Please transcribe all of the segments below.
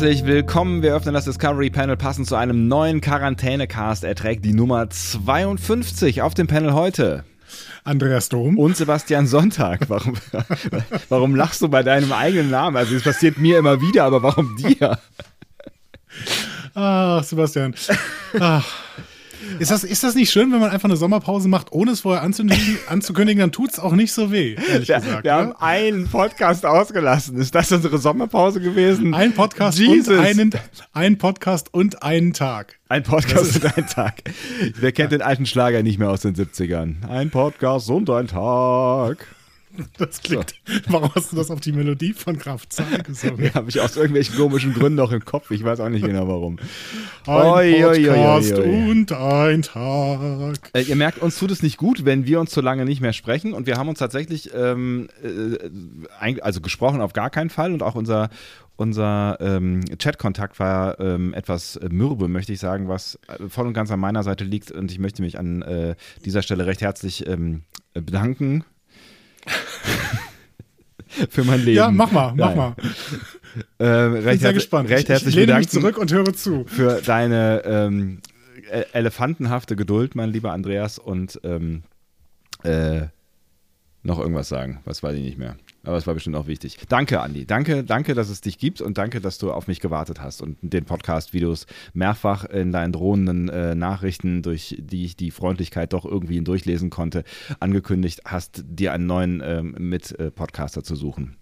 Herzlich willkommen. Wir öffnen das Discovery Panel passend zu einem neuen Quarantänecast. Er trägt die Nummer 52 auf dem Panel heute. Andreas Dom. Und Sebastian Sonntag. Warum, warum lachst du bei deinem eigenen Namen? Also es passiert mir immer wieder, aber warum dir? Ach, Sebastian. Ach. Ist das, ist das nicht schön, wenn man einfach eine Sommerpause macht, ohne es vorher anzukündigen, anzukündigen dann tut es auch nicht so weh, ehrlich wir, gesagt. Wir ja? haben einen Podcast ausgelassen. Ist das unsere Sommerpause gewesen? Ein Podcast, Jesus. und einen, ein Podcast und einen Tag. Ein Podcast und ein Tag. Wer kennt den alten Schlager nicht mehr aus den 70ern? Ein Podcast und ein Tag. Das klingt. So. Warum hast du das auf die Melodie von Kraft Zahl gesungen? Ja, habe ich aus irgendwelchen komischen Gründen noch im Kopf. Ich weiß auch nicht genau warum. Ein oi, Podcast oi, oi, und ein Tag. Äh, ihr merkt, uns tut es nicht gut, wenn wir uns zu lange nicht mehr sprechen. Und wir haben uns tatsächlich, ähm, äh, also gesprochen auf gar keinen Fall. Und auch unser, unser ähm, Chatkontakt war ähm, etwas mürbe, möchte ich sagen, was voll und ganz an meiner Seite liegt. Und ich möchte mich an äh, dieser Stelle recht herzlich ähm, bedanken für mein Leben. Ja, mach mal, mach mal. Äh, recht Bin sehr gespannt. Recht herzlich ich, ich lehne mich zurück und höre zu. Für deine ähm, e- elefantenhafte Geduld, mein lieber Andreas, und ähm, äh, noch irgendwas sagen. Was weiß ich nicht mehr. Aber es war bestimmt auch wichtig. Danke, Andi. Danke, danke, dass es dich gibt und danke, dass du auf mich gewartet hast und den Podcast-Videos mehrfach in deinen drohenden äh, Nachrichten, durch die ich die Freundlichkeit doch irgendwie durchlesen konnte, angekündigt hast, dir einen neuen ähm, Mit-Podcaster zu suchen.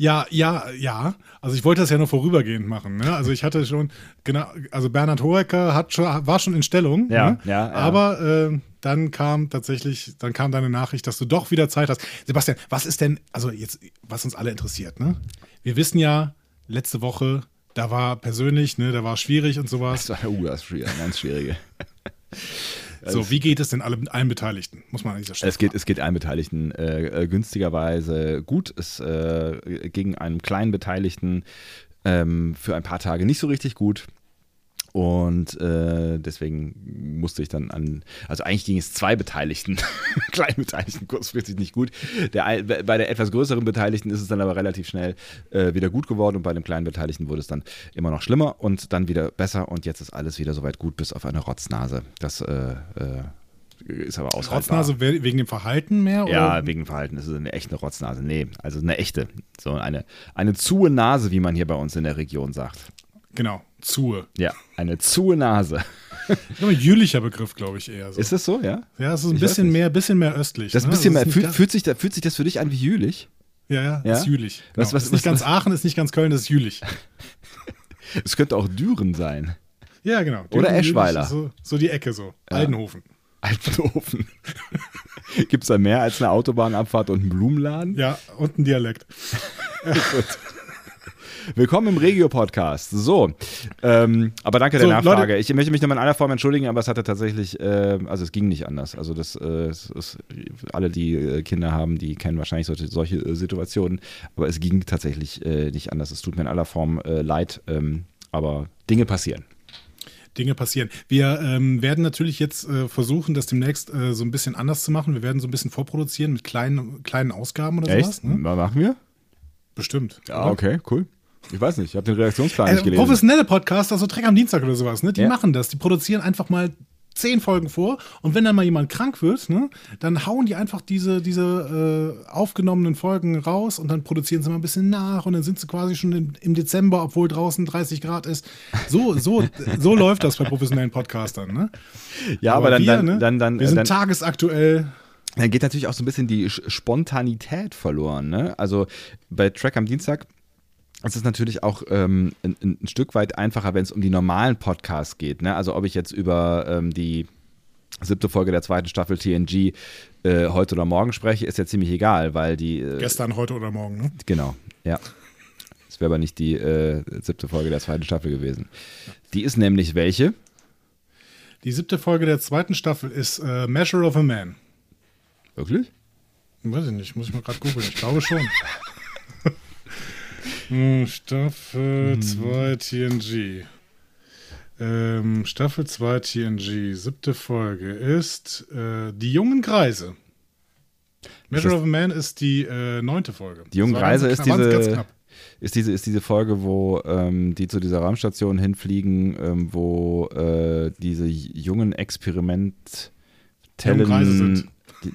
Ja, ja, ja. Also ich wollte das ja nur vorübergehend machen. Ne? Also ich hatte schon, genau, also Bernhard Hoeker hat schon, war schon in Stellung. Ja, ne? ja, ja. Aber äh, dann kam tatsächlich, dann kam deine Nachricht, dass du doch wieder Zeit hast. Sebastian, was ist denn, also jetzt, was uns alle interessiert, ne? Wir wissen ja, letzte Woche, da war persönlich, ne, da war schwierig und sowas. Das war, uh, das ist schwierig, ganz schwierige. So, wie geht es denn allen, allen Beteiligten? Muss man an dieser Stelle Es geht, es geht allen Beteiligten äh, günstigerweise gut. Es äh, ging einem kleinen Beteiligten ähm, für ein paar Tage nicht so richtig gut. Und äh, deswegen musste ich dann an, also eigentlich ging es zwei Beteiligten, kleinen Beteiligten kurzfristig nicht gut. Der, bei der etwas größeren Beteiligten ist es dann aber relativ schnell äh, wieder gut geworden und bei dem kleinen Beteiligten wurde es dann immer noch schlimmer und dann wieder besser und jetzt ist alles wieder soweit gut, bis auf eine Rotznase. Das äh, ist aber aushaltbar. Rotznase wegen dem Verhalten mehr? Ja, oder? wegen dem Verhalten. Das ist eine echte Rotznase. Nee, also eine echte. So eine, eine zuhe Nase, wie man hier bei uns in der Region sagt. Genau, zuhe. Ja, eine zuhe Nase. Ein jülicher Begriff, glaube ich eher. So. Ist das so, ja? Ja, es ist ein bisschen mehr, bisschen mehr östlich. Das ne? bisschen also mehr, fühlt, fühlt, sich, fühlt sich das für dich an wie jülich? Ja, ja, ja? ist jülich. Genau. Was, was, ist nicht was, ganz Aachen, ist nicht ganz Köln, das ist jülich. es könnte auch Düren sein. Ja, genau. Düren, Oder Eschweiler. So, so, die Ecke so. Ja. Aldenhofen. Altenhofen. Gibt es da mehr als eine Autobahnabfahrt und einen Blumenladen? Ja, und einen Dialekt. Gut. Willkommen im Regio-Podcast. So, ähm, aber danke der so, Nachfrage. Leute, ich möchte mich nochmal in aller Form entschuldigen, aber es hatte tatsächlich, äh, also es ging nicht anders. Also das äh, ist, alle, die äh, Kinder haben, die kennen wahrscheinlich solche, solche äh, Situationen, aber es ging tatsächlich äh, nicht anders. Es tut mir in aller Form leid, ähm, aber Dinge passieren. Dinge passieren. Wir ähm, werden natürlich jetzt äh, versuchen, das demnächst äh, so ein bisschen anders zu machen. Wir werden so ein bisschen vorproduzieren mit kleinen, kleinen Ausgaben oder Echt? sowas. Ne? Machen wir? Bestimmt. Ja, oder? okay, cool. Ich weiß nicht, ich habe den Redaktionsplan äh, nicht gelesen. Professionelle Podcaster, also Dreck am Dienstag oder sowas, ne? Die ja. machen das. Die produzieren einfach mal zehn Folgen vor und wenn dann mal jemand krank wird, ne, dann hauen die einfach diese, diese äh, aufgenommenen Folgen raus und dann produzieren sie mal ein bisschen nach und dann sind sie quasi schon in, im Dezember, obwohl draußen 30 Grad ist. So, so, so läuft das bei professionellen Podcastern, ne? Ja, aber, aber dann, wir, dann, ne? dann, dann, wir sind dann, tagesaktuell. Dann geht natürlich auch so ein bisschen die Spontanität verloren, ne? Also bei Track am Dienstag es ist natürlich auch ähm, ein, ein, Stück weit einfacher, wenn es um die normalen Podcasts geht. Ne? Also ob ich jetzt über ähm, die siebte Folge der zweiten Staffel TNG äh, heute oder morgen spreche, ist ja ziemlich egal, weil die. Äh, Gestern, heute oder morgen, ne? Genau, ja. Das wäre aber nicht die äh, siebte Folge der zweiten Staffel gewesen. Die ist nämlich welche? Die siebte Folge der zweiten Staffel ist äh, Measure of a Man. Wirklich? Weiß ich nicht, muss ich mal gerade googeln. Ich glaube schon. Hm, Staffel 2 TNG. Ähm, Staffel 2 TNG, siebte Folge ist äh, Die jungen Kreise. Measure of a Man ist die äh, neunte Folge. Die jungen Kreise ist diese, ist diese ist diese Folge, wo ähm, die zu dieser Raumstation hinfliegen, ähm, wo äh, diese jungen Experimentellen Jungen Kreise sind. Die,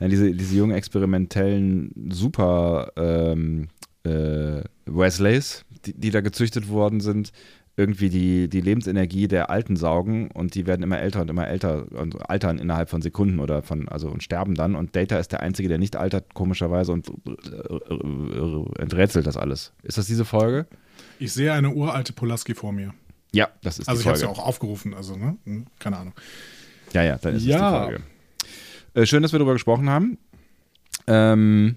nein, diese, diese jungen experimentellen Super ähm, äh, Wesleys, die, die da gezüchtet worden sind, irgendwie die, die Lebensenergie der Alten saugen und die werden immer älter und immer älter und altern innerhalb von Sekunden oder von, also und sterben dann. Und Data ist der Einzige, der nicht altert, komischerweise, und äh, enträtselt das alles. Ist das diese Folge? Ich sehe eine uralte Polaski vor mir. Ja, das ist Also die ich habe Folge. es ja auch aufgerufen, also ne? Hm, keine Ahnung. Ja, ja, dann ist Ja. es die Folge. Äh, schön, dass wir darüber gesprochen haben. Ähm,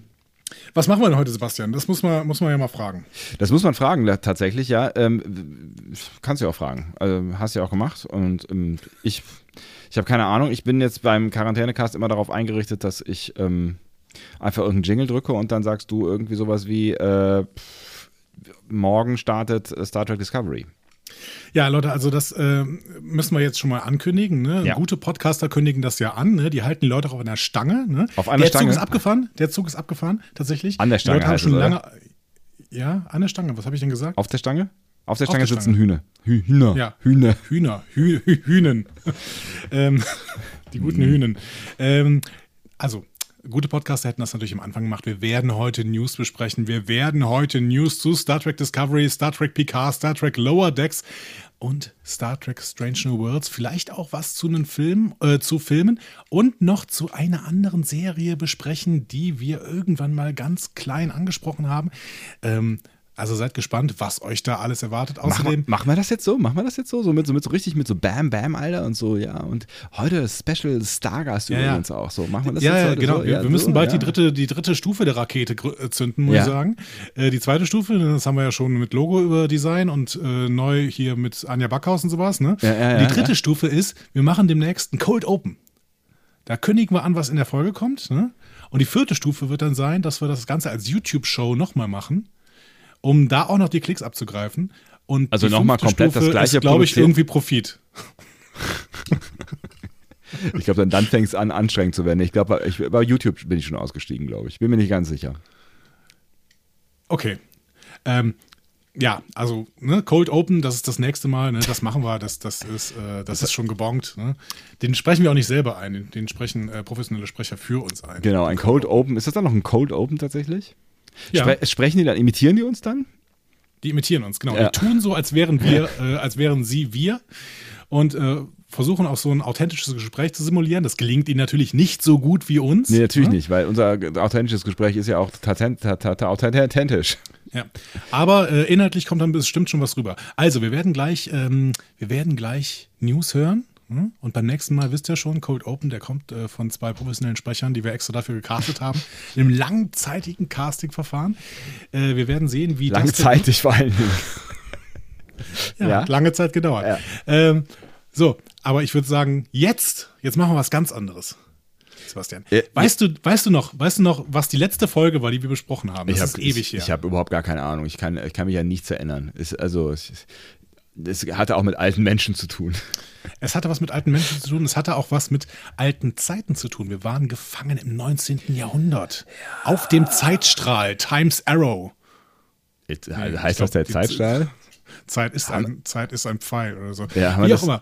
Was machen wir denn heute, Sebastian? Das muss man, muss man ja mal fragen. Das muss man fragen, tatsächlich, ja. Ähm, kannst du ja auch fragen. Also, hast du ja auch gemacht. Und ähm, ich, ich habe keine Ahnung. Ich bin jetzt beim Quarantänecast immer darauf eingerichtet, dass ich ähm, einfach irgendeinen Jingle drücke und dann sagst du irgendwie sowas wie: äh, Morgen startet Star Trek Discovery. Ja, Leute, also das äh, müssen wir jetzt schon mal ankündigen. Ne? Ja. Gute Podcaster kündigen das ja an. Ne? Die halten die Leute auch an der Stange. Ne? Auf einer der Stange? Zug ist abgefahren. Der Zug ist abgefahren, tatsächlich. An der Stange Die Leute haben schon es, oder? lange. Ja, an der Stange. Was habe ich denn gesagt? Auf der Stange? Auf der Auf Stange der sitzen Stange. Hühner. Hü Hühner. Ja. Hühner. Hühner, Hü Hü Hühnen. ähm, die guten Hühnen. Ähm, also, gute Podcaster hätten das natürlich am Anfang gemacht. Wir werden heute News besprechen. Wir werden heute News zu Star Trek Discovery, Star Trek Picard, Star Trek Lower Decks und Star Trek Strange New Worlds. Vielleicht auch was zu einem Film, äh, zu Filmen und noch zu einer anderen Serie besprechen, die wir irgendwann mal ganz klein angesprochen haben. Ähm, also seid gespannt, was euch da alles erwartet. Machen wir, Außerdem machen wir das jetzt so? Machen wir das jetzt so? So mit so, mit so richtig mit so Bam Bam, Alter und so, ja. Und heute Special Stargast Ja, ja. übrigens auch so. Machen wir das ja, jetzt ja, heute genau. so? wir, Ja, wir müssen so, bald ja. die, dritte, die dritte Stufe der Rakete äh, zünden, muss Ja. ich sagen. Äh, die zweite Stufe, das haben wir ja schon mit Logo über Design und äh, neu hier mit Anja Backhaus und sowas. Ne? Ja, ja, die ja, dritte ja. Stufe ist, wir machen demnächst ein Cold Open. Da kündigen wir an, was in der Folge kommt. Ne? Und die vierte Stufe wird dann sein, dass wir das Ganze als YouTube-Show nochmal machen, um da auch noch die Klicks abzugreifen. Und Also die noch mal fünfte komplett das Stufe Gleiche ist, glaube ich, irgendwie Profit. Ich glaube, dann, dann fängt es an, anstrengend zu werden. Ich glaube, bei YouTube bin ich schon ausgestiegen, glaube ich. Bin mir nicht ganz sicher. Okay. Ähm, ja, also ne, Cold Open, das ist das nächste Mal, ne, das machen wir, das, das, ist, äh, das ist schon gebongt. Ne? Den sprechen wir auch nicht selber ein, den, den sprechen äh, professionelle Sprecher für uns ein. Genau, ein Cold Open. Ist das dann noch ein Cold Open tatsächlich? Ja. Spre sprechen die dann, imitieren die uns dann? Die imitieren uns, genau. Ja. Die tun so, als wären wir, äh, als wären sie wir und äh, versuchen auch so ein authentisches Gespräch zu simulieren. Das gelingt ihnen natürlich nicht so gut wie uns. Nee, natürlich ne? nicht, weil unser authentisches Gespräch ist ja auch authentisch. Ja. Aber äh, inhaltlich kommt dann bestimmt schon was rüber. Also, wir werden gleich, ähm, wir werden gleich News hören. Hm? Und beim nächsten Mal wisst ihr schon, Cold Open, der kommt äh, von zwei professionellen Sprechern, die wir extra dafür gecastet haben, in einem langzeitigen Castingverfahren. Äh, wir werden sehen, wie das Langzeitig vor allen Dingen. ja, Ja. lange Zeit gedauert. Ja. Ähm, so, aber ich würde sagen, jetzt, jetzt machen wir was ganz anderes. Sebastian, Ja, weißt du, weißt du noch, weißt du noch, was die letzte Folge war, die wir besprochen haben? Das ich ist hab- ewig ich, her. Ich habe überhaupt gar keine Ahnung. Ich kann, ich kann mich an nichts erinnern. Ist, also, es, es hatte auch mit alten Menschen zu tun. Es hatte was mit alten Menschen zu tun, es hatte auch was mit alten Zeiten zu tun. Wir waren gefangen im 19. Jahrhundert. Auf dem Zeitstrahl, Times Arrow. Jetzt, ich heißt glaub, das der Zeitstrahl? Zeit ist, ein, Zeit ist ein Pfeil oder so. Ja, haben wir Wie auch das- immer.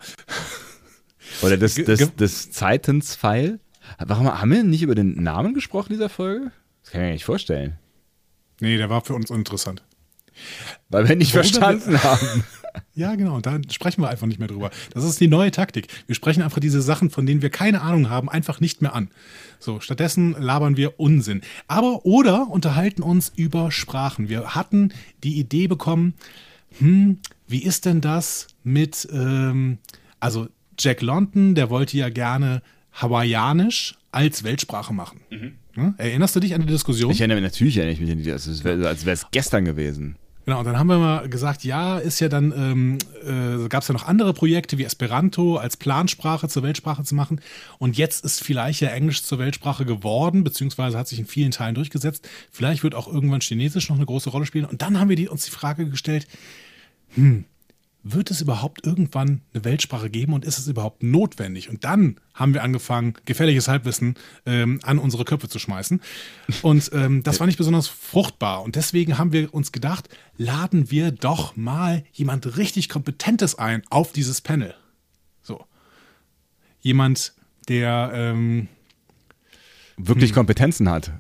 Oder des, ge- des Zeitenspfeil? Warum haben wir nicht über den Namen gesprochen dieser Folge? Das kann ich mir nicht vorstellen. Nee, der war für uns uninteressant. Weil wir nicht Worüber verstanden haben. Ja, genau. Und da sprechen wir einfach nicht mehr drüber. Das ist die neue Taktik. Wir sprechen einfach diese Sachen, von denen wir keine Ahnung haben, einfach nicht mehr an. So, stattdessen labern wir Unsinn. Aber oder unterhalten uns über Sprachen. Wir hatten die Idee bekommen, hm, wie ist denn das mit, ähm, also Jack London, der wollte ja gerne Hawaiianisch als Weltsprache machen. Ne? Erinnerst du dich an die Diskussion? Ich erinnere mich natürlich erinnere ich mich an die, ist, als wäre es gestern gewesen. Genau, und dann haben wir mal gesagt, ja, ist ja dann, ähm, äh, gab es ja noch andere Projekte wie Esperanto als Plansprache zur Weltsprache zu machen. Und jetzt ist vielleicht ja Englisch zur Weltsprache geworden, beziehungsweise hat sich in vielen Teilen durchgesetzt. Vielleicht wird auch irgendwann Chinesisch noch eine große Rolle spielen. Und dann haben wir die, uns die Frage gestellt, hm, wird es überhaupt irgendwann eine Weltsprache geben und ist es überhaupt notwendig? Und dann haben wir angefangen, gefährliches Halbwissen ähm, an unsere Köpfe zu schmeißen. Und ähm, das war nicht besonders fruchtbar. Und deswegen haben wir uns gedacht, laden wir doch mal jemand richtig Kompetentes ein auf dieses Panel. So. Jemand, der ähm, wirklich hm. Kompetenzen hat.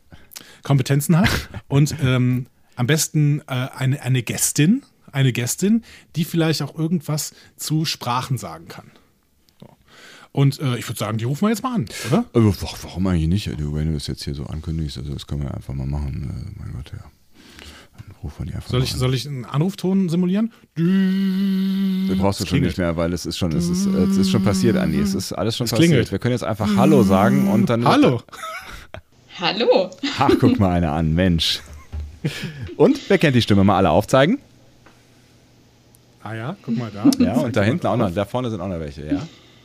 Kompetenzen hat und ähm, am besten äh, eine, eine Gästin, eine Gästin, die vielleicht auch irgendwas zu Sprachen sagen kann. Und äh, ich würde sagen, die rufen wir jetzt mal an, oder? Also, warum eigentlich nicht? Also, wenn du das jetzt hier so ankündigst, also das können wir einfach mal machen. Äh, mein Gott, ja. Dann rufen wir die einfach soll ich, an. Soll ich einen Anrufton simulieren? Du brauchst du schon nicht mehr, weil es ist schon, es ist, es ist schon passiert, Andi. Es ist alles schon es passiert. Klingelt. Wir können jetzt einfach Hallo sagen und dann. Hallo! Hallo! Ach, guck mal einer an, Mensch. Und wer kennt die Stimme? Mal alle aufzeigen. Ah ja, guck mal da. Ja, und da hinten auch noch, da vorne sind auch noch welche, ja.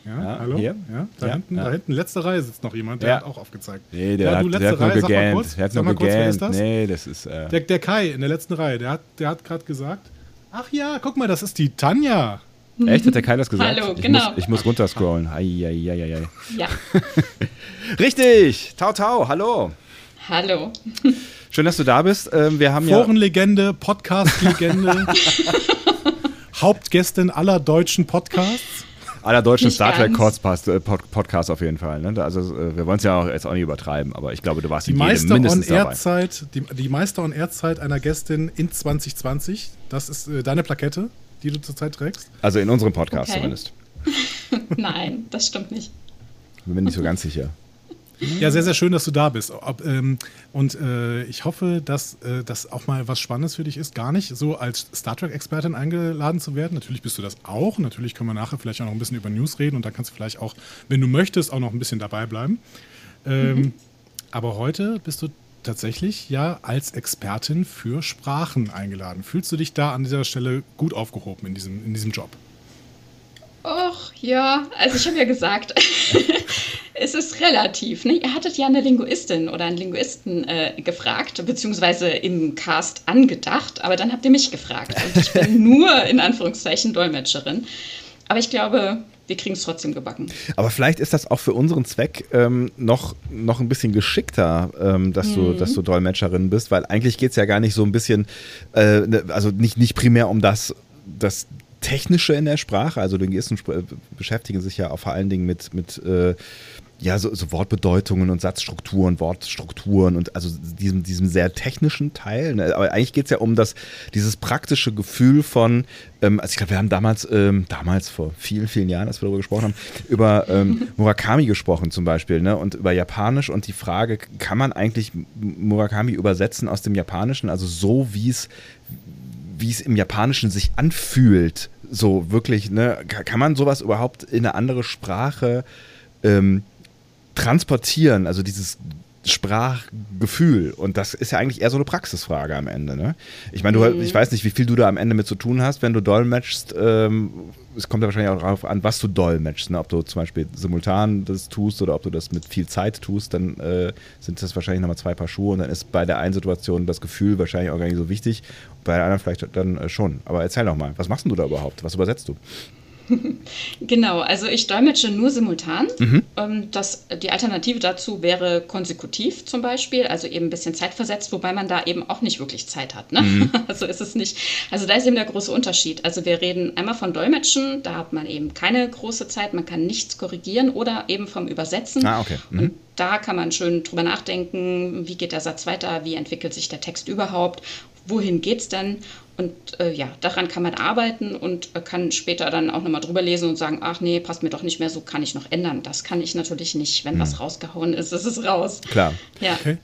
Ja, ja hallo? Hier? Ja, da, ja, hinten, ja. da hinten, letzte Reihe sitzt noch jemand, der ja. hat auch aufgezeigt. Nee, der, hat, der hat nur gegähnt. Der hat nur gegähnt. Das? Nee, das ist. Äh der, der, Kai in der letzten Reihe, der hat, der hat gerade gesagt: Ach ja, guck mal, das ist die Tanja. Echt? Hat der Kai das gesagt? Hallo, ich genau. Muss, ich muss runterscrollen. Ei, ei, ei, ei. Ja. Richtig. Tau, tau. Hallo. Hallo. Schön, dass du da bist. Ähm, wir haben Forenlegende, Podcast-Legende. Hauptgästin aller deutschen Podcasts. Aller deutschen nicht Star Trek Podcasts auf jeden Fall. Ne? Also äh, wir wollen es ja auch jetzt auch nicht übertreiben, aber ich glaube, du warst die Meister mindestens on Air Zeit, die, die Meister on Air Zeit einer Gästin in 2020. Das ist äh, deine Plakette, die du zurzeit trägst. Also in unserem Podcast okay. zumindest. Nein, das stimmt nicht. Ich bin nicht so ganz sicher. Ja, sehr, sehr schön, dass du da bist. Ähm, und äh, ich hoffe, dass äh, das auch mal was Spannendes für dich ist, gar nicht so als Star Trek-Expertin eingeladen zu werden. Natürlich bist du das auch. Natürlich können wir nachher vielleicht auch noch ein bisschen über News reden und da kannst du vielleicht auch, wenn du möchtest, auch noch ein bisschen dabei bleiben. Ähm, mhm. Aber heute bist du tatsächlich ja als Expertin für Sprachen eingeladen. Fühlst du dich da an dieser Stelle gut aufgehoben in diesem, in diesem Job? Och, ja, also ich habe ja gesagt, es ist relativ. Ne? Ihr hattet ja eine Linguistin oder einen Linguisten äh, gefragt, beziehungsweise im Cast angedacht, aber dann habt ihr mich gefragt. Und ich bin nur in Anführungszeichen Dolmetscherin. Aber ich glaube, wir kriegen es trotzdem gebacken. Aber vielleicht ist das auch für unseren Zweck ähm, noch, noch ein bisschen geschickter, ähm, dass, mhm. du, dass du Dolmetscherin bist, weil eigentlich geht es ja gar nicht so ein bisschen, äh, ne, also nicht, nicht primär um das, das Technische in der Sprache. Also Linguisten beschäftigen sich ja auch vor allen Dingen mit, mit äh, ja, so, so, Wortbedeutungen und Satzstrukturen, Wortstrukturen und also diesem, diesem sehr technischen Teil. Ne? Aber eigentlich geht es ja um das, dieses praktische Gefühl von, ähm, also ich glaube, wir haben damals, ähm, damals vor vielen, vielen Jahren, als wir darüber gesprochen haben, über ähm, Murakami gesprochen zum Beispiel ne? und über Japanisch und die Frage, kann man eigentlich Murakami übersetzen aus dem Japanischen, also so wie es wie es im Japanischen sich anfühlt, so wirklich, ne, kann man sowas überhaupt in eine andere Sprache ähm, transportieren? Also dieses Sprachgefühl. Und das ist ja eigentlich eher so eine Praxisfrage am Ende. Ne? Ich meine, mhm. ich weiß nicht, wie viel du da am Ende mit zu tun hast, wenn du dolmetschst. Ähm, es kommt ja wahrscheinlich auch darauf an, was du dolmetschst. Ne? Ob du zum Beispiel simultan das tust oder ob du das mit viel Zeit tust, dann äh, sind das wahrscheinlich nochmal zwei Paar Schuhe und dann ist bei der einen Situation das Gefühl wahrscheinlich auch gar nicht so wichtig, bei der anderen vielleicht dann äh, schon. Aber erzähl doch mal, was machst du da überhaupt? Was übersetzt du? genau, also ich dolmetsche nur simultan. Mhm. Ähm, das, die Alternative dazu wäre konsekutiv zum Beispiel, also eben ein bisschen zeitversetzt, wobei man da eben auch nicht wirklich Zeit hat. Ne? Mhm. Also ist es nicht. Also da ist eben der große Unterschied. Also wir reden einmal von Dolmetschen, da hat man eben keine große Zeit, man kann nichts korrigieren oder eben vom Übersetzen. Ah, okay. Mhm. Und da kann man schön drüber nachdenken, wie geht der Satz weiter, wie entwickelt sich der Text überhaupt, wohin geht es denn? Und äh, ja, daran kann man arbeiten und äh, kann später dann auch nochmal drüber lesen und sagen, ach nee, passt mir doch nicht mehr, so kann ich noch ändern. Das kann ich natürlich nicht. Wenn hm. was rausgehauen ist, ist es raus. Klar. Ja. Okay.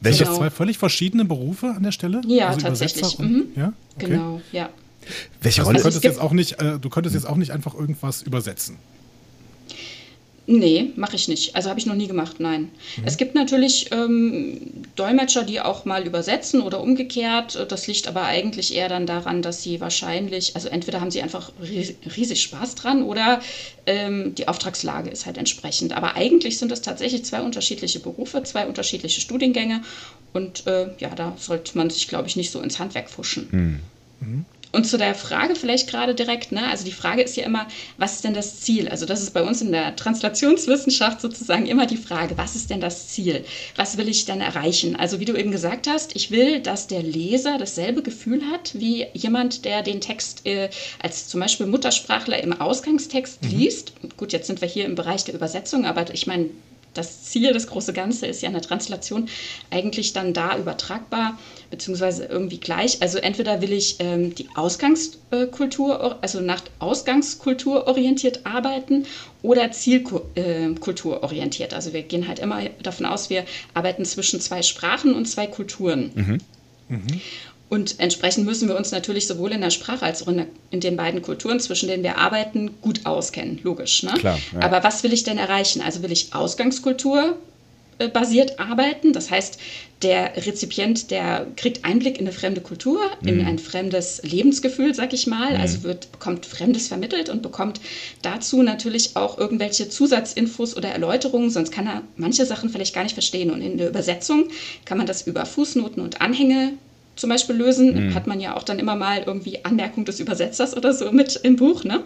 Welche genau. zwei völlig verschiedene Berufe an der Stelle? Ja, also tatsächlich. Und, mhm. ja? Okay. Genau, ja. Welche also Rolle? Also du, könntest jetzt auch nicht, äh, du könntest jetzt auch nicht einfach irgendwas übersetzen. Nee, mache ich nicht. Also habe ich noch nie gemacht, nein. Mhm. Es gibt natürlich ähm, Dolmetscher, die auch mal übersetzen oder umgekehrt. Das liegt aber eigentlich eher dann daran, dass sie wahrscheinlich, also entweder haben sie einfach riesig Spaß dran oder ähm, die Auftragslage ist halt entsprechend. Aber eigentlich sind es tatsächlich zwei unterschiedliche Berufe, zwei unterschiedliche Studiengänge und äh, ja, da sollte man sich, glaube ich, nicht so ins Handwerk fuschen. Mhm. Mhm. Und zu der Frage vielleicht gerade direkt, ne? also die Frage ist ja immer, was ist denn das Ziel? Also das ist bei uns in der Translationswissenschaft sozusagen immer die Frage, was ist denn das Ziel? Was will ich denn erreichen? Also wie du eben gesagt hast, ich will, dass der Leser dasselbe Gefühl hat wie jemand, der den Text äh, als zum Beispiel Muttersprachler im Ausgangstext mhm. liest. Gut, jetzt sind wir hier im Bereich der Übersetzung, aber ich meine, das Ziel, das große Ganze ist ja in der Translation eigentlich dann da übertragbar, beziehungsweise irgendwie gleich. Also entweder will ich ähm, die Ausgangskultur, also nach Ausgangskultur orientiert arbeiten oder Zielkultur äh, orientiert. Also wir gehen halt immer davon aus, wir arbeiten zwischen zwei Sprachen und zwei Kulturen. Mhm. Mhm. Und entsprechend müssen wir uns natürlich sowohl in der Sprache als auch in, der, in den beiden Kulturen, zwischen denen wir arbeiten, gut auskennen, logisch. Ne? Klar, ja. Aber was will ich denn erreichen? Also will ich Ausgangskultur äh, basiert arbeiten. Das heißt, der Rezipient, der kriegt Einblick in eine fremde Kultur, mhm. in ein fremdes Lebensgefühl, sag ich mal. Mhm. Also wird, bekommt Fremdes vermittelt und bekommt dazu natürlich auch irgendwelche Zusatzinfos oder Erläuterungen, sonst kann er manche Sachen vielleicht gar nicht verstehen. Und in der Übersetzung kann man das über Fußnoten und Anhänge zum Beispiel lösen, mhm. hat man ja auch dann immer mal irgendwie Anmerkung des Übersetzers oder so mit im Buch. Ne?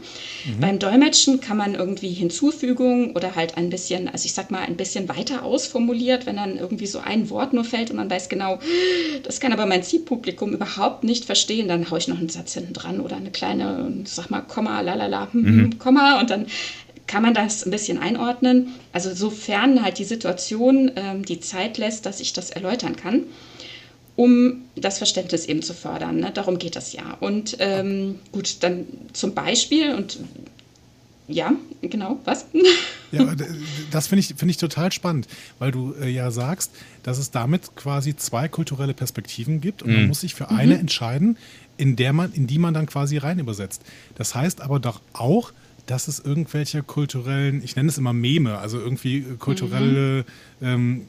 Mhm. Beim Dolmetschen kann man irgendwie Hinzufügungen oder halt ein bisschen, also ich sag mal, ein bisschen weiter ausformuliert, wenn dann irgendwie so ein Wort nur fällt und man weiß genau, das kann aber mein Zielpublikum überhaupt nicht verstehen, dann haue ich noch einen Satz hinten dran oder eine kleine, sag mal, Komma, lalala, hm, mhm. Hm, Komma und dann kann man das ein bisschen einordnen. Also sofern halt die Situation ähm, die Zeit lässt, dass ich das erläutern kann um das Verständnis eben zu fördern. Ne? Darum geht es ja. Und ähm, gut, dann zum Beispiel und ja, genau, was? Ja, das finde ich, find ich total spannend, weil du äh, ja sagst, dass es damit quasi zwei kulturelle Perspektiven gibt und mhm. man muss sich für eine mhm. entscheiden, in, der man, in die man dann quasi rein übersetzt. Das heißt aber doch auch, dass es irgendwelche kulturellen, ich nenne es immer Meme, also irgendwie kulturelle mhm. ähm,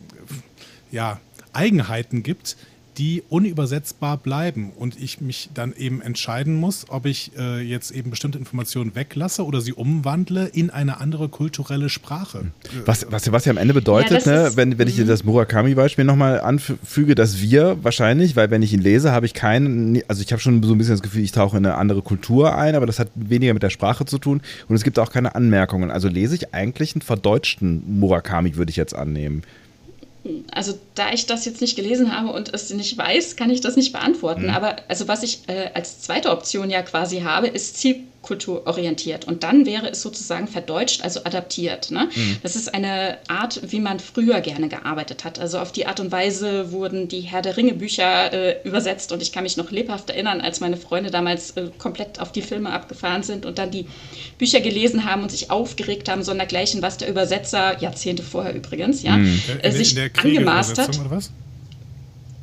ja, Eigenheiten gibt, die unübersetzbar bleiben und ich mich dann eben entscheiden muss, ob ich äh, jetzt eben bestimmte Informationen weglasse oder sie umwandle in eine andere kulturelle Sprache. Was, was, was ja am Ende bedeutet, ja, ne, wenn, wenn ich dir mhm. das Murakami-Beispiel nochmal anfüge, dass wir wahrscheinlich, weil wenn ich ihn lese, habe ich keinen, also ich habe schon so ein bisschen das Gefühl, ich tauche in eine andere Kultur ein, aber das hat weniger mit der Sprache zu tun und es gibt auch keine Anmerkungen. Also lese ich eigentlich einen verdeutschten Murakami, würde ich jetzt annehmen also da ich das jetzt nicht gelesen habe und es nicht weiß, kann ich das nicht beantworten. Mhm. Aber also was ich äh, als zweite Option ja quasi habe, ist Ziel kulturorientiert. Und dann wäre es sozusagen verdeutscht, also adaptiert. Ne? Mhm. Das ist eine Art, wie man früher gerne gearbeitet hat. Also auf die Art und Weise wurden die Herr der Ringe Bücher äh, übersetzt. Und ich kann mich noch lebhaft erinnern, als meine Freunde damals äh, komplett auf die Filme abgefahren sind und dann die Bücher gelesen haben und sich aufgeregt haben, sondergleichen, was der Übersetzer, Jahrzehnte vorher übrigens, ja, mhm. äh, sich angemaßt hat. Oder was?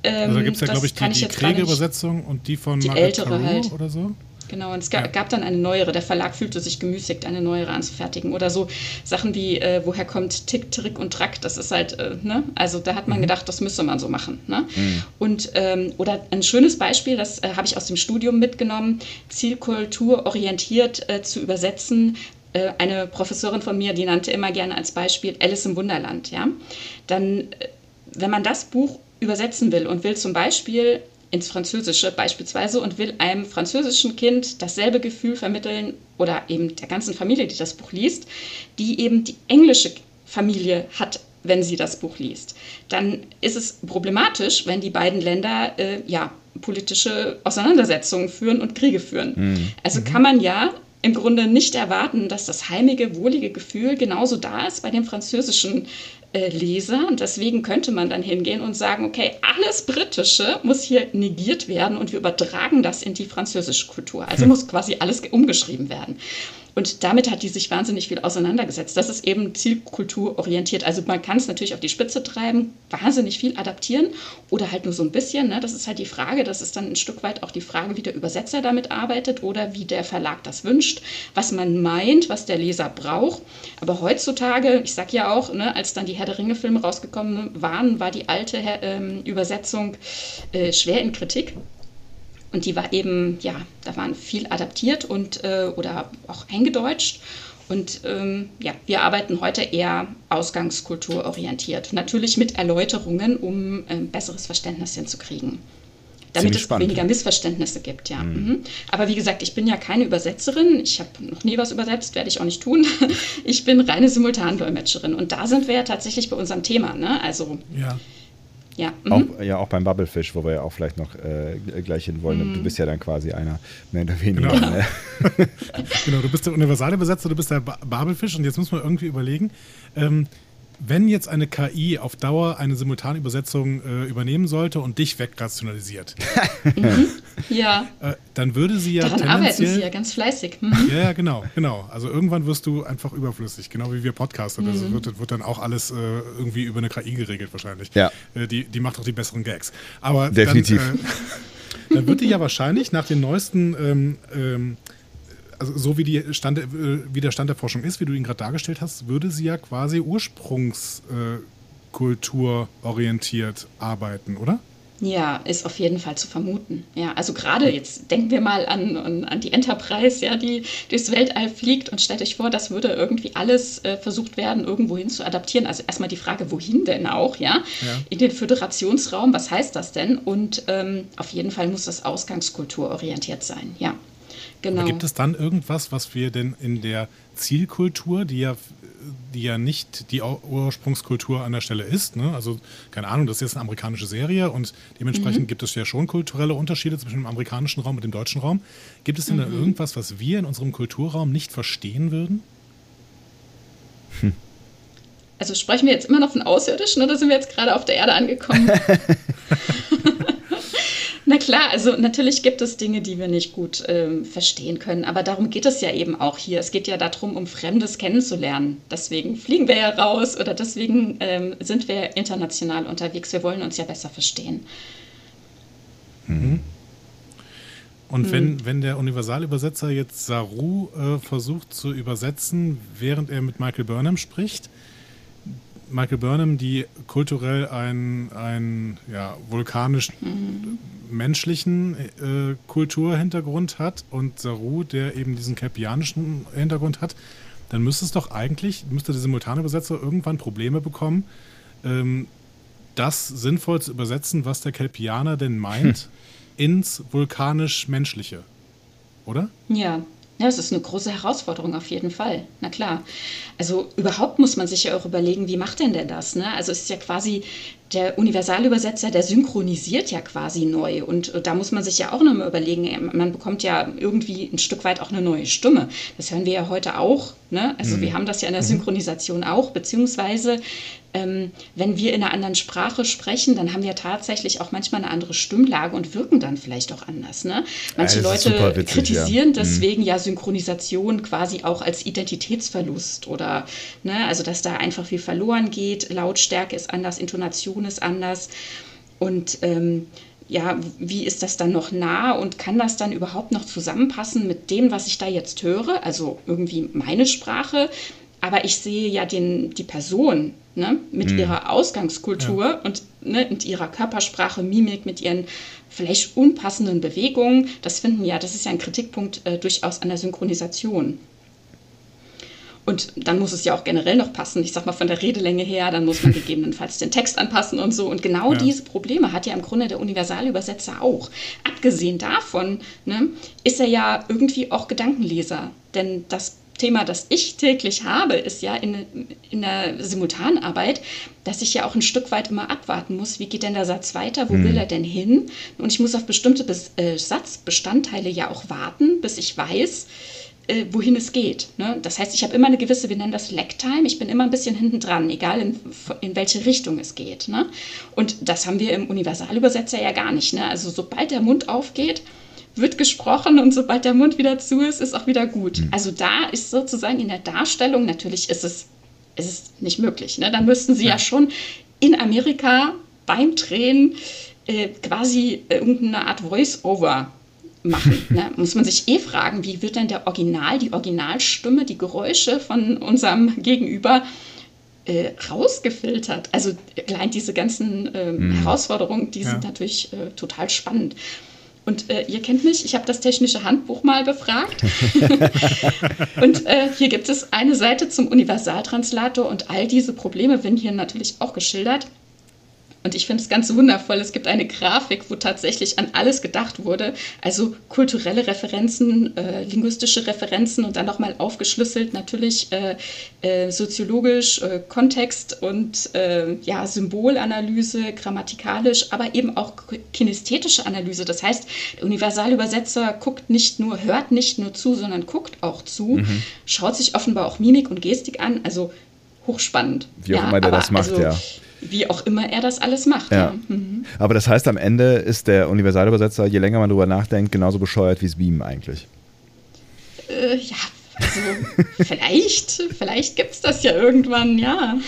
Ähm, also gibt es ja, glaube ich, die, die Kriege-Übersetzung und die von die Margaret ältere halt. oder so. Genau, und es gab, ja. gab, dann eine neuere. Der Verlag fühlte sich gemüßigt, eine neuere anzufertigen. Oder so Sachen wie, äh, woher kommt Tick, Trick und Track? Das ist halt, äh, ne? Also da hat man mhm. gedacht, das müsste man so machen. Ne? Mhm. Und, ähm, oder ein schönes Beispiel, das äh, habe ich aus dem Studium mitgenommen, Zielkultur orientiert äh, zu übersetzen. Äh, eine Professorin von mir, die nannte immer gerne als Beispiel Alice im Wunderland. Ja? Dann, äh, wenn man das Buch übersetzen will und will zum Beispiel ins Französische beispielsweise und will einem französischen Kind dasselbe Gefühl vermitteln oder eben der ganzen Familie, die das Buch liest, die eben die englische Familie hat, wenn sie das Buch liest. Dann ist es problematisch, wenn die beiden Länder äh, ja politische Auseinandersetzungen führen und Kriege führen. Mhm. Also mhm. kann man ja im Grunde nicht erwarten, dass das heimige, wohlige Gefühl genauso da ist bei dem französischen äh, Leser. Und deswegen könnte man dann hingehen und sagen, okay, alles Britische muss hier negiert werden und wir übertragen das in die französische Kultur. Also hm. muss quasi alles umgeschrieben werden. Und damit hat die sich wahnsinnig viel auseinandergesetzt. Das ist eben zielkulturorientiert. Also man kann es natürlich auf die Spitze treiben, wahnsinnig viel adaptieren oder halt nur so ein bisschen. Ne? Das ist halt die Frage. Das ist dann ein Stück weit auch die Frage, wie der Übersetzer damit arbeitet oder wie der Verlag das wünscht, was man meint, was der Leser braucht. Aber heutzutage, ich sag ja auch, ne, als dann die Herr der Ringe-Filme rausgekommen waren, war die alte ähm, Übersetzung äh, schwer in Kritik. Und die war eben, ja, da waren viel adaptiert und äh, oder auch eingedeutscht. Und ähm, ja, wir arbeiten heute eher ausgangskulturorientiert. Natürlich mit Erläuterungen, um ein äh, besseres Verständnis hinzukriegen. Damit Ziemlich es spannend. weniger Missverständnisse gibt, ja. Mhm. Mhm. Aber wie gesagt, ich bin ja keine Übersetzerin. Ich habe noch nie was übersetzt, werde ich auch nicht tun. Ich bin reine Simultandolmetscherin. Und da sind wir ja tatsächlich bei unserem Thema. Ne? Also ja. Ja. Mhm. Auch, ja, auch beim Bubblefish, wo wir ja auch vielleicht noch äh, gleich hin wollen. Mhm. Du bist ja dann quasi einer, mehr oder weniger. Genau, ne? genau du bist der Universalübersetzer, du bist der Bubblefish und jetzt muss man irgendwie überlegen, ähm, wenn jetzt eine KI auf Dauer eine Simultanübersetzung äh, übernehmen sollte und dich wegrationalisiert, mhm. ja. Äh, dann würde sie ja Daran arbeiten sie ja ganz fleißig. Mhm. Ja, ja, genau, genau. Also irgendwann wirst du einfach überflüssig, genau wie wir Podcaster. Mhm. Also wird, wird, dann auch alles äh, irgendwie über eine KI geregelt wahrscheinlich. Ja. Äh, die, die macht auch die besseren Gags. Aber Definitiv. Dann, äh, dann wird die ja wahrscheinlich nach den neuesten ähm, ähm, also so wie, die Stand, äh, wie der Stand der Forschung ist, wie du ihn gerade dargestellt hast, würde sie ja quasi ursprungskulturorientiert äh, arbeiten, oder? Ja, ist auf jeden Fall zu vermuten. Ja, also gerade jetzt denken wir mal an, an, an, die Enterprise, ja, die durchs Weltall fliegt und stellt euch vor, das würde irgendwie alles äh, versucht werden, irgendwo hin zu adaptieren. Also erstmal die Frage, wohin denn auch, ja? ja. In den Föderationsraum, was heißt das denn? Und ähm, auf jeden Fall muss das ausgangskulturorientiert sein, ja. Genau. Aber gibt es dann irgendwas, was wir denn in der Zielkultur, die ja, die ja nicht die Ursprungskultur an der Stelle ist, ne? also keine Ahnung, das ist jetzt eine amerikanische Serie und dementsprechend mhm. gibt es ja schon kulturelle Unterschiede zwischen dem amerikanischen Raum und dem deutschen Raum. Gibt es denn mhm. da irgendwas, was wir in unserem Kulturraum nicht verstehen würden? Hm. Also sprechen wir jetzt immer noch von Außerirdischen oder sind wir jetzt gerade auf der Erde angekommen? Na klar, also natürlich gibt es Dinge, die wir nicht gut ähm, verstehen können, aber darum geht es ja eben auch hier. Es geht ja darum, um Fremdes kennenzulernen. Deswegen fliegen wir ja raus oder deswegen ähm, sind wir international unterwegs. Wir wollen uns ja besser verstehen. Mhm. Und wenn, mhm. wenn der Universalübersetzer jetzt Saru äh, versucht zu übersetzen, während er mit Michael Burnham spricht, Michael Burnham, die kulturell einen, einen ja, vulkanisch mhm. menschlichen äh, Kulturhintergrund hat und Saru, der eben diesen kelpianischen Hintergrund hat, dann müsste es doch eigentlich, müsste der Simultanübersetzer irgendwann Probleme bekommen, ähm, das sinnvoll zu übersetzen, was der Kelpianer denn meint, hm. ins vulkanisch-menschliche. Oder? Ja, ja, es ist eine große Herausforderung auf jeden Fall. Na klar. Also überhaupt muss man sich ja auch überlegen, wie macht denn der das? Ne? Also es ist ja quasi der Universalübersetzer, der synchronisiert ja quasi neu. Und äh, da muss man sich ja auch nochmal überlegen, äh, man bekommt ja irgendwie ein Stück weit auch eine neue Stimme. Das hören wir ja heute auch. Ne? Also mhm. wir haben das ja in der mhm. Synchronisation auch, beziehungsweise ähm, wenn wir in einer anderen Sprache sprechen, dann haben wir tatsächlich auch manchmal eine andere Stimmlage und wirken dann vielleicht auch anders. Ne? Manche ja, Leute witzig, kritisieren ja. Mhm. deswegen mhm. ja Synchronisation quasi auch als Identitätsverlust oder ne, also dass da einfach viel verloren geht, Lautstärke ist anders, Intonation ist anders und ähm, ja, wie ist das dann noch nah und kann das dann überhaupt noch zusammenpassen mit dem, was ich da jetzt höre? Also irgendwie meine Sprache, aber ich sehe ja den, die Person ne, mit mhm. ihrer Ausgangskultur ja. und ne, mit ihrer Körpersprache, Mimik, mit ihren vielleicht unpassenden Bewegungen. Das finden ja, das ist ja ein Kritikpunkt äh, durchaus an der Synchronisation. Und dann muss es ja auch generell noch passen. Ich sag mal von der Redelänge her, dann muss man gegebenenfalls den Text anpassen und so. Und genau ja. diese Probleme hat ja im Grunde der Universalübersetzer auch. Abgesehen davon ne, ist er ja irgendwie auch Gedankenleser. Denn das Thema, das ich täglich habe, ist ja in, in der Simultanarbeit, dass ich ja auch ein Stück weit immer abwarten muss, wie geht denn der Satz weiter, wo mhm. will er denn hin? Und ich muss auf bestimmte Bes äh, Satzbestandteile ja auch warten, bis ich weiß, äh, wohin es geht. Ne? Das heißt, ich habe immer eine gewisse, wir nennen das Lag-Time, ich bin immer ein bisschen hinten dran, egal in, in welche Richtung es geht. Ne? Und das haben wir im Universalübersetzer ja gar nicht. Ne? Also sobald der Mund aufgeht, wird gesprochen und sobald der Mund wieder zu ist, ist auch wieder gut. Mhm. Also da ist sozusagen in der Darstellung, natürlich ist es, ist es nicht möglich. Ne? Dann müssten sie ja. ja schon in Amerika beim Drehen äh, quasi irgendeine Art Voice-Over machen. Ne? Muss man sich eh fragen, wie wird denn der Original, die Originalstimme, die Geräusche von unserem Gegenüber äh, rausgefiltert? Also allein diese ganzen äh, mhm. Herausforderungen, die ja. sind natürlich äh, total spannend. Und äh, ihr kennt mich, ich habe das technische Handbuch mal befragt. und äh, hier gibt es eine Seite zum Universaltranslator und all diese Probleme werden hier natürlich auch geschildert. Und ich finde es ganz wundervoll. Es gibt eine Grafik, wo tatsächlich an alles gedacht wurde. Also kulturelle Referenzen, äh, linguistische Referenzen und dann nochmal aufgeschlüsselt natürlich äh, äh, soziologisch, äh, Kontext und äh, ja, Symbolanalyse, grammatikalisch, aber eben auch kinästhetische Analyse. Das heißt, der Universalübersetzer guckt nicht nur, hört nicht nur zu, sondern guckt auch zu, mhm. schaut sich offenbar auch Mimik und Gestik an. Also hochspannend. Wie auch ja, immer der das macht, also, ja wie auch immer er das alles macht. Ja. ja. Mhm. Aber das heißt, am Ende ist der Universalübersetzer, je länger man darüber nachdenkt, genauso bescheuert wie es Beam eigentlich. Äh, ja, also vielleicht, vielleicht gibt es das ja irgendwann, ja.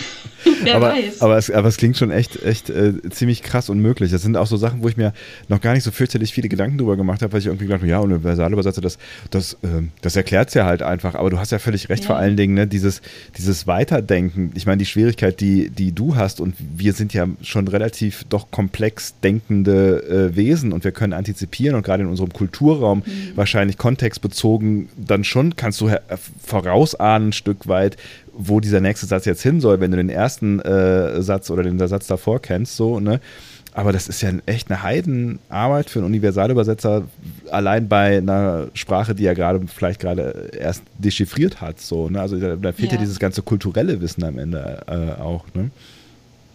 Wer aber, weiß. Aber es, aber es klingt schon echt, echt äh, ziemlich krass und möglich. Das sind auch so Sachen, wo ich mir noch gar nicht so fürchterlich viele Gedanken drüber gemacht habe, weil ich irgendwie gedacht habe, ja, Universalübersetzer, das, das, äh, das erklärt es ja halt einfach. Aber du hast ja völlig recht, ja. vor allen Dingen, ne, dieses, dieses Weiterdenken. Ich meine, die Schwierigkeit, die, die du hast, und wir sind ja schon relativ doch komplex denkende äh, Wesen und wir können antizipieren und gerade in unserem Kulturraum mhm. wahrscheinlich kontextbezogen dann schon kannst du vorausahnen ein Stück weit, wo dieser nächste Satz jetzt hin soll, wenn du den ersten äh, Satz oder den Satz davor kennst, so, ne? Aber das ist ja echt eine Heidenarbeit für einen Universalübersetzer, allein bei einer Sprache, die er gerade vielleicht gerade erst dechiffriert hat. So, ne? Also da, da fehlt ja. ja. dieses ganze kulturelle Wissen am Ende äh, auch. Ne?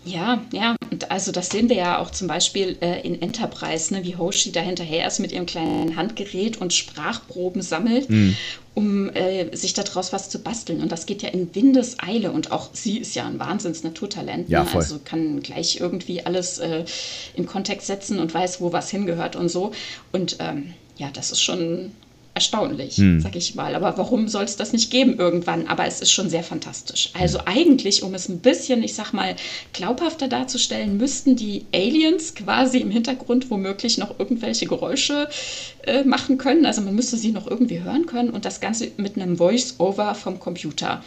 Ja, ja, und also das sehen wir ja auch zum Beispiel äh, in Enterprise, ne, wie Hoshi da hinterher ist mit ihrem kleinen Handgerät und Sprachproben sammelt, mhm. um äh, sich daraus was zu basteln. Und das geht ja in Windeseile und auch sie ist ja ein Wahnsinns-Naturtalent. Ja, ne? Also kann gleich irgendwie alles äh, in Kontext setzen und weiß, wo was hingehört und so. Und ähm, ja, das ist schon erstaunlich, hm. sag ich mal. Aber warum soll es das nicht geben irgendwann? Aber es ist schon sehr fantastisch. Also eigentlich, um es ein bisschen, ich sag mal, glaubhafter darzustellen, müssten die Aliens quasi im Hintergrund womöglich noch irgendwelche Geräusche äh, machen können. Also man müsste sie noch irgendwie hören können und das Ganze mit einem Voice-Over vom Computer.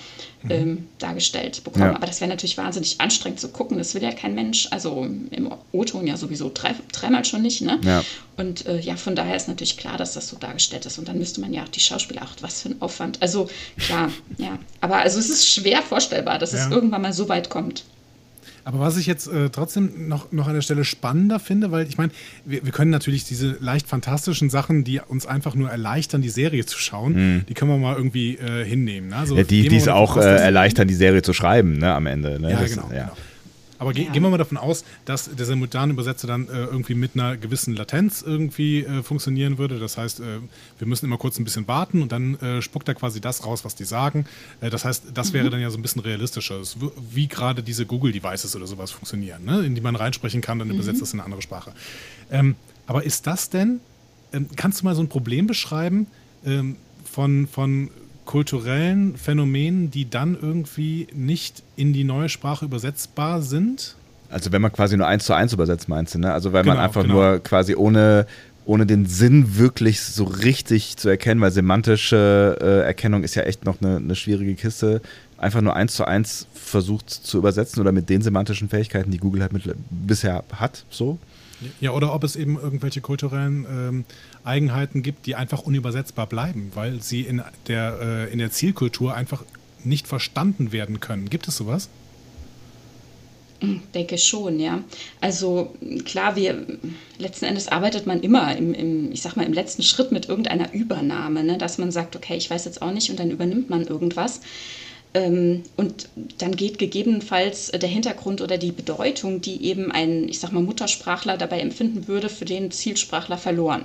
Ähm, dargestellt bekommen. Ja. Aber das wäre natürlich wahnsinnig anstrengend zu gucken. Das will ja kein Mensch, also im O-Ton ja sowieso drei, dreimal schon nicht. Ne? Ja. Und äh, ja, von daher ist natürlich klar, dass das so dargestellt ist. Und dann müsste man ja auch die Schauspieler, ach, was für ein Aufwand. Also klar, ja. Aber also es ist schwer vorstellbar, dass ja. es irgendwann mal so weit kommt. Aber was ich jetzt äh, trotzdem noch, noch an der Stelle spannender finde, weil ich meine, wir, wir, können natürlich diese leicht fantastischen Sachen, die uns einfach nur erleichtern, die Serie zu schauen, mhm. die können wir mal irgendwie äh, hinnehmen. Ne? Also, ja, die es auch äh, erleichtern, die Serie zu schreiben, ne, am Ende. Ne? Ja, das, genau, ja. genau. Aber ge ja. gehen wir mal davon aus, dass der Simultanübersetzer dann äh, irgendwie mit einer gewissen Latenz irgendwie äh, funktionieren würde. Das heißt, äh, wir müssen immer kurz ein bisschen warten und dann äh, spuckt er quasi das raus, was die sagen. Äh, das heißt, das mhm. wäre dann ja so ein bisschen realistischer, wie gerade diese Google-Devices oder sowas funktionieren, ne? in die man reinsprechen kann, dann mhm. übersetzt das in eine andere Sprache. Ähm, aber ist das denn, ähm, kannst du mal so ein Problem beschreiben ähm, von, von kulturellen Phänomenen, die dann irgendwie nicht in die neue Sprache übersetzbar sind? Also wenn man quasi nur eins zu eins übersetzt, meinst du, ne? Also weil genau, man einfach genau. nur quasi ohne, ohne den Sinn wirklich so richtig zu erkennen, weil semantische äh, Erkennung ist ja echt noch eine, eine schwierige Kiste, einfach nur eins zu eins versucht zu übersetzen oder mit den semantischen Fähigkeiten, die Google halt mit, bisher hat, so. Ja, oder ob es eben irgendwelche kulturellen ähm, Eigenheiten gibt, die einfach unübersetzbar bleiben, weil sie in der, äh, in der Zielkultur einfach nicht verstanden werden können. Gibt es sowas? Hm, denke schon, ja. Also klar, wir letzten Endes arbeitet man immer im, im, ich sag mal, im letzten Schritt mit irgendeiner Übernahme, ne? dass man sagt, okay, ich weiß jetzt auch nicht und dann übernimmt man irgendwas. Ähm, und dann geht gegebenenfalls der Hintergrund oder die Bedeutung, die eben ein, ich sag mal, Muttersprachler dabei empfinden würde, für den Zielsprachler verloren.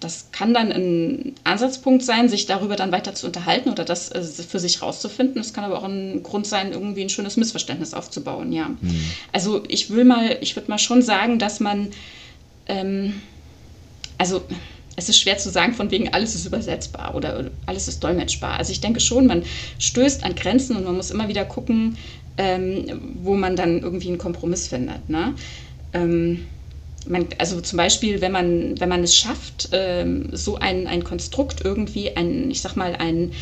Das kann dann ein Ansatzpunkt sein, sich darüber dann weiter zu unterhalten oder das äh, für sich rauszufinden. Es kann aber auch ein Grund sein, irgendwie ein schönes Missverständnis aufzubauen, ja. Mhm. Also ich will mal, ich würde mal schon sagen, dass man, ähm, also es ist schwer zu sagen, von wegen alles ist übersetzbar oder alles ist dolmetschbar. Also ich denke schon, man stößt an Grenzen und man muss immer wieder gucken, ähm, wo man dann irgendwie einen Kompromiss findet. Ne? Ähm, man, also zum Beispiel, wenn man, wenn man es schafft, ähm, so ein, ein Konstrukt irgendwie, ein, ich sag mal, ein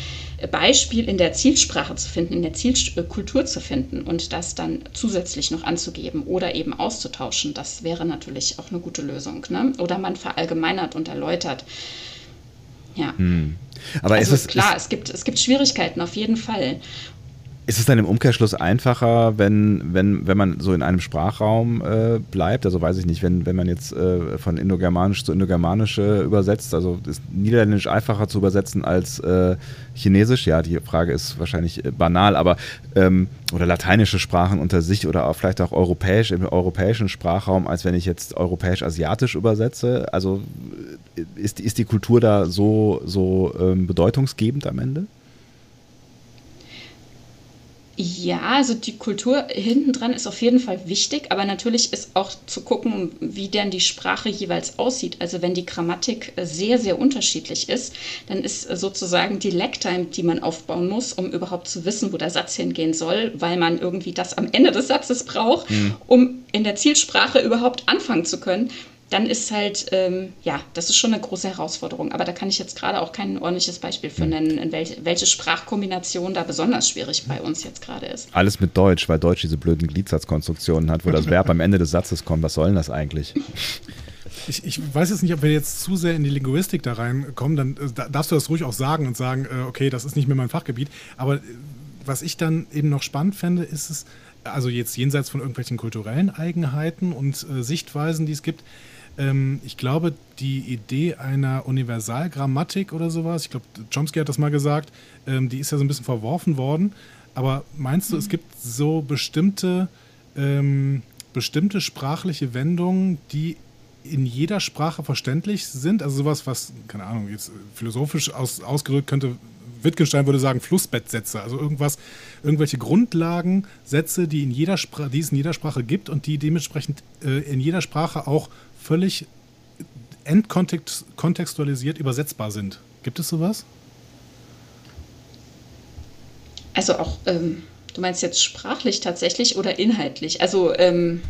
Beispiel in der Zielsprache zu finden, in der Zielkultur zu finden und das dann zusätzlich noch anzugeben oder eben auszutauschen, das wäre natürlich auch eine gute Lösung. Ne? Oder man verallgemeinert und erläutert. Ja. Hm. Aber also ist es klar, ist es, gibt, es gibt Schwierigkeiten auf jeden Fall. Ist es dann im Umkehrschluss einfacher, wenn, wenn, wenn man so in einem Sprachraum äh, bleibt? Also weiß ich nicht, wenn, wenn man jetzt äh, von Indogermanisch zu Indogermanisch äh, übersetzt, also ist Niederländisch einfacher zu übersetzen als äh, Chinesisch? Ja, die Frage ist wahrscheinlich äh, banal, aber ähm, oder lateinische Sprachen unter sich oder auch vielleicht auch europäisch im europäischen Sprachraum, als wenn ich jetzt europäisch-asiatisch übersetze. Also äh, ist, ist die Kultur da so, so ähm, bedeutungsgebend am Ende? Ja, also die Kultur hinten dran ist auf jeden Fall wichtig, aber natürlich ist auch zu gucken, wie denn die Sprache jeweils aussieht. Also wenn die Grammatik sehr, sehr unterschiedlich ist, dann ist sozusagen die Lag-Time, die man aufbauen muss, um überhaupt zu wissen, wo der Satz hingehen soll, weil man irgendwie das am Ende des Satzes braucht, mhm. um in der Zielsprache überhaupt anfangen zu können dann ist halt, ähm, ja, das ist schon eine große Herausforderung. Aber da kann ich jetzt gerade auch kein ordentliches Beispiel für hm. nennen, in welche, welche Sprachkombination da besonders schwierig bei uns jetzt gerade ist. Alles mit Deutsch, weil Deutsch diese blöden Gliedsatzkonstruktionen hat, wo das Verb am Ende des Satzes kommt. Was soll denn das eigentlich? Ich, ich, weiß jetzt nicht, ob wir jetzt zu sehr in die Linguistik da reinkommen, dann äh, darfst du das ruhig auch sagen und sagen, äh, okay, das ist nicht mehr mein Fachgebiet. Aber äh, was ich dann eben noch spannend fände, ist es, also jetzt jenseits von irgendwelchen kulturellen Eigenheiten und äh, Sichtweisen, die es gibt, ähm, ich glaube, die Idee einer Universalgrammatik oder sowas, ich glaube, Chomsky hat das mal gesagt, ähm, die ist ja so ein bisschen verworfen worden. Aber meinst du, mhm. es gibt so bestimmte, ähm, bestimmte sprachliche Wendungen, die in jeder Sprache verständlich sind? Also sowas, was, keine Ahnung, jetzt philosophisch aus, ausgedrückt könnte, Wittgenstein würde sagen Flussbettsätze, also irgendwas, irgendwelche Grundlagensätze, die, in jeder die es in jeder Sprache gibt und die dementsprechend äh, in jeder Sprache auch völlig entkontextualisiert übersetzbar sind. Gibt es sowas? Also auch, ähm, du meinst jetzt sprachlich tatsächlich oder inhaltlich? Also ähm,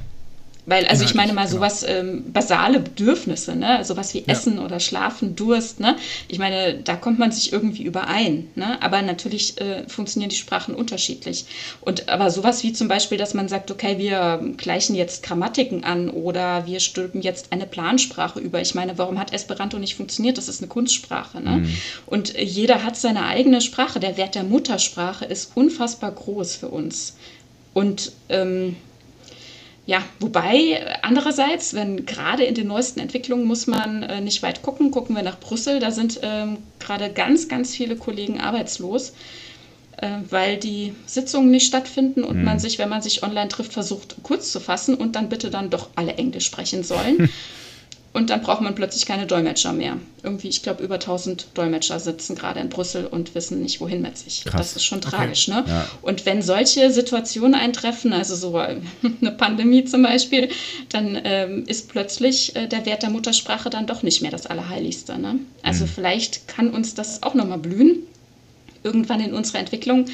weil, also ich meine mal genau. sowas, ähm, basale Bedürfnisse, ne? Sowas wie ja. Essen oder Schlafen, Durst, ne? Ich meine, da kommt man sich irgendwie überein, ne? Aber natürlich äh, funktionieren die Sprachen unterschiedlich. Und aber sowas wie zum Beispiel, dass man sagt, okay, wir gleichen jetzt Grammatiken an oder wir stülpen jetzt eine Plansprache über. Ich meine, warum hat Esperanto nicht funktioniert? Das ist eine Kunstsprache, ne? Mhm. Und jeder hat seine eigene Sprache. Der Wert der Muttersprache ist unfassbar groß für uns. Und ähm, ja, wobei andererseits, wenn gerade in den neuesten Entwicklungen muss man äh, nicht weit gucken, gucken wir nach Brüssel, da sind ähm, gerade ganz, ganz viele Kollegen arbeitslos, äh, weil die Sitzungen nicht stattfinden und mhm. man sich, wenn man sich online trifft, versucht kurz zu fassen und dann bitte dann doch alle Englisch sprechen sollen. Und dann braucht man plötzlich keine Dolmetscher mehr. Irgendwie, ich glaube, über 1000 Dolmetscher sitzen gerade in Brüssel und wissen nicht, wohin mit sich. Krass. Das ist schon tragisch. Okay. Ne? Ja. Und wenn solche Situationen eintreffen, also so eine Pandemie zum Beispiel, dann ähm, ist plötzlich äh, der Wert der Muttersprache dann doch nicht mehr das Allerheiligste. Ne? Also mhm. vielleicht kann uns das auch nochmal blühen irgendwann in unserer Entwicklung,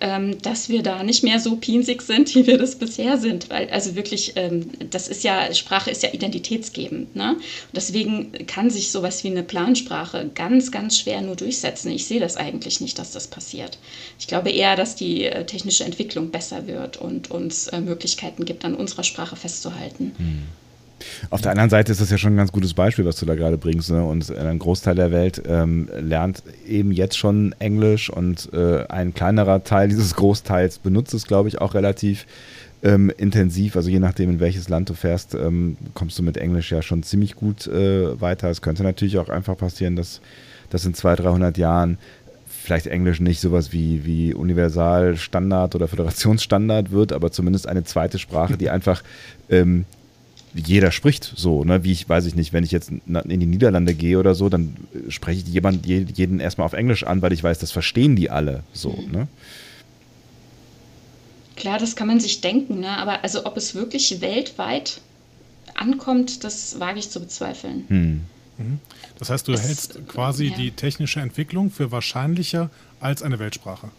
ähm, dass wir da nicht mehr so pinsig sind, wie wir das bisher sind. Weil, also wirklich, ähm, das ist ja, Sprache ist ja identitätsgebend. Ne? Deswegen kann sich sowas wie eine Plansprache ganz, ganz schwer nur durchsetzen. Ich sehe das eigentlich nicht, dass das passiert. Ich glaube eher, dass die äh, technische Entwicklung besser wird und uns äh, Möglichkeiten gibt, an unserer Sprache festzuhalten. Hm. Auf der anderen Seite ist das ja schon ein ganz gutes Beispiel, was du da gerade bringst. Ne? Und ein Großteil der Welt ähm, lernt eben jetzt schon Englisch und äh, ein kleinerer Teil dieses Großteils benutzt es, glaube ich, auch relativ ähm, intensiv. Also je nachdem, in welches Land du fährst, ähm, kommst du mit Englisch ja schon ziemlich gut äh, weiter. Es könnte natürlich auch einfach passieren, dass das in 200, 300 Jahren vielleicht Englisch nicht sowas wie, wie Universalstandard oder Föderationsstandard wird, aber zumindest eine zweite Sprache, die einfach ähm, jeder spricht so, ne? Wie ich, weiß ich nicht, wenn ich jetzt in die Niederlande gehe oder so, dann spreche ich jemand, jeden erstmal auf Englisch an, weil ich weiß, das verstehen die alle so, mhm. ne? Klar, das kann man sich denken, ne? Aber also ob es wirklich weltweit ankommt, das wage ich zu bezweifeln. Hm. Mhm. Das heißt, du es, hältst quasi ja. die technische Entwicklung für wahrscheinlicher als eine Weltsprache.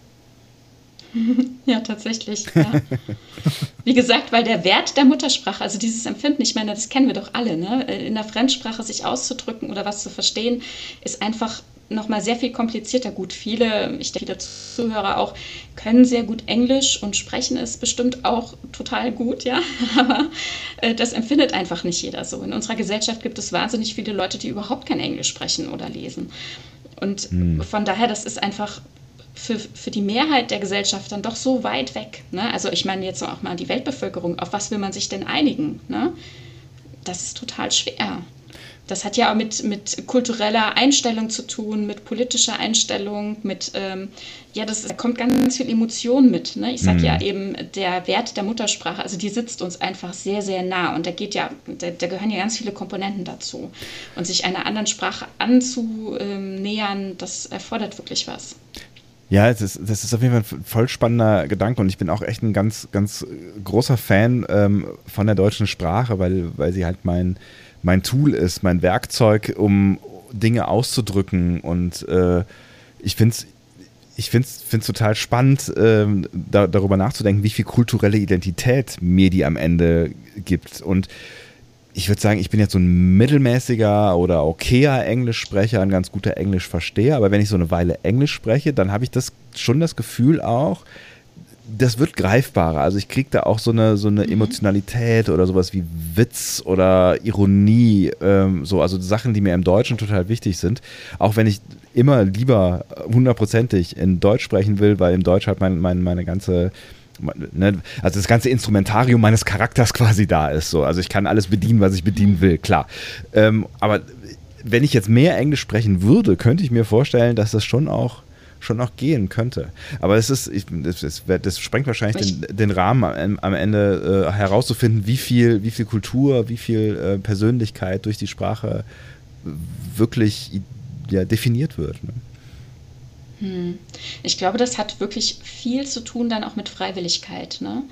Ja, tatsächlich. Ja. Wie gesagt, weil der Wert der Muttersprache, also dieses Empfinden, ich meine, das kennen wir doch alle, ne? in der Fremdsprache sich auszudrücken oder was zu verstehen, ist einfach nochmal sehr viel komplizierter. Gut, viele, ich denke, viele Zuhörer auch, können sehr gut Englisch und sprechen es bestimmt auch total gut, ja. Aber äh, das empfindet einfach nicht jeder so. In unserer Gesellschaft gibt es wahnsinnig viele Leute, die überhaupt kein Englisch sprechen oder lesen. Und hm. von daher, das ist einfach für, für die Mehrheit der Gesellschaft dann doch so weit weg. Ne? Also ich meine jetzt auch mal die Weltbevölkerung, auf was will man sich denn einigen? Ne? Das ist total schwer. Das hat ja auch mit, mit kultureller Einstellung zu tun, mit politischer Einstellung, mit, ähm, ja, das da kommt ganz viel Emotion mit. Ne? Ich sage mhm. ja eben, der Wert der Muttersprache, also die sitzt uns einfach sehr, sehr nah und da geht ja, da, da gehören ja ganz viele Komponenten dazu. Und sich einer anderen Sprache anzunähern, das erfordert wirklich was. Ja, das ist, das ist auf jeden Fall ein voll spannender Gedanke und ich bin auch echt ein ganz, ganz großer Fan ähm, von der deutschen Sprache, weil, weil sie halt mein, mein Tool ist, mein Werkzeug, um Dinge auszudrücken und äh, ich finde es ich finde es total spannend, ähm, da, darüber nachzudenken, wie viel kulturelle Identität mir die am Ende gibt. Und ich würde sagen, ich bin jetzt so ein mittelmäßiger oder okayer Englischsprecher, ein ganz guter Englischversteher, aber wenn ich so eine Weile Englisch spreche, dann habe ich das schon das Gefühl auch, das wird greifbarer. Also ich kriege da auch so eine, so eine mhm. Emotionalität oder sowas wie Witz oder Ironie, ähm, so, also Sachen, die mir im Deutschen total wichtig sind. Auch wenn ich immer lieber hundertprozentig in Deutsch sprechen will, weil im Deutsch halt mein, mein, meine ganze Ne, also das ganze Instrumentarium meines Charakters quasi da ist. So. Also ich kann alles bedienen, was ich bedienen will, klar. Ähm, aber wenn ich jetzt mehr Englisch sprechen würde, könnte ich mir vorstellen, dass das schon auch schon auch gehen könnte. Aber es ist, ich, das, das, das, sprengt wahrscheinlich den, den, Rahmen am, am Ende äh, herauszufinden, wie viel, wie viel Kultur, wie viel äh, Persönlichkeit durch die Sprache wirklich ja, definiert wird. Ne? Hm. Ich glaube, das hat wirklich viel zu tun dann auch mit Freiwilligkeit. Ne?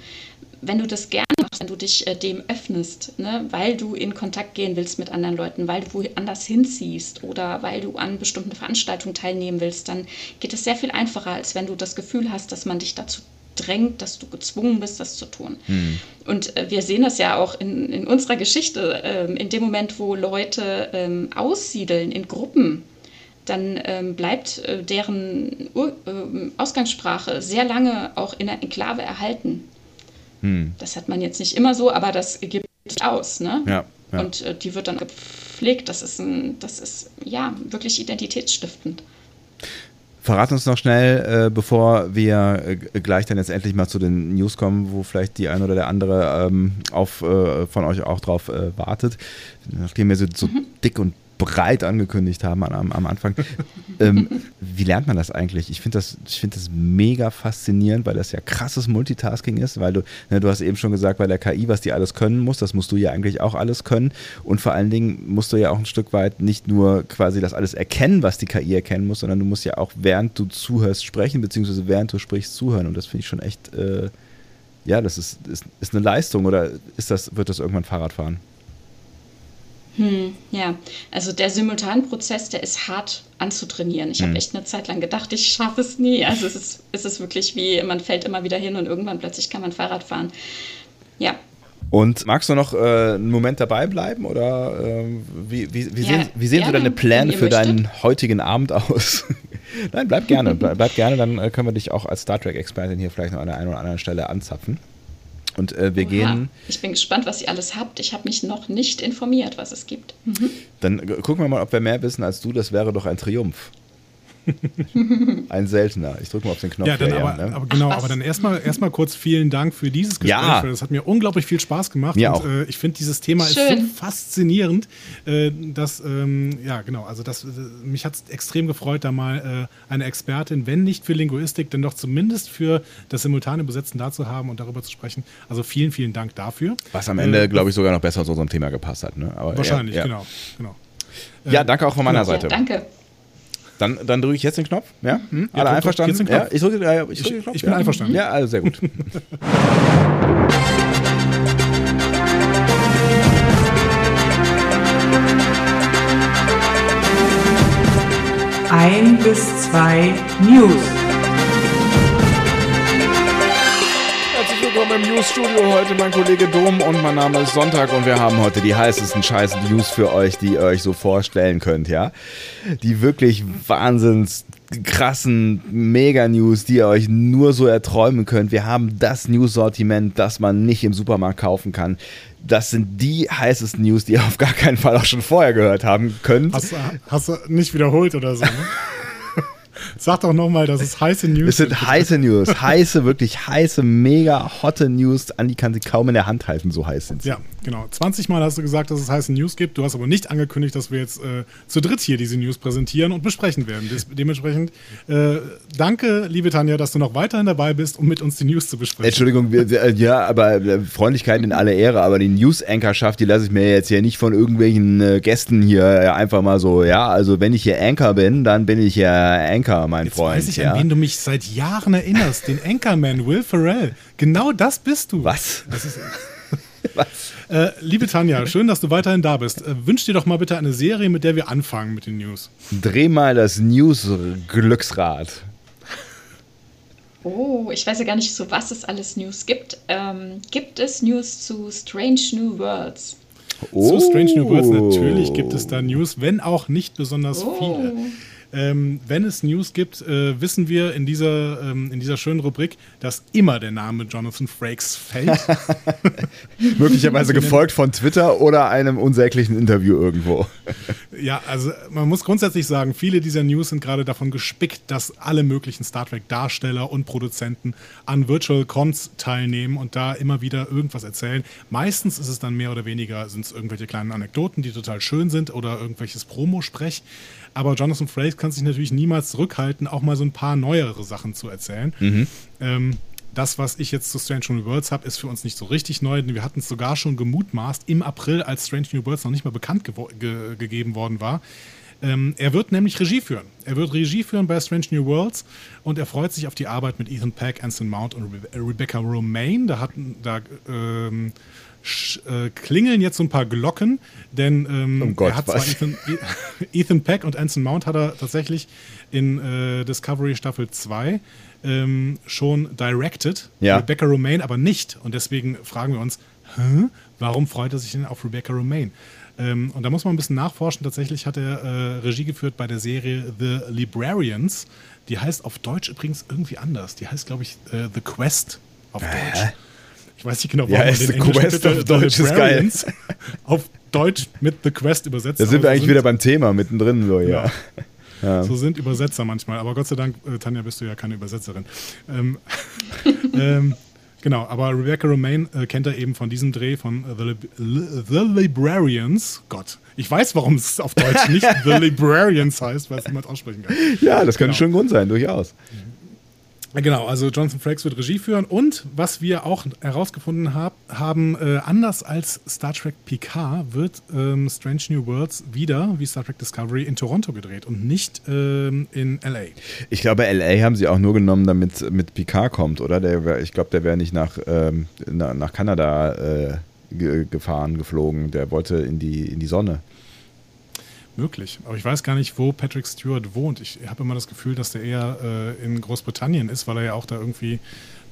Wenn du das gerne machst, wenn du dich äh, dem öffnest, ne? weil du in Kontakt gehen willst mit anderen Leuten, weil du woanders hinziehst oder weil du an bestimmten Veranstaltungen teilnehmen willst, dann geht es sehr viel einfacher, als wenn du das Gefühl hast, dass man dich dazu drängt, dass du gezwungen bist, das zu tun. Hm. Und äh, wir sehen das ja auch in, in unserer Geschichte, ähm, in dem Moment, wo Leute ähm, aussiedeln in Gruppen, dann ähm, bleibt äh, deren Ur äh, Ausgangssprache sehr lange auch in der Enklave erhalten. Hm. Das hat man jetzt nicht immer so, aber das gibt sich aus. Ne? Ja, ja. Und äh, die wird dann gepflegt. Das ist, ein, das ist ja wirklich identitätsstiftend. Verrat uns noch schnell, äh, bevor wir äh, gleich dann jetzt endlich mal zu den News kommen, wo vielleicht die ein oder der andere ähm, auf, äh, von euch auch drauf äh, wartet. Nachdem wir so, so mhm. dick und breit angekündigt haben am, am Anfang. ähm, wie lernt man das eigentlich? Ich finde das, find das mega faszinierend, weil das ja krasses Multitasking ist, weil du, ne, du hast eben schon gesagt, bei der KI, was die alles können muss, das musst du ja eigentlich auch alles können. Und vor allen Dingen musst du ja auch ein Stück weit nicht nur quasi das alles erkennen, was die KI erkennen muss, sondern du musst ja auch während du zuhörst sprechen, beziehungsweise während du sprichst zuhören. Und das finde ich schon echt, äh, ja, das ist, ist, ist eine Leistung oder ist das, wird das irgendwann Fahrradfahren? Hm, ja, also der Simultanprozess, der ist hart anzutrainieren. Ich hm. habe echt eine Zeit lang gedacht, ich schaffe es nie. Also es ist, es ist wirklich wie, man fällt immer wieder hin und irgendwann plötzlich kann man Fahrrad fahren. Ja. Und magst du noch äh, einen Moment dabei bleiben oder äh, wie, wie, wie, ja, sehen, wie sehen so deine Pläne für möchtet. deinen heutigen Abend aus? Nein, bleib gerne, bleib, bleib gerne, dann äh, können wir dich auch als Star Trek-Expertin hier vielleicht noch an der einen oder anderen Stelle anzapfen. Und äh, wir Oha. gehen. Ich bin gespannt, was ihr alles habt. Ich habe mich noch nicht informiert, was es gibt. Mhm. Dann gucken wir mal, ob wir mehr wissen als du. Das wäre doch ein Triumph. Ein seltener. Ich drücke mal auf den Knopf. Ja, dann aber, ne? aber, genau, Ach, aber dann erstmal erstmal kurz vielen Dank für dieses Gespräch. Ja. Das hat mir unglaublich viel Spaß gemacht. Mir und, auch. Äh, ich finde dieses Thema Schön. ist so faszinierend, äh, dass ähm, ja genau, also das, äh, mich hat es extrem gefreut, da mal äh, eine Expertin, wenn nicht für Linguistik, dann doch zumindest für das simultane Übersetzen da zu haben und darüber zu sprechen. Also vielen, vielen Dank dafür. Was am Ende, äh, glaube ich, sogar noch besser zu unserem Thema gepasst hat. Ne? Aber wahrscheinlich, ja, ja. genau, genau. Ja, danke auch von meiner genau. Seite. Ja, danke. Dann, dann drücke ich jetzt den Knopf. Ja? Mhm. Hm? Ja, Alle drück, einverstanden? Drück ja, ich drücke äh, ich, drück den Knopf. Ich bin einverstanden. Ja, also sehr gut. Ein bis zwei News. Willkommen im News-Studio. Heute mein Kollege Dom und mein Name ist Sonntag und wir haben heute die heißesten scheiß News für euch, die ihr euch so vorstellen könnt, ja? Die wirklich wahnsinns krassen Mega-News, die ihr euch nur so erträumen könnt. Wir haben das News-Sortiment, das man nicht im Supermarkt kaufen kann. Das sind die heißesten News, die ihr auf gar keinen Fall auch schon vorher gehört haben könnt. Hast, hast du nicht wiederholt oder so, ne? Sag doch nochmal, dass es heiße News Es sind heiße News, heiße, wirklich heiße, mega hotte News. Andi kann sie kaum in der Hand halten, so heiß sind sie. Ja, genau. 20 Mal hast du gesagt, dass es heiße News gibt. Du hast aber nicht angekündigt, dass wir jetzt äh, zu dritt hier diese News präsentieren und besprechen werden. Des dementsprechend äh, danke, liebe Tanja, dass du noch weiterhin dabei bist, um mit uns die News zu besprechen. Entschuldigung, wir, wir, ja, aber äh, Freundlichkeit in alle Ehre, aber die News-Anchorschaft, die lasse ich mir jetzt hier nicht von irgendwelchen äh, Gästen hier äh, einfach mal so, ja, also wenn ich hier Anchor bin, dann bin ich ja Anchor, mein Jetzt Freund. weiß ich, ja. an wen du mich seit Jahren erinnerst. Den Anchorman Will Ferrell. Genau das bist du. Was? Das ist, Was? äh, liebe Tanja, schön, dass du weiterhin da bist. Äh, wünsch dir doch mal bitte eine Serie, mit der wir anfangen mit den News. Dreh mal das News-Glücksrad. Oh, ich weiß ja gar nicht, zu was es alles News gibt. Ähm, gibt es News zu Strange New Worlds? Zu Strange New Worlds Oh. natürlich gibt es da News, wenn auch nicht besonders Oh. viele. Ähm, wenn es News gibt, äh, wissen wir in dieser, ähm, in dieser schönen Rubrik, dass immer der Name Jonathan Frakes fällt. Möglicherweise gefolgt von Twitter oder einem unsäglichen Interview irgendwo. ja, also man muss grundsätzlich sagen, viele dieser News sind gerade davon gespickt, dass alle möglichen Star Trek-Darsteller und Produzenten an Virtual Cons teilnehmen und da immer wieder irgendwas erzählen. Meistens ist es dann mehr oder weniger, sind es irgendwelche kleinen Anekdoten, die total schön sind oder irgendwelches Promosprech. Aber Jonathan Frakes kann sich natürlich niemals zurückhalten, auch mal so ein paar neuere Sachen zu erzählen. Ähm, das, was ich jetzt zu Strange New Worlds habe, ist für uns nicht so richtig neu. denn Wir hatten es sogar schon gemutmaßt im April, als Strange New Worlds noch nicht mal bekannt ge gegeben worden war. Ähm, er wird nämlich Regie führen. Er wird Regie führen bei Strange New Worlds und er freut sich auf die Arbeit mit Ethan Peck, Anson Mount und Rebe Rebecca Romaine. Da, hatten, da ähm, äh, klingeln jetzt so ein paar Glocken, denn ähm, Um Gott, er hat zwar? Ethan, Ethan Peck und Anson Mount hat er tatsächlich in äh, Discovery Staffel 2 ähm, schon directed. Ja. Rebecca Romaine aber nicht. Und deswegen fragen wir uns, Hä? warum freut er sich denn auf Rebecca Romaine? Ähm, und da muss man ein bisschen nachforschen. Tatsächlich hat er äh, Regie geführt bei der Serie The Librarians. Die heißt auf Deutsch übrigens irgendwie anders. Die heißt, glaube ich, äh, The Quest auf Deutsch. Ich weiß nicht genau, Ja, warum ist man The den Quest Titel auf Deutsch, ist geil. Auf Deutsch mit The Quest übersetzt. Da sind wir eigentlich wieder beim Thema mittendrin, so, ja. so sind Übersetzer manchmal. Aber Gott sei Dank, äh, Tanja, bist du ja keine Übersetzerin. Ähm, ähm, genau, aber Rebecca Romaine äh, kennt er eben von diesem Dreh von äh, The, Lib Li- The Librarians. Gott, ich weiß, warum es auf Deutsch nicht The Librarians heißt, weil es niemand aussprechen kann. Ja, das könnte Genau. schon ein Grund sein, durchaus. Genau, also Jonathan Frakes wird Regie führen und was wir auch herausgefunden hab, haben, äh, anders als Star Trek Picard wird ähm, Strange New Worlds wieder, wie Star Trek Discovery, in Toronto gedreht und nicht ähm, in LA. Ich glaube, LA haben sie auch nur genommen, damit mit Picard kommt, oder? Der ich glaube, der wäre nicht nach, ähm, na, nach Kanada äh, ge gefahren, geflogen. Der wollte in die, in die Sonne. Möglich. Aber ich weiß gar nicht, wo Patrick Stewart wohnt. Ich habe immer das Gefühl, dass der eher äh, in Großbritannien ist, weil er ja auch da irgendwie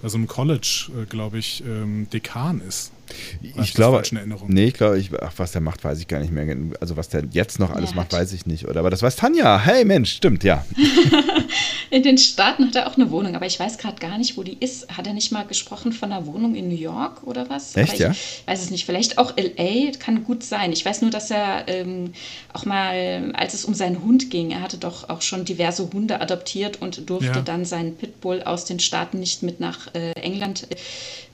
bei so einem College, äh, glaube ich, ähm, Dekan ist. Ich das glaube, nee, ich glaube, ich, ach, was der macht, weiß ich gar nicht mehr. Also was der jetzt noch alles Ja, macht, weiß ich nicht. Oder aber das weiß Tanja. Hey Mensch, stimmt, ja. In den Staaten hat er auch eine Wohnung, aber ich weiß gerade gar nicht, wo die ist. Hat er nicht mal gesprochen von einer Wohnung in New York oder was? Echt, ich ja? weiß es nicht. Vielleicht auch LA, kann gut sein. Ich weiß nur, dass er ähm, auch mal, als es um seinen Hund ging, er hatte doch auch schon diverse Hunde adoptiert und durfte Ja. dann seinen Pitbull aus den Staaten nicht mit nach äh, England äh,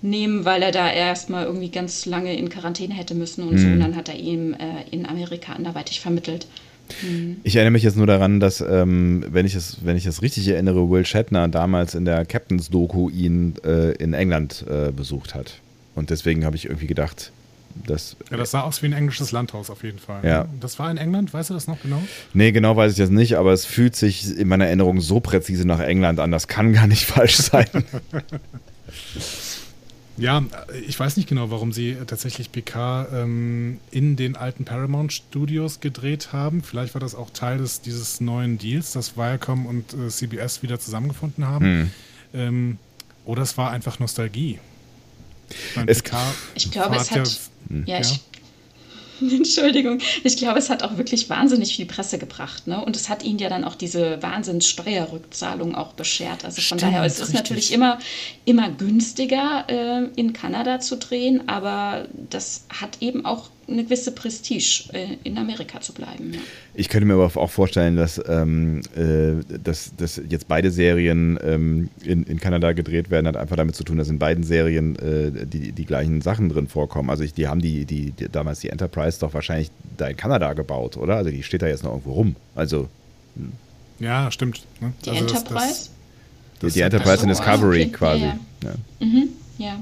nehmen, weil er da erstmal irgendwie ganz lange in Quarantäne hätte müssen und Mhm. so. Und dann hat er ihn äh, in Amerika anderweitig vermittelt. Ich erinnere mich jetzt nur daran, dass, ähm, wenn, ich es, wenn ich es richtig erinnere, Will Shatner damals in der Captains-Doku ihn äh, in England äh, besucht hat. Und deswegen habe ich irgendwie gedacht, dass. Ja, das sah aus wie ein englisches Landhaus auf jeden Fall. Ja. Das war in England, weißt du das noch genau? Nee, genau weiß ich das nicht, aber es fühlt sich in meiner Erinnerung so präzise nach England an. Das kann gar nicht falsch sein. Ja, ich weiß nicht genau, warum sie tatsächlich PK ähm, in den alten Paramount Studios gedreht haben. Vielleicht war das auch Teil des, dieses neuen Deals, dass Viacom und äh, CBS wieder zusammengefunden haben. Hm. Ähm, oder es war einfach Nostalgie. Ich, meine, Es- PK Ich glaube, es hat hat. ja- Ja, ich. Entschuldigung. Ich glaube, es hat auch wirklich wahnsinnig viel Presse gebracht. Ne? Und es hat ihnen ja dann auch diese Wahnsinnssteuerrückzahlung auch beschert. Also von Stimmt, daher, es ist richtig. natürlich immer, immer günstiger, äh, in Kanada zu drehen, aber das hat eben auch eine gewisse Prestige, äh, in Amerika zu bleiben. Ja. Ich könnte mir aber auch vorstellen, dass, ähm, äh, dass, dass jetzt beide Serien ähm, in, in Kanada gedreht werden, hat einfach damit zu tun, dass in beiden Serien äh, die, die gleichen Sachen drin vorkommen. Also ich, die haben die, die, die damals die Enterprise doch wahrscheinlich da in Kanada gebaut, oder? Also die steht da jetzt noch irgendwo rum. Also Ja, stimmt. Ne? Die Also das- Enterprise? die, die Enterprise in so, Discovery okay. quasi. Ja, Ja. Ja.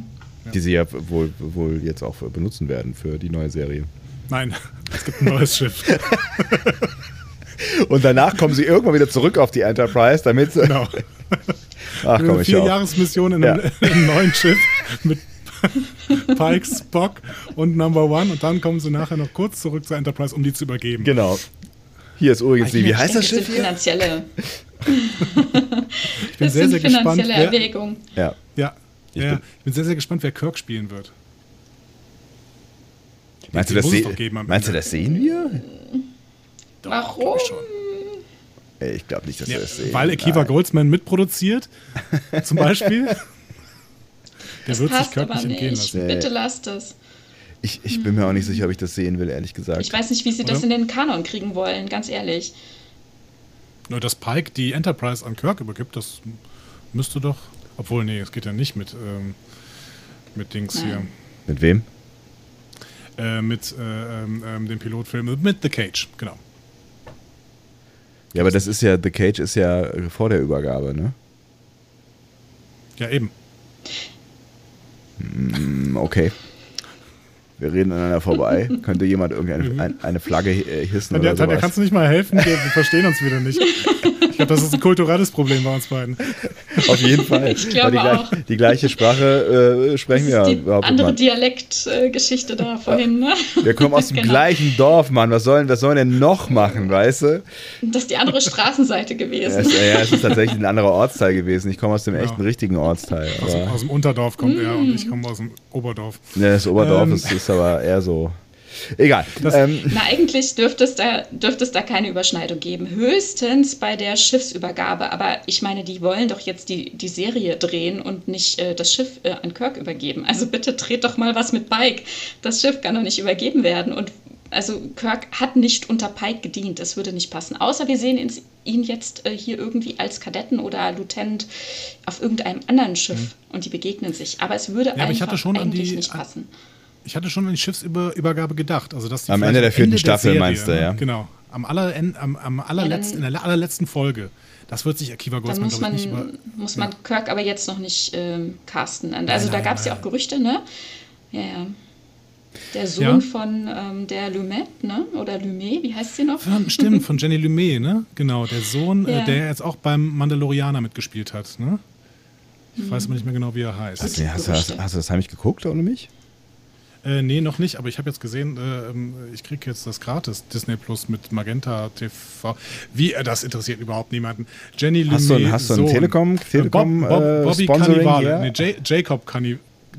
Die sie ja wohl, wohl jetzt auch benutzen werden für die neue Serie. Nein, es gibt ein neues Schiff. Und danach kommen sie irgendwann wieder zurück auf die Enterprise, damit. Genau. Ach komm, ich Vier. Jahresmission in einem, Ja. in einem neuen Schiff mit Pike, Spock und Number One. Und dann kommen sie nachher noch kurz zurück zur Enterprise, um die zu übergeben. Genau. Hier ist übrigens die, wie heißt das Schiff finanzielle, Ich bin das sehr, sind sehr gespannt. finanzielle Wer, Erwägungen. Ja. Ja, Ich ja, bin- ich bin sehr, sehr gespannt, wer Kirk spielen wird. Meinst du, das, doch geben meinst du, das sehen wir? Warum? glaub ich Ich glaube nicht, dass Ja, wir das sehen. weil Akiva Nein. Goldsman mitproduziert, zum Beispiel. Der Das wird sich passt Kirk aber nicht entgehen lassen. Nee. Bitte lasst es. Ich, ich bin mir auch nicht sicher, ob ich das sehen will, ehrlich gesagt. Ich weiß nicht, wie sie das Oder? in den Kanon kriegen wollen, ganz ehrlich. Nur dass Pike die Enterprise an Kirk übergibt, das müsste doch. Obwohl, nee, es geht ja nicht mit, ähm, mit Dings Nein. Mit wem? hier. Äh, mit äh, ähm, ähm, dem Pilotfilm, mit The Cage, genau. Ja, aber das ist ja, The Cage ist ja vor der Übergabe, ne? Ja, eben. Hm, Okay. Wir reden aneinander vorbei. Könnte jemand irgendeine ein, eine Flagge äh, hissen Tanja, oder Tanja, sowas? kannst du nicht mal helfen? Wir verstehen uns wieder nicht. Ich glaube, das ist ein kulturelles Problem bei uns beiden. Auf jeden Fall. Ich glaube die, auch. gleich- die gleiche Sprache äh, sprechen wir ja die überhaupt andere. Dialektgeschichte da vorhin, ne? Wir kommen aus dem Genau. gleichen Dorf, Mann. Was sollen, was sollen wir denn noch machen, weißt du? Das ist die andere Straßenseite Ja, gewesen. es, ja, es ist tatsächlich ein anderer Ortsteil gewesen. Ich komme aus dem Ja. echten, richtigen Ortsteil. Aus, aus dem Unterdorf kommt er Mm. und ich komme aus dem Oberdorf. ne, das Oberdorf Ähm. ist, ist aber eher so. Egal. Ähm, Na, eigentlich dürfte es, da, dürfte es da keine Überschneidung geben. Höchstens bei der Schiffsübergabe. Aber ich meine, die wollen doch jetzt die, die Serie drehen und nicht äh, das Schiff äh, an Kirk übergeben. Also bitte dreht doch mal was mit Pike. Das Schiff kann doch nicht übergeben werden. Und also Kirk hat nicht unter Pike gedient. Das würde nicht passen. Außer wir sehen ihn, ihn jetzt äh, hier irgendwie als Kadetten oder Lieutenant auf irgendeinem anderen Schiff und die begegnen sich. Aber es würde. Ja, aber ich einfach hatte schon an eigentlich die- nicht an- passen. Ich hatte schon an die Schiffsübergabe gedacht. Also, dass die Am Ende der vierten der Staffel Serie, meinst du, ne? ja? Genau. Am, aller, am, am allerletzten, in der allerletzten Folge. Das wird sich Akiva Dann Goldsman, muss glaube man, ich, nicht über. muss man Kirk aber jetzt noch nicht ähm, casten. Also da nein, gab es ja auch Gerüchte, ne? Ja, ja. Der Sohn Ja. von ähm, der Lumet, ne? Oder Lumet, wie heißt sie noch? Von, stimmt, von Jenny Lumet, ne? Genau, der Sohn, Ja. äh, der jetzt auch beim Mandalorianer mitgespielt hat, ne? Ich weiß aber nicht mehr genau, wie er heißt. hast, du, hast, du- hast, hast du das heimlich geguckt ohne mich? Äh, nee, noch nicht, aber ich habe jetzt gesehen, äh, ähm, ich kriege jetzt das gratis Disney Plus mit Magenta TV. Wie, äh, das interessiert überhaupt niemanden. Jenny Lumet. Hast du hast du ein Sohn. Telekom- Telekom, Bob, Bob, äh, Bobby Cannavale. hier? Nee, J Jacob,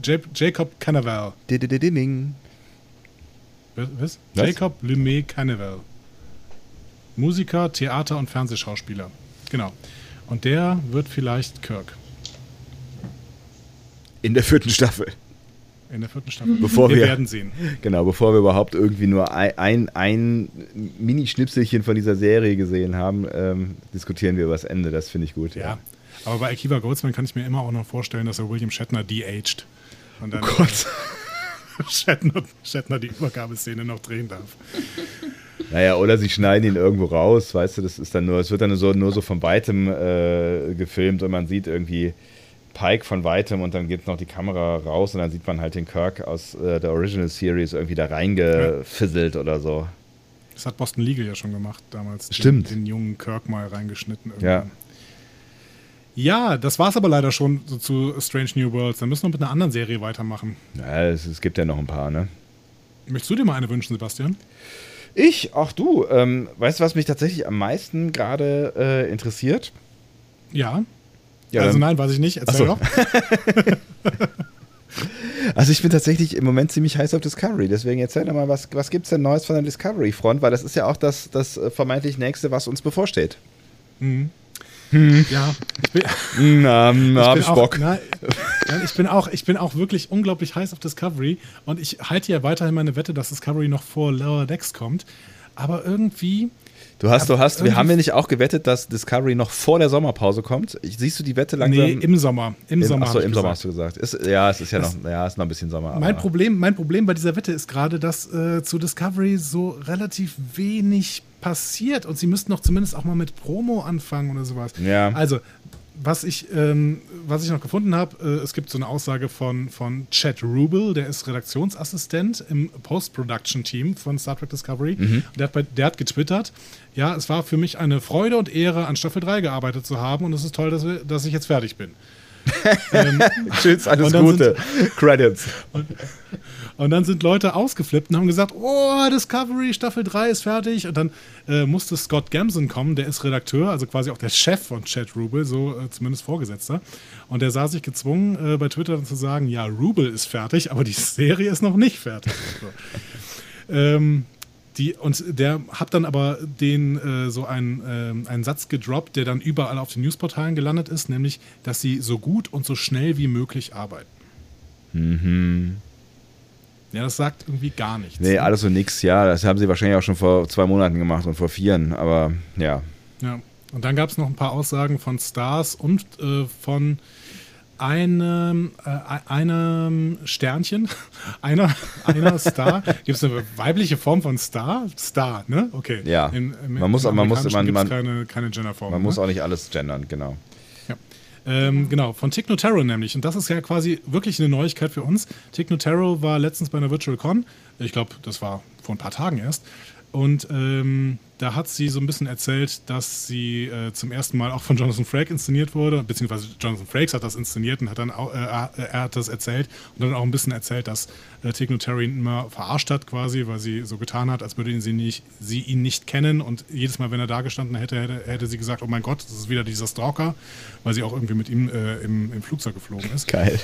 J Jacob Cannavale. Was? Was? Jacob Lumet Cannavale. Musiker, Theater- und Fernsehschauspieler. Genau. Und der wird vielleicht Kirk In der vierten Staffel. In der vierten Staffel. Bevor wir wir- werden sehen. Genau, bevor wir überhaupt irgendwie nur ein, ein, ein Mini-Schnipselchen von dieser Serie gesehen haben, ähm, diskutieren wir über das Ende. Das finde ich gut. Ja. Aber bei Akiva Goldsman kann ich mir immer auch noch vorstellen, dass er William Shatner de-aged. Und dann Oh Gott. Shatner, Shatner die Übergabeszene noch drehen darf. Naja, oder sie schneiden ihn irgendwo raus, weißt du, das ist dann nur, es wird dann so, nur so von weitem äh, gefilmt und man sieht irgendwie Pike von weitem und dann geht noch die Kamera raus und dann sieht man halt den Kirk aus äh, der Original Series irgendwie da reingefisselt oder so. Das hat Boston Legal ja schon gemacht damals. Stimmt. Den, den jungen Kirk mal reingeschnitten. Ja. irgendwann. Ja, das war's aber leider schon so zu Strange New Worlds. Dann müssen wir mit einer anderen Serie weitermachen. Ja, es, es gibt ja noch ein paar, ne? Möchtest du dir mal eine wünschen, Sebastian? Ich, ach du, ähm, weißt du, was mich tatsächlich am meisten gerade äh, interessiert? Ja. Ja, also nein, weiß ich nicht. Erzähl doch. Also ich bin tatsächlich im Moment ziemlich heiß auf Discovery, deswegen erzähl doch mal, was, was gibt es denn Neues von der Discovery-Front, weil das ist ja auch das, das äh, vermeintlich Nächste, was uns bevorsteht. Ja, ich bin, Na, na, hab bin ich auch, Bock. nein, ich, bin auch, ich bin auch wirklich unglaublich heiß auf Discovery und ich halte ja weiterhin meine Wette, dass Discovery noch vor Lower Decks kommt. Aber irgendwie, Du hast, du hast, wir haben wir nicht auch gewettet, dass Discovery noch vor der Sommerpause kommt? Siehst du die Wette langsam? nee, im Sommer. Im, Im- Sommer. Achso, im Sommer hast du gesagt. Ist, ja, es ist ja noch, ja, es ist noch ein bisschen Sommer. Mein Problem, mein Problem bei dieser Wette ist gerade, dass äh, zu Discovery so relativ wenig passiert und sie müssten doch zumindest auch mal mit Promo anfangen oder sowas. Ja. Also, was ich, ähm, was ich noch gefunden habe, äh, es gibt so eine Aussage von, von Chad Rubel, der ist Redaktionsassistent im Post-Production-Team von Star Trek Discovery. Mhm. Der, hat bei, der hat getwittert, ja, es war für mich eine Freude und Ehre, an Staffel 3 gearbeitet zu haben und es ist toll, dass, wir, dass ich jetzt fertig bin. Tschüss, alles Gute. Credits. Und dann sind Leute ausgeflippt und haben gesagt, oh, Discovery Staffel 3 ist fertig. Und dann äh, musste Scott Gamson kommen, der ist Redakteur, also quasi auch der Chef von Chad Rubel, so äh, zumindest Vorgesetzter. Und der sah sich gezwungen, äh, bei Twitter dann zu sagen, ja, Rubel ist fertig, aber die Serie ist noch nicht fertig. So. ähm, die, und der hat dann aber den äh, so einen, ähm, einen Satz gedroppt, der dann überall auf den Newsportalen gelandet ist, nämlich, dass sie so gut und so schnell wie möglich arbeiten. Ja, das sagt irgendwie gar nichts. Nee, alles so nix, ja. Das haben sie wahrscheinlich auch schon vor zwei Monaten gemacht und vor vieren, aber ja. Ja. Und dann gab es noch ein paar Aussagen von Stars und äh, von einem, äh, einem Sternchen, einer, einer Star. Gibt es eine weibliche Form von Star? Star, ne? Okay. Ja. Im, im, Man muss- man muss- man- gibt's keine, keine Genderform. Man ne? muss auch nicht alles gendern, genau. Ähm, genau, von Tick Notaro nämlich. Und das ist ja quasi wirklich eine Neuigkeit für uns. Tick Notaro war letztens bei einer Virtual Con. Ich glaube, das war vor ein paar Tagen erst. Und ähm, da hat sie so ein bisschen erzählt, dass sie äh, zum ersten Mal auch von Jonathan Frakes inszeniert wurde, beziehungsweise Jonathan Frakes hat das inszeniert und hat dann auch, äh, er er hat das erzählt und dann auch ein bisschen erzählt, dass äh, Notaro ihn immer verarscht hat quasi, weil sie so getan hat, als würde ihn sie, nicht, sie ihn nicht kennen und jedes Mal, wenn er da gestanden hätte, hätte, hätte sie gesagt, oh mein Gott, das ist wieder dieser Stalker, weil sie auch irgendwie mit ihm äh, im, im Flugzeug geflogen ist. Geil.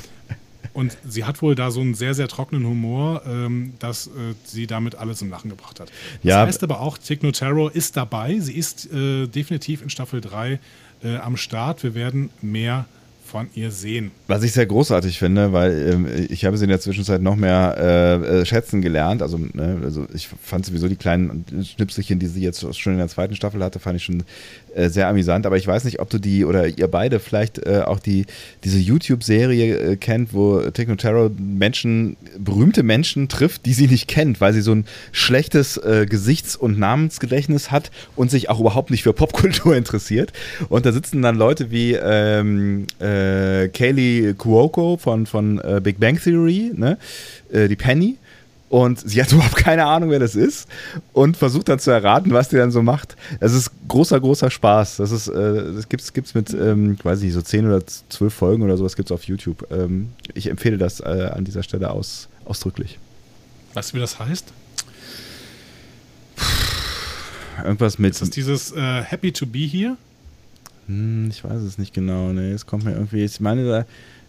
Und sie hat wohl da so einen sehr, sehr trockenen Humor, ähm, dass äh, sie damit alles zum Lachen gebracht hat. Das Ja. heißt aber auch, Tick Notaro ist dabei. Sie ist äh, definitiv in Staffel 3 äh, am Start. Wir werden mehr von ihr sehen. Was ich sehr großartig finde, weil ähm, ich habe sie in der Zwischenzeit noch mehr äh, äh, schätzen gelernt. Also, ne, also ich fand sowieso die kleinen Schnipselchen, die sie jetzt schon in der zweiten Staffel hatte, fand ich schon äh, sehr amüsant. Aber ich weiß nicht, ob du die oder ihr beide vielleicht äh, auch die diese YouTube-Serie äh, kennt, wo Technotaro Menschen, berühmte Menschen trifft, die sie nicht kennt, weil sie so ein schlechtes äh, Gesichts- und Namensgedächtnis hat und sich auch überhaupt nicht für Popkultur interessiert. Und da sitzen dann Leute wie ähm, äh, Kaylee Cuoco von, von äh, Big Bang Theory, ne? äh, die Penny. Und sie hat überhaupt keine Ahnung, wer das ist und versucht dann zu erraten, was die dann so macht. Das ist großer, großer Spaß. Das ist, äh, das gibt's, gibt's mit, ähm, weiß ich nicht, so zehn oder zwölf Folgen oder sowas gibt's auf YouTube. Ähm, ich empfehle das äh, an dieser Stelle aus, ausdrücklich. Weißt du, wie das heißt? Irgendwas mit, Ist das dieses äh, Happy to be here? Hm, ich weiß es nicht genau, nee, es kommt mir irgendwie, ich meine, da,